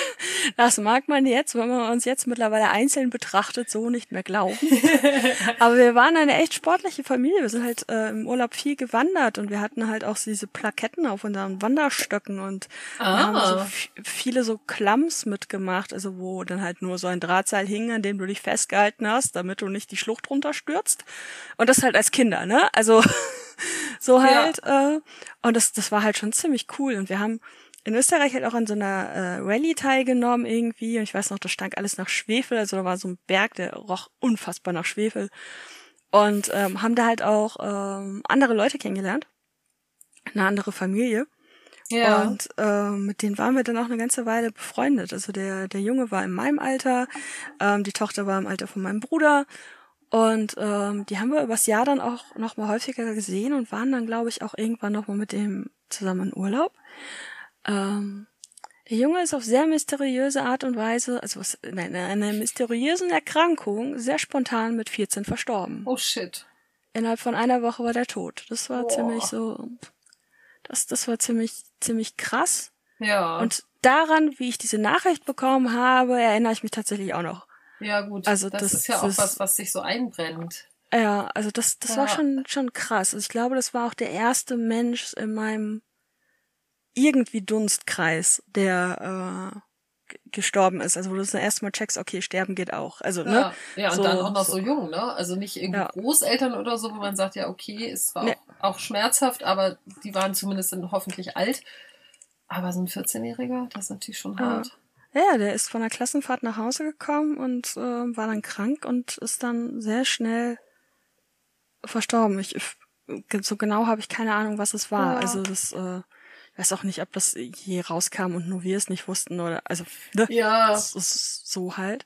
Das mag man jetzt, wenn man uns jetzt mittlerweile einzeln betrachtet, so nicht mehr glauben. Aber wir waren eine echt sportliche Familie. Wir sind halt äh, im Urlaub viel gewandert und wir hatten halt auch so diese Plaketten auf unseren Wanderstöcken und wir haben so Ah. f- viele so Klamms mitgemacht, also wo dann halt nur so ein Drahtseil hing, an dem du dich festgehalten hast, damit du nicht die Schlucht runterstürzt. Und das halt als Kinder, ne? Also so Ja. halt. Äh, und das, das war halt schon ziemlich cool. Und wir haben in Österreich halt auch an so einer äh, Rallye teilgenommen irgendwie. Und ich weiß noch, da stank alles nach Schwefel. Also da war so ein Berg, der roch unfassbar nach Schwefel. Und ähm, haben da halt auch ähm, andere Leute kennengelernt. Eine andere Familie. Ja. Und äh, mit denen waren wir dann auch eine ganze Weile befreundet. Also der, der Junge war in meinem Alter, ähm, die Tochter war im Alter von meinem Bruder. Und ähm, die haben wir übers Jahr dann auch noch mal häufiger gesehen und waren dann, glaube ich, auch irgendwann noch mal mit dem zusammen in Urlaub. Ähm, der Junge ist auf sehr mysteriöse Art und Weise, also was, nein, einer mysteriösen Erkrankung, sehr spontan mit 14 verstorben. Oh shit. Innerhalb von einer Woche war der tot. Das war Boah. ziemlich so, das, das war ziemlich, ziemlich krass. Ja. Und daran, wie ich diese Nachricht bekommen habe, erinnere ich mich tatsächlich auch noch. ja, gut. also das, das- ist ja auch das- was, was sich so einbrennt. Ja, also das, das war Ja. schon, schon krass. Also ich glaube, das war auch der erste Mensch in meinem irgendwie Dunstkreis, der äh, gestorben ist. Also wo du das erste Mal checkst, okay, sterben geht auch. Also, ne? Ja, ja und So- dann auch noch so. so jung, ne? Also nicht irgendwie Ja. Großeltern oder so, wo man sagt, ja, okay, es war Nee. auch, auch schmerzhaft, aber die waren zumindest dann hoffentlich alt. Aber so ein 14-Jähriger, das ist natürlich schon Ja. hart. Ja, der ist von der Klassenfahrt nach Hause gekommen und äh, war dann krank und ist dann sehr schnell verstorben. Ich, so genau habe ich keine Ahnung, was es war. Ja. Also das äh, weiß auch nicht, ob das je rauskam und nur wir es nicht wussten oder also ne? Ja, Das ist so halt.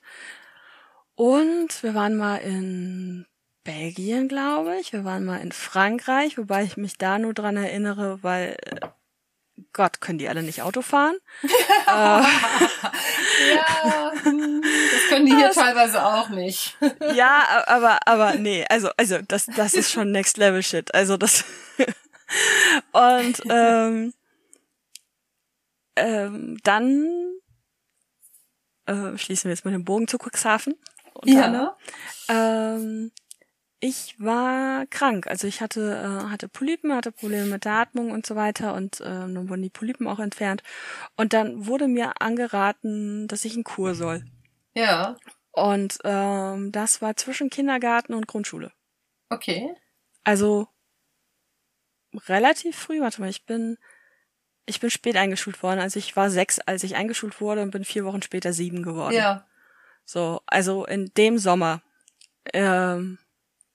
Und wir waren mal in Belgien, glaube ich. Wir waren mal in Frankreich, wobei ich mich da nur dran erinnere, weil äh, Gott, können die alle nicht Auto fahren? äh, ja, das können die hier Das- teilweise auch nicht. ja, aber aber nee, also also das das ist schon Next Level Shit. Also das und ähm, ähm, dann äh, schließen wir jetzt mal den Bogen zu Cuxhaven. anderem. Ähm, ich war krank, also ich hatte äh, hatte Polypen, hatte Probleme mit der Atmung und so weiter und äh, dann wurden die Polypen auch entfernt und dann wurde mir angeraten, dass ich in Kur soll. Ja, Und ähm, das war zwischen Kindergarten und Grundschule. okay. Also relativ früh, warte mal, ich bin ich bin spät eingeschult worden. Also ich war sechs, als ich eingeschult wurde und bin vier Wochen später sieben geworden. Ja, So, also in dem Sommer. Ähm,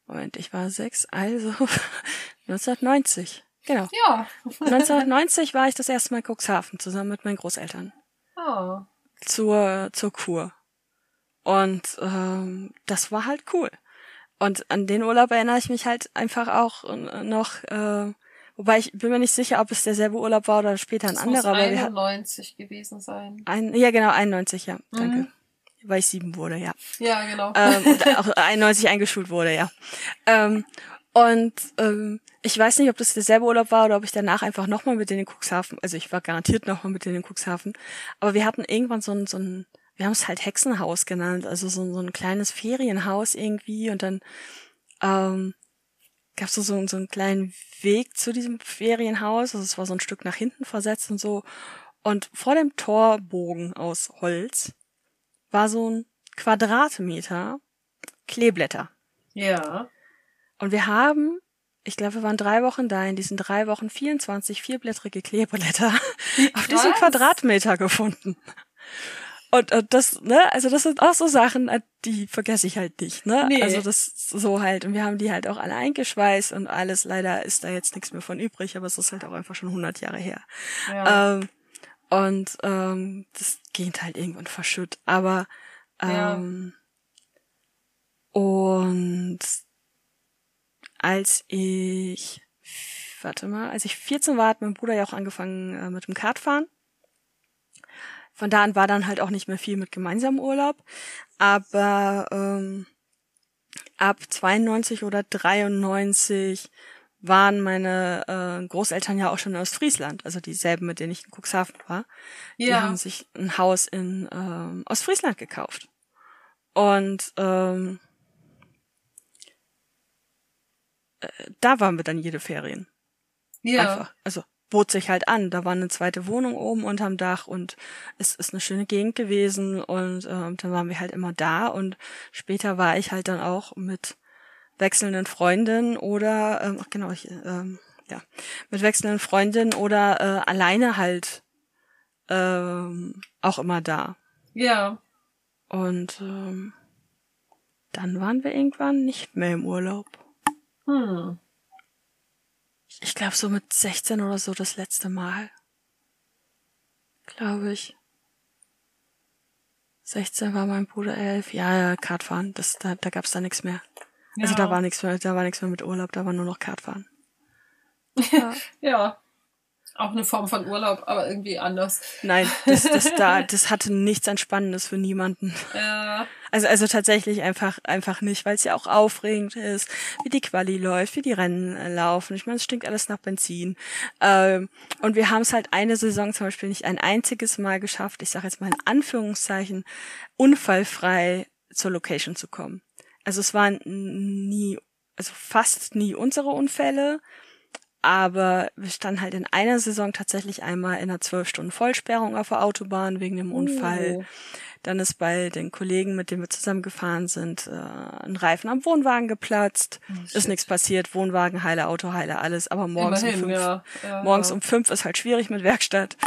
Moment, ich war sechs, also 1990. Genau. ja. 1990 war ich das erste Mal in Cuxhaven zusammen mit meinen Großeltern Oh. zur zur Kur. Und ähm, das war halt cool. Und an den Urlaub erinnere ich mich halt einfach auch noch, äh, wobei ich bin mir nicht sicher, ob es derselbe Urlaub war oder später ein Das muss anderer, hatten 91 gewesen sein. ein, ja genau, 91, ja, danke. Mhm. Weil ich sieben wurde, ja. Ja, genau. ähm, und auch 91 eingeschult wurde, ja. Ähm, und ähm, ich weiß nicht, ob das derselbe Urlaub war oder ob ich danach einfach nochmal mit denen in Cuxhaven, also ich war garantiert nochmal mit denen in Cuxhaven, aber wir hatten irgendwann so ein, so ein wir haben es halt Hexenhaus genannt, also so, ein- so ein kleines Ferienhaus irgendwie und dann ähm, gab es so, so, so einen kleinen Weg zu diesem Ferienhaus, also es war so ein Stück nach hinten versetzt und so und vor dem Torbogen aus Holz war so ein Quadratmeter Kleeblätter. ja. Und wir haben, ich glaube, wir waren drei Wochen da, in diesen drei Wochen 24 vierblättrige Kleeblätter auf diesem. Quadratmeter gefunden. Und, und das, ne, also das sind auch so Sachen, äh, die vergesse ich halt nicht, ne? Nee. Also das ist so halt. Und wir haben die halt auch alle eingeschweißt und alles. Leider ist da jetzt nichts mehr von übrig, aber es ist halt auch einfach schon 100 Jahre her. Ja. Ähm, und ähm, das geht halt irgendwann verschütt. Aber Ja. ähm, und als ich warte mal, als ich 14 war, hat mein Bruder ja auch angefangen äh, mit dem Kartfahren. Von da an war dann halt auch nicht mehr viel mit gemeinsamem Urlaub. Aber ähm, ab 92 oder 93 waren meine äh, Großeltern ja auch schon aus Friesland, also dieselben, mit denen ich in Cuxhaven war. Die Ja. haben sich ein Haus in ähm, Ostfriesland gekauft. Und ähm, äh, da waren wir dann jede Ferien. ja. Einfach. Also bot sich halt an. Da war eine zweite Wohnung oben unterm Dach und es ist eine schöne Gegend gewesen und ähm, dann waren wir halt immer da und später war ich halt dann auch mit wechselnden Freundinnen oder ähm, ach genau, ich, ähm, ja, mit wechselnden Freundinnen oder äh, alleine halt ähm, auch immer da. Ja. Und ähm, dann waren wir irgendwann nicht mehr im Urlaub. Hm. Ich glaube so mit 16 oder so das letzte Mal. glaube ich. 16 war mein Bruder 11. Ja, ja, Kartfahren. Das, da, da gab's da nichts mehr. Also Ja. da war nichts mehr, da war nichts mehr mit Urlaub, da war nur noch Kartfahren. Ja. Auch eine Form von Urlaub, aber irgendwie anders. Nein, das, das, da, das hatte nichts Entspannendes für niemanden. Äh, Also, also tatsächlich einfach, einfach nicht, weil es ja auch aufregend ist, wie die Quali läuft, wie die Rennen äh, laufen. Ich meine, es stinkt alles nach Benzin. Ähm, und wir haben es halt eine Saison zum Beispiel nicht ein einziges Mal geschafft, ich sage jetzt mal in Anführungszeichen, unfallfrei zur Location zu kommen. Also es waren nie, also fast nie unsere Unfälle, aber wir standen halt in einer Saison tatsächlich einmal in einer zwölf Stunden Vollsperrung auf der Autobahn wegen dem Unfall. Oh. Dann ist bei den Kollegen, mit denen wir zusammen gefahren sind, äh, ein Reifen am Wohnwagen geplatzt. ist shit. nichts passiert, Wohnwagen heile, Auto heile, alles. Aber morgens um Immerhin, fünf, ja. ja. morgens um fünf ist halt schwierig mit Werkstatt.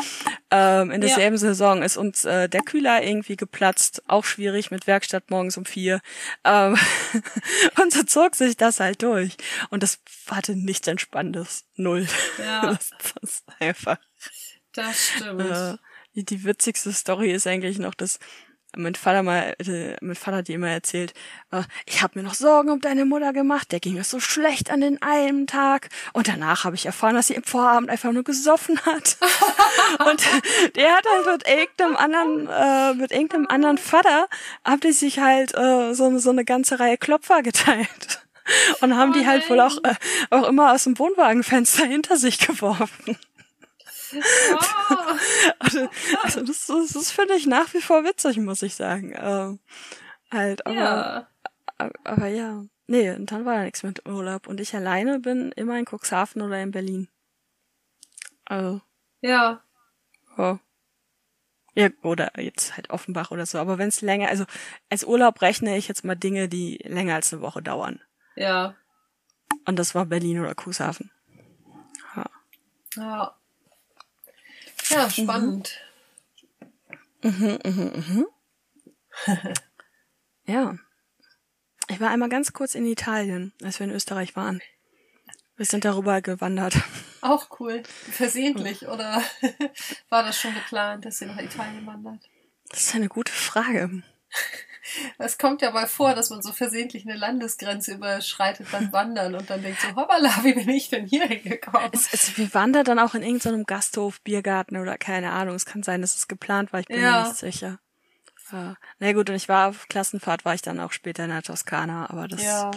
Ähm, in derselben Saison ist uns äh, der Kühler irgendwie geplatzt, auch schwierig mit Werkstatt morgens um vier. Ähm, und so zog sich das halt durch. Und das hatte nichts Entspannendes. Null. Ja. Das, das ist einfach. Das stimmt. Äh, die, die witzigste Story ist eigentlich noch, dass mein Vater mal, äh, mein Vater hat dir immer erzählt, äh, ich habe mir noch Sorgen um deine Mutter gemacht, der ging es so schlecht an den einen Tag und danach habe ich erfahren, dass sie im Vorabend einfach nur gesoffen hat. und der hat halt mit irgendeinem anderen, äh, mit irgendeinem anderen Vater, haben die sich halt äh, so, so eine ganze Reihe Klopfer geteilt. Und haben Oh die halt wohl auch, äh, auch immer aus dem Wohnwagenfenster hinter sich geworfen. Ah. Also, das, das, das finde ich nach wie vor witzig, muss ich sagen. Ähm, halt, aber, ja. aber, aber ja. Nee, und dann war ja nichts mit Urlaub. Und ich alleine bin immer in Cuxhaven oder in Berlin. Also, Ja. ja. Ja, oder jetzt halt Offenbach oder so. Aber wenn es länger, also als Urlaub rechne ich jetzt mal Dinge, die länger als eine Woche dauern. Ja. Und das war Berlin oder Cuxhaven. Ja. Ja, spannend. Mhm, mhm, mhm. ja. Ich war einmal ganz kurz in Italien, als wir in Österreich waren. Wir sind darüber gewandert. Auch cool. Versehentlich, oder war das schon geplant, dass ihr nach Italien wandert? Das ist eine gute Frage. Es kommt ja mal vor, dass man so versehentlich eine Landesgrenze überschreitet beim Wandern und dann denkt so, hoppala, wie bin ich denn hier hingekommen? Es, es, wir wandern dann auch in irgendeinem Gasthof, Biergarten oder keine Ahnung. Es kann sein, dass es geplant war. Ich bin Ja. mir nicht sicher. Äh, na gut, und ich war auf Klassenfahrt, war ich dann auch später in der Toskana, aber das Ja,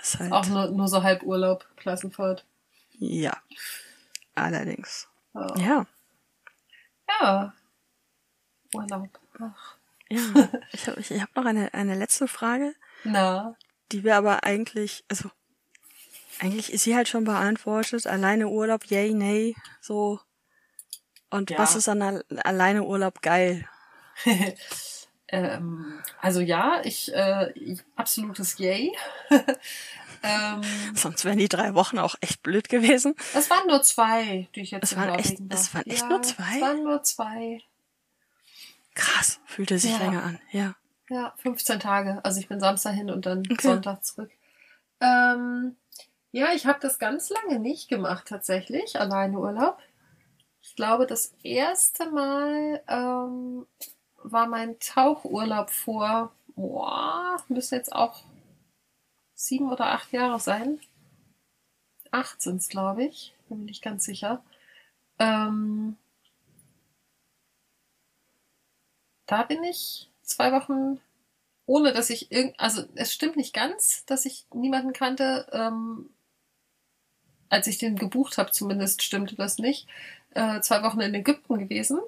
ist halt, auch nur, nur so halb Urlaub, Klassenfahrt. ja. Allerdings. Ja. Ja. ja. Urlaub. Ach. Ja. Ich habe ich, ich hab noch eine, eine letzte Frage. Na, die wir aber eigentlich, also eigentlich ist sie halt schon beantwortet. Alleine Urlaub, yay, nay, so. Und Ja. was ist an al- alleine Urlaub geil? ähm, also ja, ich, äh, absolutes Yay. ähm, Sonst wären die drei Wochen auch echt blöd gewesen. es waren nur zwei, die ich jetzt Es waren echt- es waren echt ja, nur zwei? Es waren nur zwei. Krass, fühlte sich Ja. länger an. Ja. Ja, 15 Tage. Also ich bin Samstag hin und dann Okay. Sonntag zurück. Ähm, ja, ich habe das ganz lange nicht gemacht tatsächlich, alleine Urlaub. Ich glaube, das erste Mal ähm, war mein Tauchurlaub vor, boah, müsste jetzt auch sieben oder acht Jahre sein. Acht sind's, glaube ich. Bin mir nicht ganz sicher. Ähm, da bin ich zwei Wochen, ohne dass ich irgend, also es stimmt nicht ganz, dass ich niemanden kannte. Ähm, als ich den gebucht habe, zumindest stimmte das nicht. Äh, zwei Wochen in Ägypten gewesen,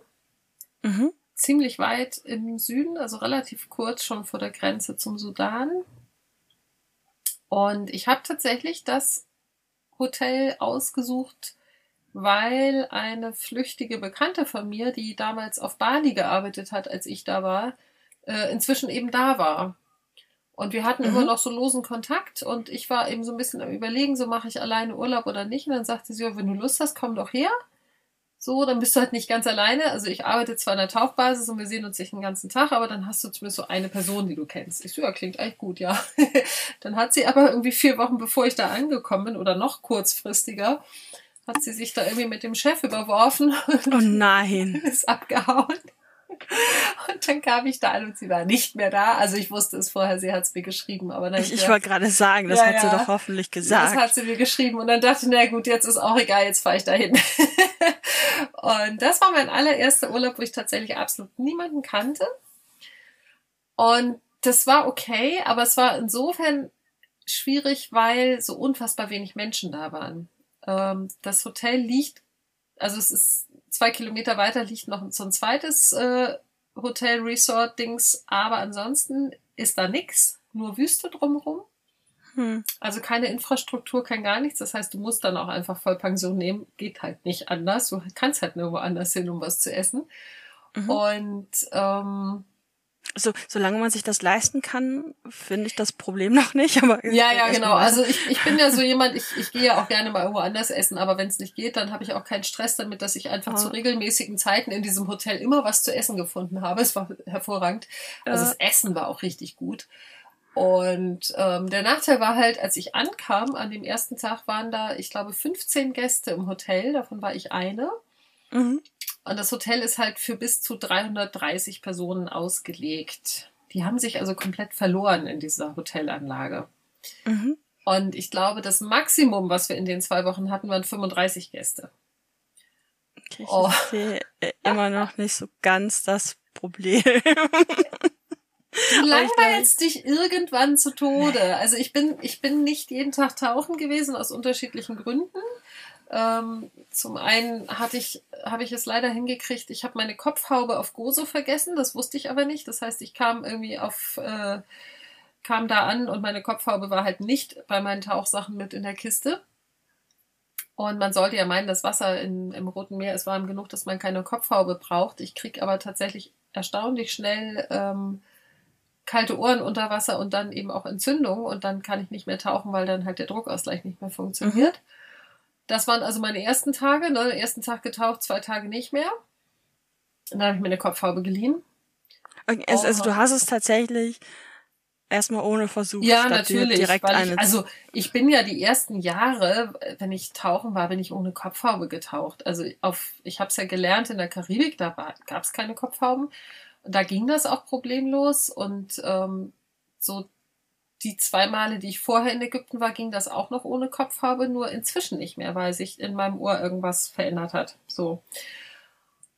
Mhm. ziemlich weit im Süden, also relativ kurz schon vor der Grenze zum Sudan. Und ich habe tatsächlich das Hotel ausgesucht, weil eine flüchtige Bekannte von mir, die damals auf Bali gearbeitet hat, als ich da war, äh, inzwischen eben da war. Und wir hatten Mhm. immer noch so losen Kontakt und ich war eben so ein bisschen am überlegen, so mache ich alleine Urlaub oder nicht. Und dann sagte sie, ja, wenn du Lust hast, komm doch her. So, dann bist du halt nicht ganz alleine. Also ich arbeite zwar in der Tauchbasis und wir sehen uns nicht den ganzen Tag, aber dann hast du zumindest so eine Person, die du kennst. Ich so, ja, klingt eigentlich gut, ja. dann hat sie aber irgendwie vier Wochen, bevor ich da angekommen bin oder noch kurzfristiger, hat sie sich da irgendwie mit dem Chef überworfen. Oh nein. ist abgehauen. Und dann kam ich da an und sie war nicht mehr da. Also ich wusste es vorher, sie hat es mir geschrieben, aber dann Ich, ich wollte gerade sagen, das Ja, hat sie ja. doch hoffentlich gesagt. Das hat sie mir geschrieben und dann dachte ich, na gut, jetzt ist auch egal, jetzt fahre ich dahin. und das war mein allererster Urlaub, wo ich tatsächlich absolut niemanden kannte. Und das war okay, aber es war insofern schwierig, weil so unfassbar wenig Menschen da waren. Ähm, das Hotel liegt, also es ist zwei Kilometer weiter liegt noch so ein zweites äh, Hotel Resort Dings, aber ansonsten ist da nix, nur Wüste drumherum. Hm. Also keine Infrastruktur, kein gar nichts. Das heißt, du musst dann auch einfach Vollpension nehmen. Geht halt nicht anders. Du kannst halt nirgendwo anders hin, um was zu essen. Mhm. Und ähm, So, solange man sich das leisten kann, finde ich das Problem noch nicht. Aber ja, ja, genau. Also ich, ich bin ja so jemand, ich, ich gehe ja auch gerne mal irgendwo anders essen, aber wenn es nicht geht, dann habe ich auch keinen Stress damit, dass ich einfach Ah. zu regelmäßigen Zeiten in diesem Hotel immer was zu essen gefunden habe. Es war hervorragend. Also das Essen war auch richtig gut. Und ähm, der Nachteil war halt, als ich ankam, an dem ersten Tag waren da, ich glaube, 15 Gäste im Hotel, davon war ich eine. Mhm. Und das Hotel ist halt für bis zu 330 Personen ausgelegt. Die haben sich also komplett verloren in dieser Hotelanlage. Mhm. Und ich glaube, das Maximum, was wir in den zwei Wochen hatten, waren 35 Gäste. Okay, ich Oh. sehe äh, immer noch nicht so ganz das Problem. Du langweilst dich irgendwann zu Tode. Also ich bin, ich bin nicht jeden Tag tauchen gewesen aus unterschiedlichen Gründen. Ähm, zum einen hatte ich, habe ich es leider hingekriegt, ich habe meine Kopfhaube auf Gozo vergessen, das wusste ich aber nicht. Das heißt, ich kam irgendwie auf, äh, kam da an und meine Kopfhaube war halt nicht bei meinen Tauchsachen mit in der Kiste. Und man sollte ja meinen, das Wasser in, im Roten Meer ist warm genug, dass man keine Kopfhaube braucht. Ich krieg aber tatsächlich erstaunlich schnell ähm, kalte Ohren unter Wasser und dann eben auch Entzündungen und dann kann ich nicht mehr tauchen, weil dann halt der Druckausgleich nicht mehr funktioniert. Das waren also meine ersten Tage. Ne? Ersten Tag getaucht, zwei Tage nicht mehr. Und dann habe ich mir eine Kopfhaube geliehen. Okay, also, also Oh. du hast es tatsächlich erstmal ohne Versuch. Ja, natürlich. Direkt weil eine ich, also ich bin ja die ersten Jahre, wenn ich tauchen war, bin ich ohne Kopfhaube getaucht. Also auf, ich habe es ja gelernt in der Karibik, da gab es keine Kopfhauben. Da ging das auch problemlos. Und ähm, so die zwei Male, die ich vorher in Ägypten war, ging das auch noch ohne Kopfhaube, nur inzwischen nicht mehr, weil sich in meinem Ohr irgendwas verändert hat. So.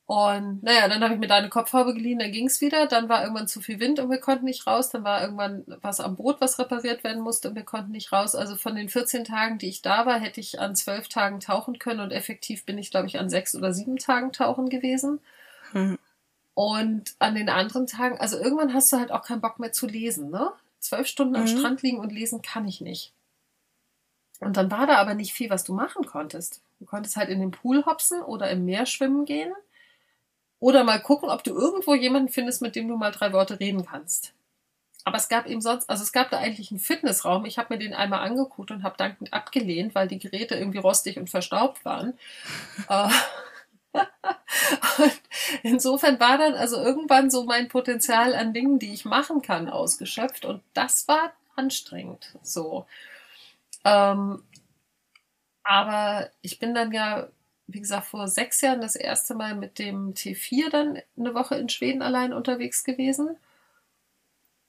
Und naja, dann habe ich mir da eine Kopfhaube geliehen, dann ging's wieder. Dann war irgendwann zu viel Wind und wir konnten nicht raus. Dann war irgendwann was am Boot, was repariert werden musste und wir konnten nicht raus. Also von den 14 Tagen, die ich da war, hätte ich an 12 Tagen tauchen können und effektiv bin ich, glaube ich, an sechs oder sieben Tagen tauchen gewesen. Hm. Und an den anderen Tagen, also irgendwann hast du halt auch keinen Bock mehr zu lesen, ne? Zwölf Stunden am Mhm. Strand liegen und lesen kann ich nicht. Und dann war da aber nicht viel, was du machen konntest. Du konntest halt in den Pool hopsen oder im Meer schwimmen gehen. Oder mal gucken, ob du irgendwo jemanden findest, mit dem du mal drei Worte reden kannst. Aber es gab eben sonst, also es gab da eigentlich einen Fitnessraum. Ich habe mir den einmal angeguckt und habe dankend abgelehnt, weil die Geräte irgendwie rostig und verstaubt waren. Äh, und insofern war dann also irgendwann so mein Potenzial an Dingen, die ich machen kann, ausgeschöpft. Und das war anstrengend. So. Ähm, aber ich bin dann ja, wie gesagt, vor sechs Jahren das erste Mal mit dem T4 dann eine Woche in Schweden allein unterwegs gewesen.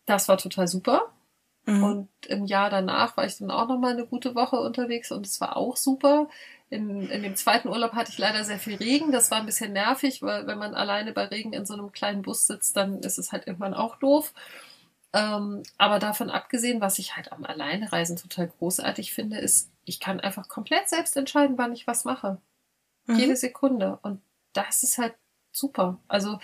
Das war total super. Mhm. Und im Jahr danach war ich dann auch noch mal eine gute Woche unterwegs und es war auch super. In, in dem zweiten Urlaub hatte ich leider sehr viel Regen. Das war ein bisschen nervig, weil wenn man alleine bei Regen in so einem kleinen Bus sitzt, dann ist es halt irgendwann auch doof. Ähm, aber davon abgesehen, was ich halt am Alleinereisen total großartig finde, ist, ich kann einfach komplett selbst entscheiden, wann ich was mache. Mhm. Jede Sekunde. Und das ist halt super. Also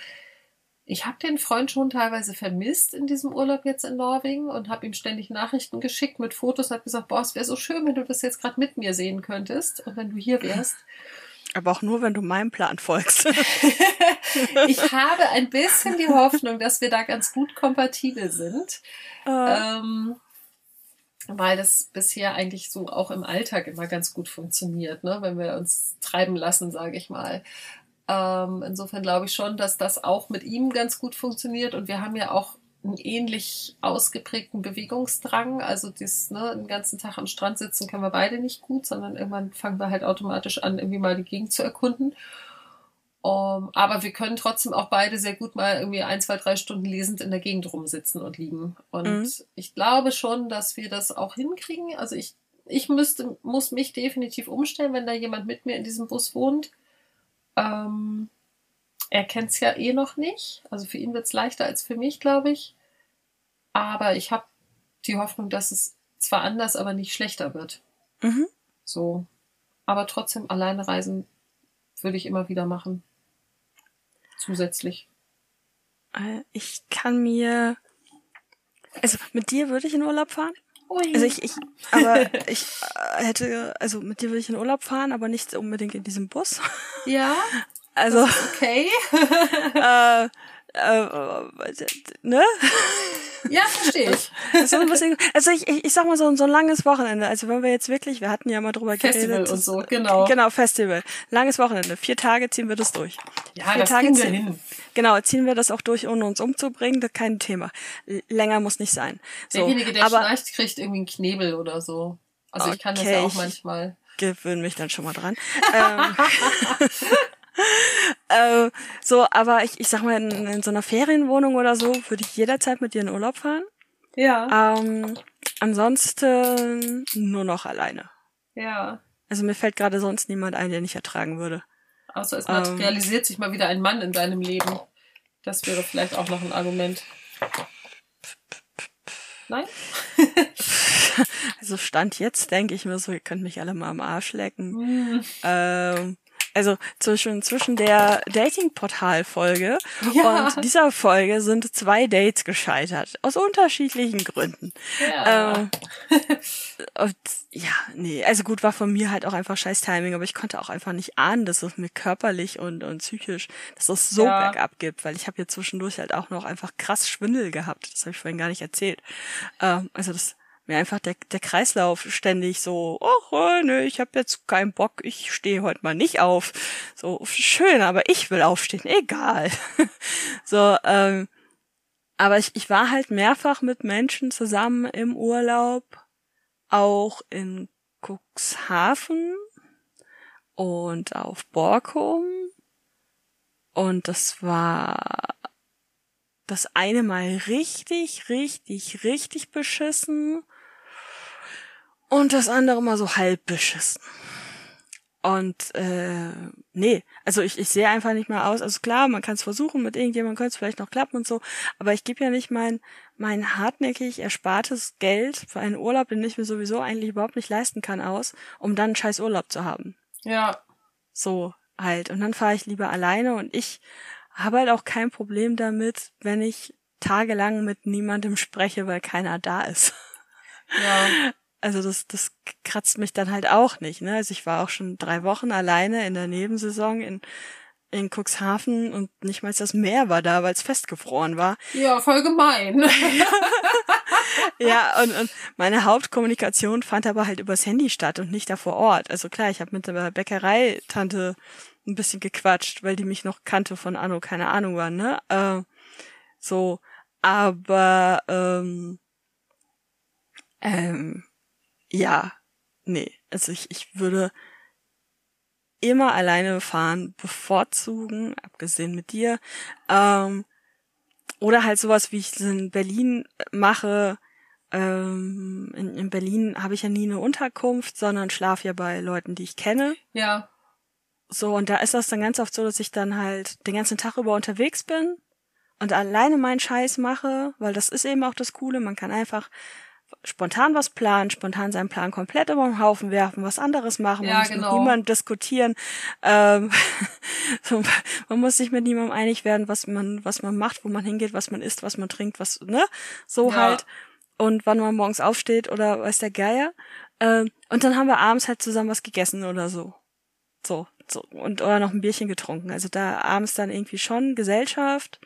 ich habe den Freund schon teilweise vermisst in diesem Urlaub jetzt in Norwegen und habe ihm ständig Nachrichten geschickt mit Fotos, habe gesagt, boah, es wäre so schön, wenn du das jetzt gerade mit mir sehen könntest und wenn du hier wärst. Aber auch nur, wenn du meinem Plan folgst. ich habe ein bisschen die Hoffnung, dass wir da ganz gut kompatibel sind. Äh, Ähm, weil das bisher eigentlich so auch im Alltag immer ganz gut funktioniert, ne? wenn wir uns treiben lassen, sage ich mal. Ähm, insofern glaube ich schon, dass das auch mit ihm ganz gut funktioniert. Und wir haben ja auch einen ähnlich ausgeprägten Bewegungsdrang. Also das, ne, den ganzen Tag am Strand sitzen können wir beide nicht gut, sondern irgendwann fangen wir halt automatisch an, irgendwie mal die Gegend zu erkunden. Um, aber wir können trotzdem auch beide sehr gut mal irgendwie ein, zwei, drei Stunden lesend in der Gegend rumsitzen und liegen. Und mhm. ich glaube schon, dass wir das auch hinkriegen. Also ich, ich müsste, muss mich definitiv umstellen, wenn da jemand mit mir in diesem Bus wohnt. Ähm, er kennt es ja eh noch nicht. Also für ihn wird es leichter als für mich, glaube ich. Aber ich habe die Hoffnung, dass es zwar anders, aber nicht schlechter wird. Mhm. So. Aber trotzdem alleine reisen würde ich immer wieder machen zusätzlich? Äh, ich kann mir, also mit dir würde ich in Urlaub fahren. Ui. Also ich, ich, aber ich äh, hätte, also mit dir würde ich in Urlaub fahren, aber nicht unbedingt in diesem Bus. Ja. Also okay. äh, äh, ne? Ja, verstehe ich. So also ich, ich, ich sag mal so, so ein langes Wochenende. Also wenn wir jetzt wirklich, wir hatten ja mal drüber Festival geredet. Festival und so, genau. Genau, Festival. Langes Wochenende. Vier Tage ziehen wir das durch. Ja, Vier das Tage kriegen wir ziehen, hin. Genau, ziehen wir das auch durch, ohne uns umzubringen. Das kein Thema. Länger muss nicht sein. So, Derjenige, der aber, schnarcht, kriegt irgendwie einen Knebel oder so. Also okay, ich kann das ja auch manchmal. Gewöhne mich dann schon mal dran. ähm, äh, so, aber ich, ich sag mal, in, in so einer Ferienwohnung oder so würde ich jederzeit mit dir in Urlaub fahren. Ja. Ähm, ansonsten nur noch alleine. Ja. Also mir fällt gerade sonst niemand ein, den ich ertragen würde. Außer es materialisiert ähm, sich mal wieder ein Mann in deinem Leben. Das wäre vielleicht auch noch ein Argument. Nein? also Stand jetzt denke ich mir so, ihr könnt mich alle mal am Arsch lecken. Mm. Ähm, also zwischen, zwischen der Dating-Portal-Folge ja. und dieser Folge sind zwei Dates gescheitert. Aus unterschiedlichen Gründen. Ja. Ähm, und, ja, nee, also gut, war von mir halt auch einfach scheiß Timing, aber ich konnte auch einfach nicht ahnen, dass es mir körperlich und, und psychisch, dass es so ja. bergab gibt, weil ich habe hier zwischendurch halt auch noch einfach krass Schwindel gehabt. Das habe ich vorhin gar nicht erzählt. Ähm, also das mir einfach der, der Kreislauf ständig so, oh, nö, ich habe jetzt keinen Bock, ich stehe heute mal nicht auf. So, schön, aber ich will aufstehen, egal. so, ähm, aber ich, ich war halt mehrfach mit Menschen zusammen im Urlaub, auch in Cuxhaven und auf Borkum. Und das war das eine Mal richtig, richtig, richtig beschissen und das andere mal so halb beschissen. Und äh, nee, also ich, ich sehe einfach nicht mal aus. Also klar, man kann es versuchen, mit irgendjemandem könnte es vielleicht noch klappen und so, aber ich gebe ja nicht mein, mein hartnäckig erspartes Geld für einen Urlaub, den ich mir sowieso eigentlich überhaupt nicht leisten kann, aus, um dann einen scheiß Urlaub zu haben. Ja. So halt. Und dann fahre ich lieber alleine und ich habe halt auch kein Problem damit, wenn ich tagelang mit niemandem spreche, weil keiner da ist. Ja. Also das, das kratzt mich dann halt auch nicht. Ne? Also ich war auch schon drei Wochen alleine in der Nebensaison in, in Cuxhaven und nicht mal das Meer war da, weil es festgefroren war. Ja, voll gemein. ja, und, und meine Hauptkommunikation fand aber halt übers Handy statt und nicht da vor Ort. Also klar, ich habe mit der Bäckerei-Tante ein bisschen gequatscht, weil die mich noch kannte von Anno, keine Ahnung wann, ne? Äh, so, aber ähm, ähm, ja, nee. Also ich, ich würde immer alleine fahren, bevorzugen, abgesehen mit dir. Ähm, oder halt sowas, wie ich es in Berlin mache. Ähm, in, in Berlin habe ich ja nie eine Unterkunft, sondern schlafe ja bei Leuten, die ich kenne. Ja. So, und da ist das dann ganz oft so, dass ich dann halt den ganzen Tag über unterwegs bin und alleine meinen Scheiß mache, weil das ist eben auch das Coole. Man kann einfach spontan was planen, spontan seinen Plan komplett über den Haufen werfen, was anderes machen, man ja, muss genau. mit niemandem diskutieren, ähm, so, man muss sich mit niemandem einig werden, was man, was man macht, wo man hingeht, was man isst, was man trinkt, was, ne, so ja. halt, und wann man morgens aufsteht oder weiß der Geier, ähm, und dann haben wir abends halt zusammen was gegessen oder so, so, so, und, oder noch ein Bierchen getrunken, also da abends dann irgendwie schon Gesellschaft,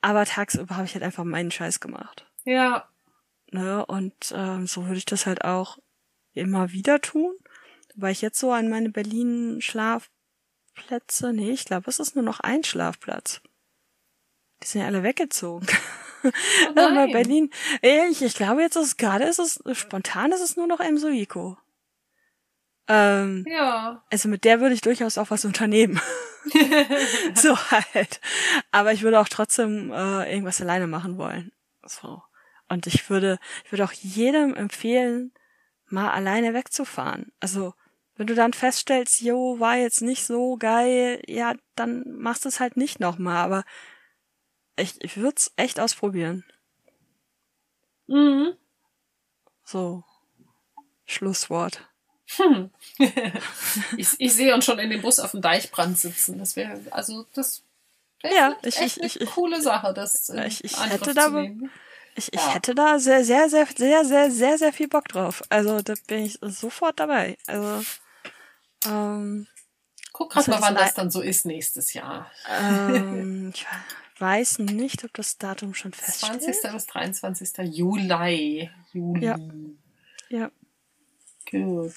aber tagsüber habe ich halt einfach meinen Scheiß gemacht. Ja, Ne? Und ähm, so würde ich das halt auch immer wieder tun. Weil ich jetzt so an meine Berlin-Schlafplätze, nee, ich glaube, es ist nur noch ein Schlafplatz. Die sind ja alle weggezogen. Oh nein. Berlin. Ich, ich glaube jetzt ist es gerade ist es spontan ist es nur noch Emsoiko. Ähm, Ja. also mit der würde ich durchaus auch was unternehmen. so halt. Aber ich würde auch trotzdem äh, irgendwas alleine machen wollen. So. Und ich würde, ich würde auch jedem empfehlen, mal alleine wegzufahren. Also, wenn du dann feststellst, jo, war jetzt nicht so geil, ja, dann machst du es halt nicht nochmal. Aber ich, ich würde es echt ausprobieren. mhm. So. Schlusswort. Hm. ich, ich sehe uns schon in dem Bus auf dem Deichbrand sitzen. Das wäre, also das wäre Ja, echt ich- eine ich- ich- coole Sache, das in ich- ich Angriff hätte zu da- nehmen. Ich, ich Ja. hätte da sehr, sehr, sehr, sehr, sehr, sehr, sehr viel Bock drauf. Also da bin ich sofort dabei. Also ähm, Guck grad mal, wann das dann so ist nächstes Jahr. ähm, ich weiß nicht, ob das Datum schon 20. feststeht. bis 23. Juli. Juli. Ja. Ja. Gut.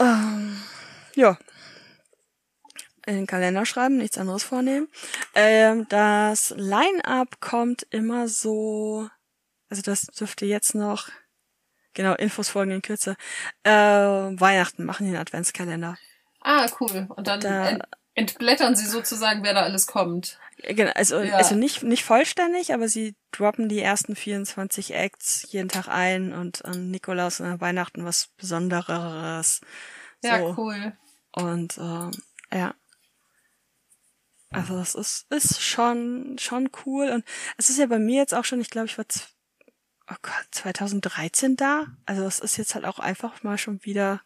Ähm, ja. In den Kalender schreiben, nichts anderes vornehmen. Ähm, das Line-Up kommt immer so, also das dürfte jetzt noch, genau, Infos folgen in Kürze. Äh, Weihnachten machen den Adventskalender. Ah, cool. Und dann Da- ent entblättern sie sozusagen, wer da alles kommt. Genau, also, Ja. also nicht, nicht vollständig, aber sie droppen die ersten 24 Acts jeden Tag ein und an Nikolaus und an Weihnachten was Besonderes. Ja, so. cool. Und ähm, ja. Also das ist, ist schon, schon cool. Und es ist ja bei mir jetzt auch schon, ich glaube, ich war oh Gott, 2013 da. Also es ist jetzt halt auch einfach mal schon wieder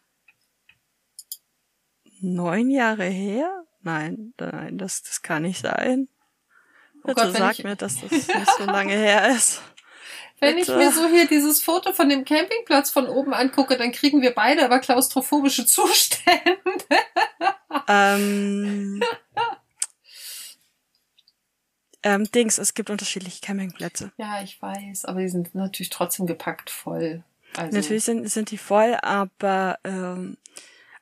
neun Jahre her. Nein, nein, das, das kann nicht sein. Oh Bitte Gott, sag ich- mir, dass das nicht so lange her ist. Wenn ich Bitte. mir so hier dieses Foto von dem Campingplatz von oben angucke, dann kriegen wir beide aber klaustrophobische Zustände. Ähm, ähm, Dings, es gibt unterschiedliche Campingplätze. Ja, ich weiß, aber die sind natürlich trotzdem gepackt voll. Also, Natürlich sind, sind die voll, aber ähm,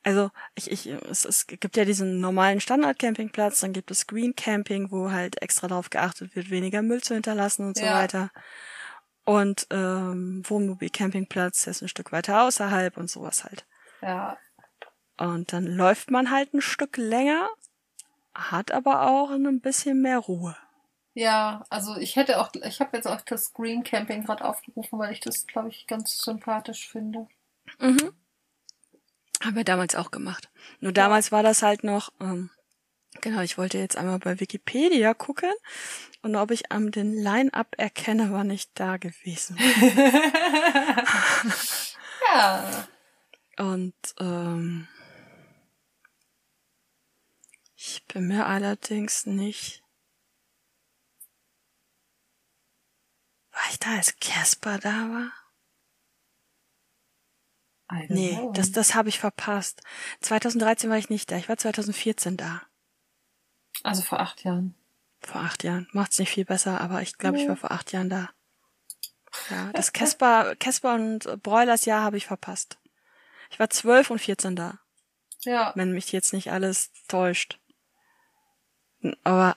also ich, ich, es, es gibt ja diesen normalen Standard-Campingplatz, dann gibt es Green Camping, wo halt extra darauf geachtet wird, weniger Müll zu hinterlassen und so Ja. weiter. Und ähm, Wohnmobil-Campingplatz, der ist ein Stück weiter außerhalb und sowas halt. Ja, Und dann läuft man halt ein Stück länger, hat aber auch ein bisschen mehr Ruhe. Ja, also ich hätte auch, ich habe jetzt auch das Green Camping gerade aufgerufen, weil ich das, glaube ich, ganz sympathisch finde. Mhm. Haben wir damals auch gemacht. Nur damals war das halt noch, ähm, genau, ich wollte jetzt einmal bei Wikipedia gucken und ob ich am den Line-Up erkenne, war nicht da gewesen. ja, Und ähm, ich bin mir allerdings nicht. War ich da, als Casper da war? Nee, das, das habe ich verpasst. 2013 war ich nicht da, ich war 2014 da. also vor acht Jahren. Vor acht Jahren. Macht's nicht viel besser, aber ich glaube, ich Nee. war vor acht Jahren da. Ja, das Casper, Casper und Broilers Jahr habe ich verpasst. Ich war zwölf und 14 da, Ja, wenn mich jetzt nicht alles täuscht. Aber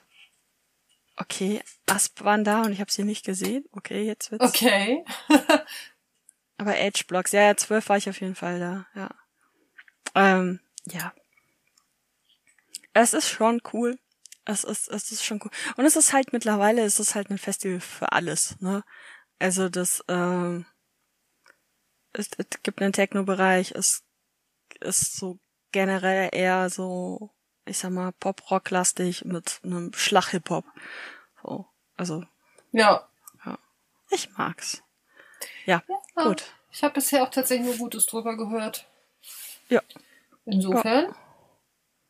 okay, Asp waren da und ich habe sie nicht gesehen. Okay, jetzt wird's. okay. Aber Edge Blocks, ja, ja, zwölf war ich auf jeden Fall da, ja. Ähm, ja. Es ist schon cool. Es ist, es ist schon cool. Und es ist halt mittlerweile, es ist halt ein Festival für alles, ne? Also das, ähm, es, es gibt einen Techno-Bereich, es ist so generell eher so, ich sag mal, Pop-Rock-lastig mit einem Schlag-Hip-Hop. So, also, Ja. ich mag's. Ja, Ja. gut. Ich habe bisher auch tatsächlich nur Gutes drüber gehört. Ja. Insofern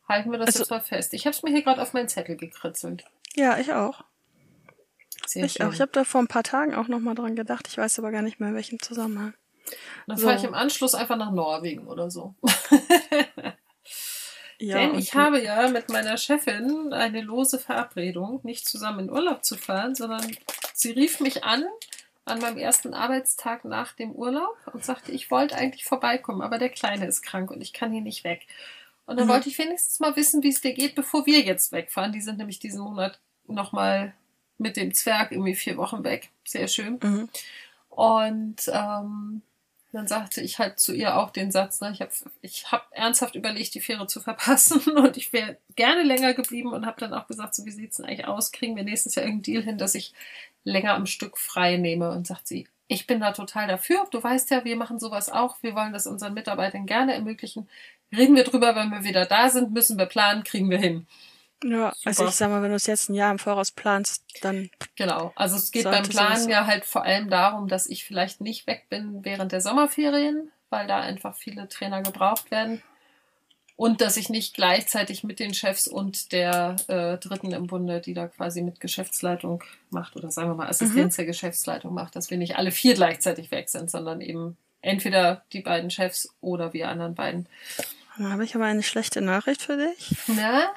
halten wir das Also- jetzt mal fest. Ich habe es mir hier gerade auf meinen Zettel gekritzelt. Ja, ich auch. Sehr Ich schön. auch. Ich habe da vor ein paar Tagen auch noch mal dran gedacht. Ich weiß aber gar nicht mehr, in welchem Zusammenhang. Dann so. fahre ich im Anschluss einfach nach Norwegen oder so. Ja, Denn ich habe ja mit meiner Chefin eine lose Verabredung, nicht zusammen in Urlaub zu fahren, sondern sie rief mich an an meinem ersten Arbeitstag nach dem Urlaub und sagte, ich wollte eigentlich vorbeikommen, aber der Kleine ist krank und ich kann hier nicht weg. Und dann Mhm. wollte ich wenigstens mal wissen, wie es dir geht, bevor wir jetzt wegfahren. Die sind nämlich diesen Monat nochmal mit dem Zwerg irgendwie vier Wochen weg. Sehr schön. Mhm. Und ähm, dann sagte ich halt zu ihr auch den Satz, ne, ich habe ich hab ernsthaft überlegt, die Fähre zu verpassen und ich wäre gerne länger geblieben und habe dann auch gesagt, so wie sieht's denn eigentlich aus? Kriegen wir nächstes Jahr irgendeinen Deal hin, dass ich länger am Stück frei nehme? Und sagt sie, ich bin da total dafür. Du weißt ja, wir machen sowas auch. Wir wollen das unseren Mitarbeitern gerne ermöglichen. Reden wir drüber, wenn wir wieder da sind, müssen wir planen, kriegen wir hin. Ja, also Super. ich sag mal, wenn du es jetzt ein Jahr im Voraus planst, dann Genau. Also es geht beim Planen ja halt vor allem darum, dass ich vielleicht nicht weg bin während der Sommerferien, weil da einfach viele Trainer gebraucht werden. Und dass ich nicht gleichzeitig mit den Chefs und der äh, Dritten im Bunde, die da quasi mit Geschäftsleitung macht oder sagen wir mal Assistenz der Geschäftsleitung macht, dass wir nicht alle vier gleichzeitig weg sind, sondern eben entweder die beiden Chefs oder wir anderen beiden. dann habe ich aber eine schlechte Nachricht für dich. Na?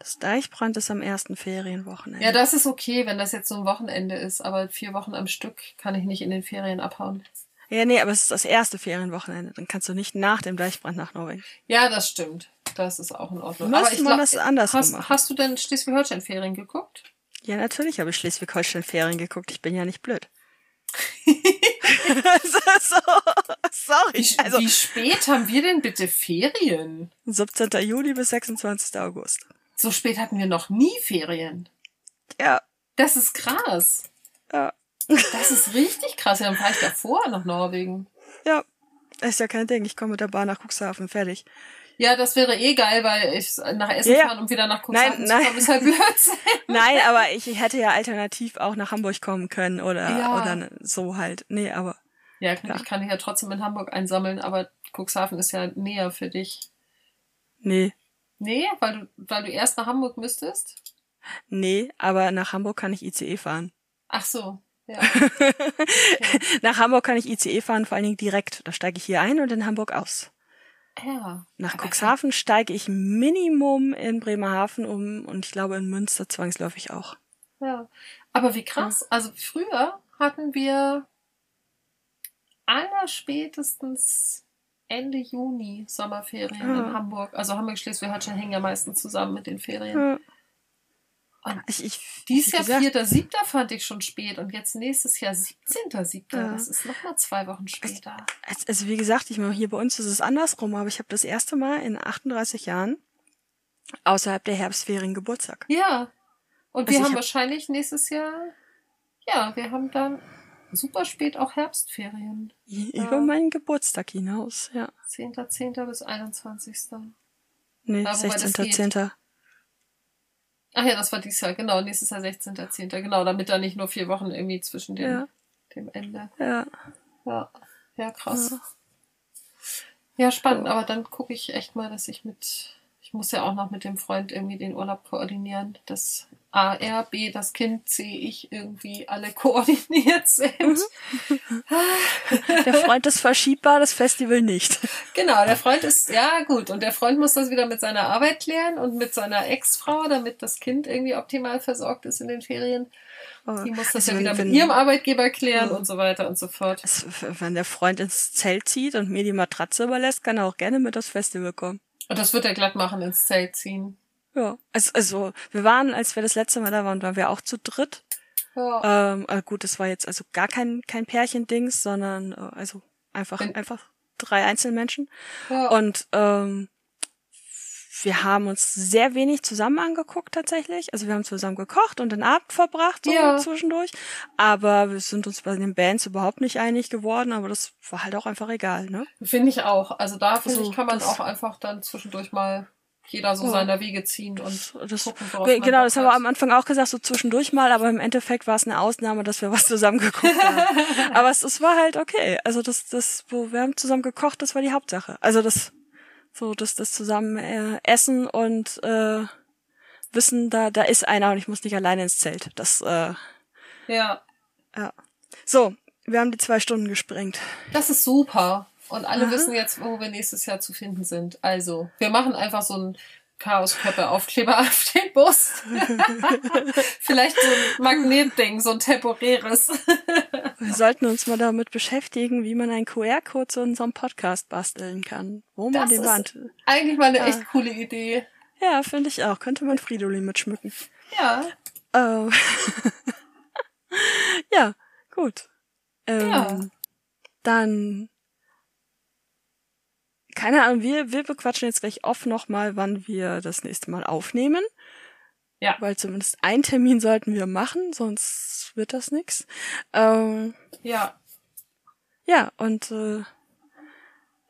Das Deichbrand ist am ersten Ferienwochenende. Ja, das ist okay, wenn das jetzt so ein Wochenende ist, aber vier Wochen am Stück kann ich nicht in den Ferien abhauen. ja, nee, aber es ist das erste Ferienwochenende. Dann kannst du nicht nach dem Deichbrand nach Norwegen. Ja, das stimmt. Das ist auch in Ordnung. Müsste Aber ich man glaub, das andersrum hast, machen. hast du denn Schleswig-Holstein-Ferien geguckt? Ja, natürlich habe ich Schleswig-Holstein-Ferien geguckt. Ich bin ja nicht blöd. So, sorry. Wie, Also wie spät haben wir denn bitte Ferien? 17. Juli bis 26. August. So spät hatten wir noch nie Ferien. Ja, Das ist krass. ja, Das ist richtig krass. Ja, dann fahre ich davor nach Norwegen. ja. Ist ja kein Ding. Ich komme mit der Bahn nach Cuxhaven. Fertig. Ja, das wäre eh geil, weil ich nach Essen Ja, fahren und wieder nach Cuxhaven Nein, zu nein. kommen, ist halt Blödsinn. Nein, aber ich hätte ja alternativ auch nach Hamburg kommen können oder, Ja. oder so halt. Nee, aber Ja, Ja. ich kann dich ja trotzdem in Hamburg einsammeln, aber Cuxhaven ist ja näher für dich. nee. Nee, weil du, weil du erst nach Hamburg müsstest? Nee, aber nach Hamburg kann ich ICE fahren. Ach so, ja. Nach Hamburg kann ich ICE fahren, vor allen Dingen direkt. Da steige ich hier ein und in Hamburg aus. ja. Nach Cuxhaven steige ich Minimum in Bremerhaven um und ich glaube in Münster zwangsläufig auch. Ja. Aber wie krass. Also früher hatten wir allerspätestens Ende Juni Sommerferien in Ja. Hamburg. Also Hamburg, Schleswig-Holstein hängen ja meistens zusammen mit den Ferien. Ja. Und Ich, ich, Dies wie Jahr gesagt, vierter, siebter fand ich schon spät und jetzt nächstes Jahr 17.7. Ja. Das ist nochmal zwei Wochen später. Also, also wie gesagt, ich meine, hier bei uns ist es andersrum, aber ich habe das erste Mal in 38 Jahren außerhalb der Herbstferien Geburtstag. Ja. Und Also wir haben hab- wahrscheinlich nächstes Jahr, ja, wir haben dann super spät auch Herbstferien. Über meinen Geburtstag hinaus, ja. 10.10. bis 21. Nee, das 16.10. Ach ja, das war dieses Jahr, genau, nächstes Jahr 16.10. Genau, damit da nicht nur vier Wochen irgendwie zwischen dem, Ja. dem Ende. Ja. Ja, ja, krass. Ja. Ja, spannend, aber dann gucke ich echt mal, dass ich mit, ich muss ja auch noch mit dem Freund irgendwie den Urlaub koordinieren, dass A, R, B, das Kind, C, ich irgendwie alle koordiniert sind. Mhm. Der Freund ist verschiebbar, das Festival nicht. Genau, der Freund ist, ja gut, und der Freund muss das wieder mit seiner Arbeit klären und mit seiner Ex-Frau, damit das Kind irgendwie optimal versorgt ist in den Ferien. Die muss das Also ja wenn- wieder mit wenn- ihrem Arbeitgeber klären und so weiter und so fort. Es- Wenn der Freund ins Zelt zieht und mir die Matratze überlässt, kann er auch gerne mit aufs Festival kommen. Und das wird er glatt machen, ins Zelt ziehen. Ja. Also, also wir waren, als wir das letzte Mal da waren, waren wir auch zu dritt. Ja. Ähm, äh, gut, das war jetzt also gar kein, kein Pärchendings, sondern äh, also einfach, Wenn- einfach drei Einzelmenschen. ja. Und ähm, wir haben uns sehr wenig zusammen angeguckt tatsächlich. Also wir haben zusammen gekocht und den Abend verbracht so Ja. zwischendurch. Aber wir sind uns bei den Bands überhaupt nicht einig geworden, aber das war halt auch einfach egal, ne? Finde ich auch. Also da finde Also, ich, kann man auch einfach dann zwischendurch mal jeder so Ja. seiner Wege ziehen und Das, gucken, genau, das haben wir am Anfang auch gesagt, so zwischendurch mal, aber im Endeffekt war es eine Ausnahme, dass wir was zusammen geguckt haben. aber es, es war halt okay. Also das, das, wo wir haben zusammen gekocht, das war die Hauptsache. Also das, so das, das zusammen äh, essen und äh, wissen, da, da ist einer und ich muss nicht alleine ins Zelt. Das, äh, Ja, ja. So, wir haben die zwei Stunden gesprengt. das ist super. Und alle Aha. wissen jetzt, wo wir nächstes Jahr zu finden sind. Also, wir machen einfach so ein Chaosköppe-Aufkleber auf den Bus. Vielleicht so ein Magnetding, so ein temporäres. Wir sollten uns mal damit beschäftigen, wie man einen QR-Code zu unserem Podcast basteln kann. Wo man Das den Wand. Eigentlich mal eine Ah. echt coole Idee. Ja, finde ich auch. Könnte man Fridolin mitschmücken. Ja. Äh, Ja, gut. Ähm, Ja. Dann, keine Ahnung, wir, wir bequatschen jetzt gleich off nochmal, wann wir das nächste Mal aufnehmen. Ja. Weil zumindest einen Termin sollten wir machen, sonst wird das nix. Ähm, Ja, ja, und äh,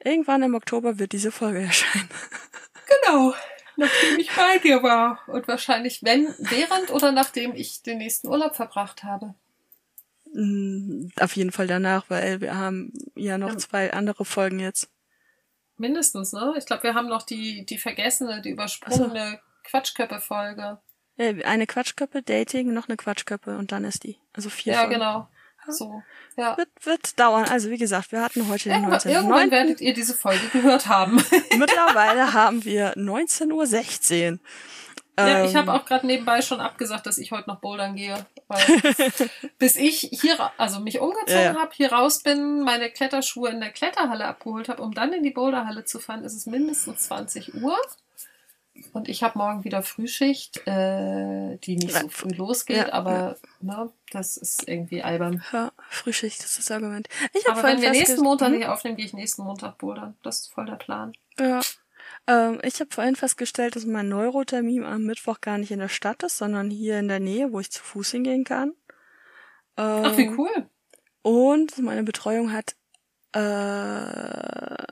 irgendwann im Oktober wird diese Folge erscheinen. genau. Nachdem ich bei dir war. Und wahrscheinlich, wenn, während oder nachdem ich den nächsten Urlaub verbracht habe. Mm, Auf jeden Fall danach, weil wir haben ja noch Ja. zwei andere Folgen jetzt. Mindestens, ne? Ich glaube, wir haben noch die, die vergessene, die übersprungene Quatschköppe-Folge. Äh, Eine Quatschköppe, Dating, noch eine Quatschköppe und dann ist die. Also vier Ja, Folgen. genau. So. Ja. Wird, wird dauern. Also wie gesagt, wir hatten heute den Irgendwann, irgendwann 19.09. werdet ihr diese Folge gehört haben. Mittlerweile haben wir 19.16 Uhr. Ja, ich Ähm, habe auch gerade nebenbei schon abgesagt, dass ich heute noch bouldern gehe. Weil bis ich hier, also mich umgezogen Ja, habe, hier raus bin, meine Kletterschuhe in der Kletterhalle abgeholt habe, um dann in die Boulderhalle zu fahren, ist es mindestens 20 Uhr. Und ich habe morgen wieder Frühschicht, äh, die nicht so früh losgeht, ja, aber ne, das ist irgendwie albern. Ja, Frühschicht ist das Argument. Ich habe Aber wenn wir nächsten Montag Hm? hier aufnehmen, gehe ich nächsten Montag bouldern. Das ist voll der Plan. Ja. Ähm, ich habe vorhin festgestellt, dass mein Neurotermin am Mittwoch gar nicht in der Stadt ist, sondern hier in der Nähe, wo ich zu Fuß hingehen kann. Ähm, Ach, wie cool. Und meine Betreuung hat äh,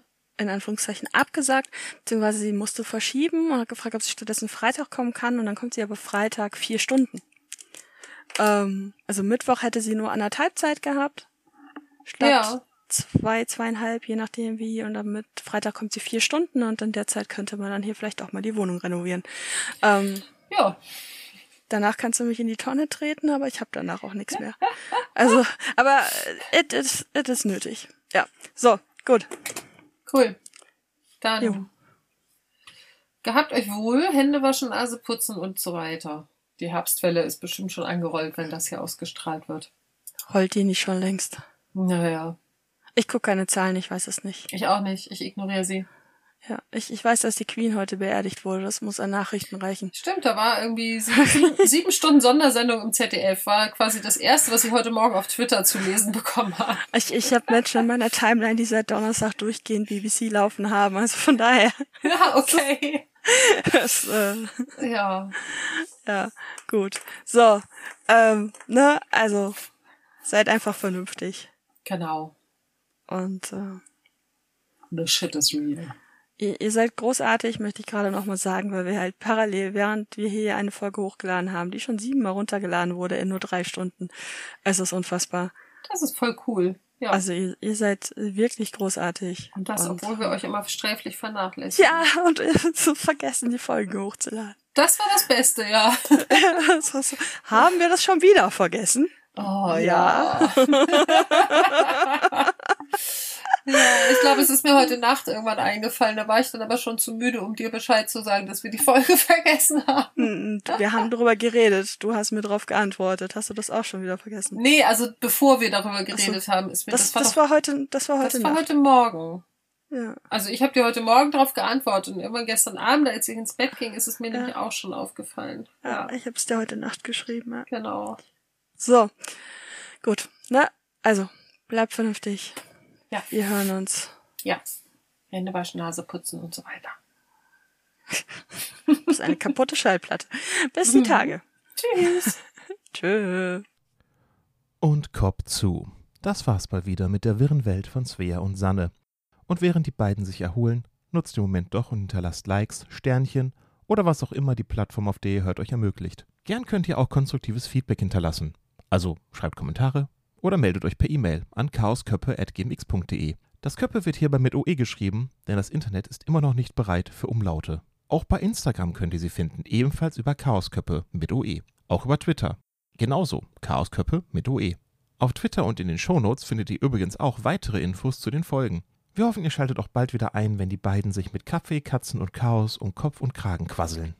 in Anführungszeichen abgesagt, beziehungsweise sie musste verschieben und hat gefragt, ob sie stattdessen Freitag kommen kann und dann kommt sie aber Freitag vier Stunden. Ähm, also Mittwoch hätte sie nur anderthalb Zeit gehabt. Statt Ja. Zwei, zweieinhalb, je nachdem wie. Und dann mit Freitag kommt sie vier Stunden und in der Zeit könnte man dann hier vielleicht auch mal die Wohnung renovieren. Ähm, Ja. danach kannst du mich in die Tonne treten, aber ich habe danach auch nichts mehr. Also, aber it is, it is nötig. Ja. So, gut. Cool. Dann Jo. gehabt euch wohl, Hände waschen, Nase putzen und so weiter. Die Herbstwelle ist bestimmt schon angerollt, wenn das hier ausgestrahlt wird. Rollt die nicht schon längst? Naja, Ich gucke keine Zahlen, ich weiß es nicht. ich auch nicht. Ich ignoriere sie. Ja, ich, ich weiß, dass die Queen heute beerdigt wurde. Das muss an Nachrichten reichen. Stimmt, da war irgendwie sieben, sieben, Stunden Sondersendung im ZDF. War quasi das erste, was ich heute Morgen auf Twitter zu lesen bekommen habe. Ich, ich habe Menschen in meiner Timeline, die seit Donnerstag durchgehend BBC laufen haben. Also von daher, Ja, okay. das, äh, Ja. ja, gut. So, ähm, ne, also seid einfach vernünftig. Genau. Und äh, The shit is real. Ihr, ihr seid großartig, möchte ich gerade noch mal sagen, weil wir halt parallel, während wir hier eine Folge hochgeladen haben, die schon siebenmal runtergeladen wurde in nur drei Stunden. Es ist unfassbar. Das ist voll cool. Ja. Also ihr, ihr seid wirklich großartig. und das, obwohl wir euch immer sträflich vernachlässigen. Ja, und so vergessen, die Folgen hochzuladen. Das war das Beste, ja. Das war so, haben wir das schon wieder vergessen? Oh Ja. ja, ich glaube, es ist mir heute Nacht irgendwann eingefallen. Da war ich dann aber schon zu müde, um dir Bescheid zu sagen, dass wir die Folge vergessen haben. Hm, Wir haben darüber geredet. Du hast mir darauf geantwortet. Hast du das auch schon wieder vergessen? Nee, also bevor wir darüber geredet haben, ist mir Das, das, das war, war heute, das war doch, heute das war Nacht. heute Morgen. Ja. Also ich habe dir heute Morgen darauf geantwortet und irgendwann gestern Abend, als ich ins Bett ging, ist es mir Ja. nämlich auch schon aufgefallen. ja, Ja, ich habe es dir heute Nacht geschrieben. Ja. genau. So, gut. Na, also, bleib vernünftig. Ja. Wir hören uns. Ja. Hände waschen, Nase putzen und so weiter. Das ist eine kaputte Schallplatte. Die Mhm. Tage. Tschüss. Tschö. Und Kopf zu. Das war's mal wieder mit der wirren Welt von Svea und Sanne. Und während die beiden sich erholen, nutzt den Moment doch und hinterlasst Likes, Sternchen oder was auch immer die Plattform, auf der ihr hört, euch ermöglicht. Gern könnt ihr auch konstruktives Feedback hinterlassen. Also schreibt Kommentare oder meldet euch per E-Mail an chaosköppe.gmx.de. Das Köppe wird hierbei mit OE geschrieben, denn das Internet ist immer noch nicht bereit für Umlaute. Auch bei Instagram könnt ihr sie finden, ebenfalls über Chaosköppe mit OE. Auch über Twitter. Genauso, Chaosköppe mit OE. Auf Twitter und in den Shownotes findet ihr übrigens auch weitere Infos zu den Folgen. Wir hoffen, ihr schaltet auch bald wieder ein, wenn die beiden sich mit Kaffee, Katzen und Chaos um Kopf und Kragen quasseln.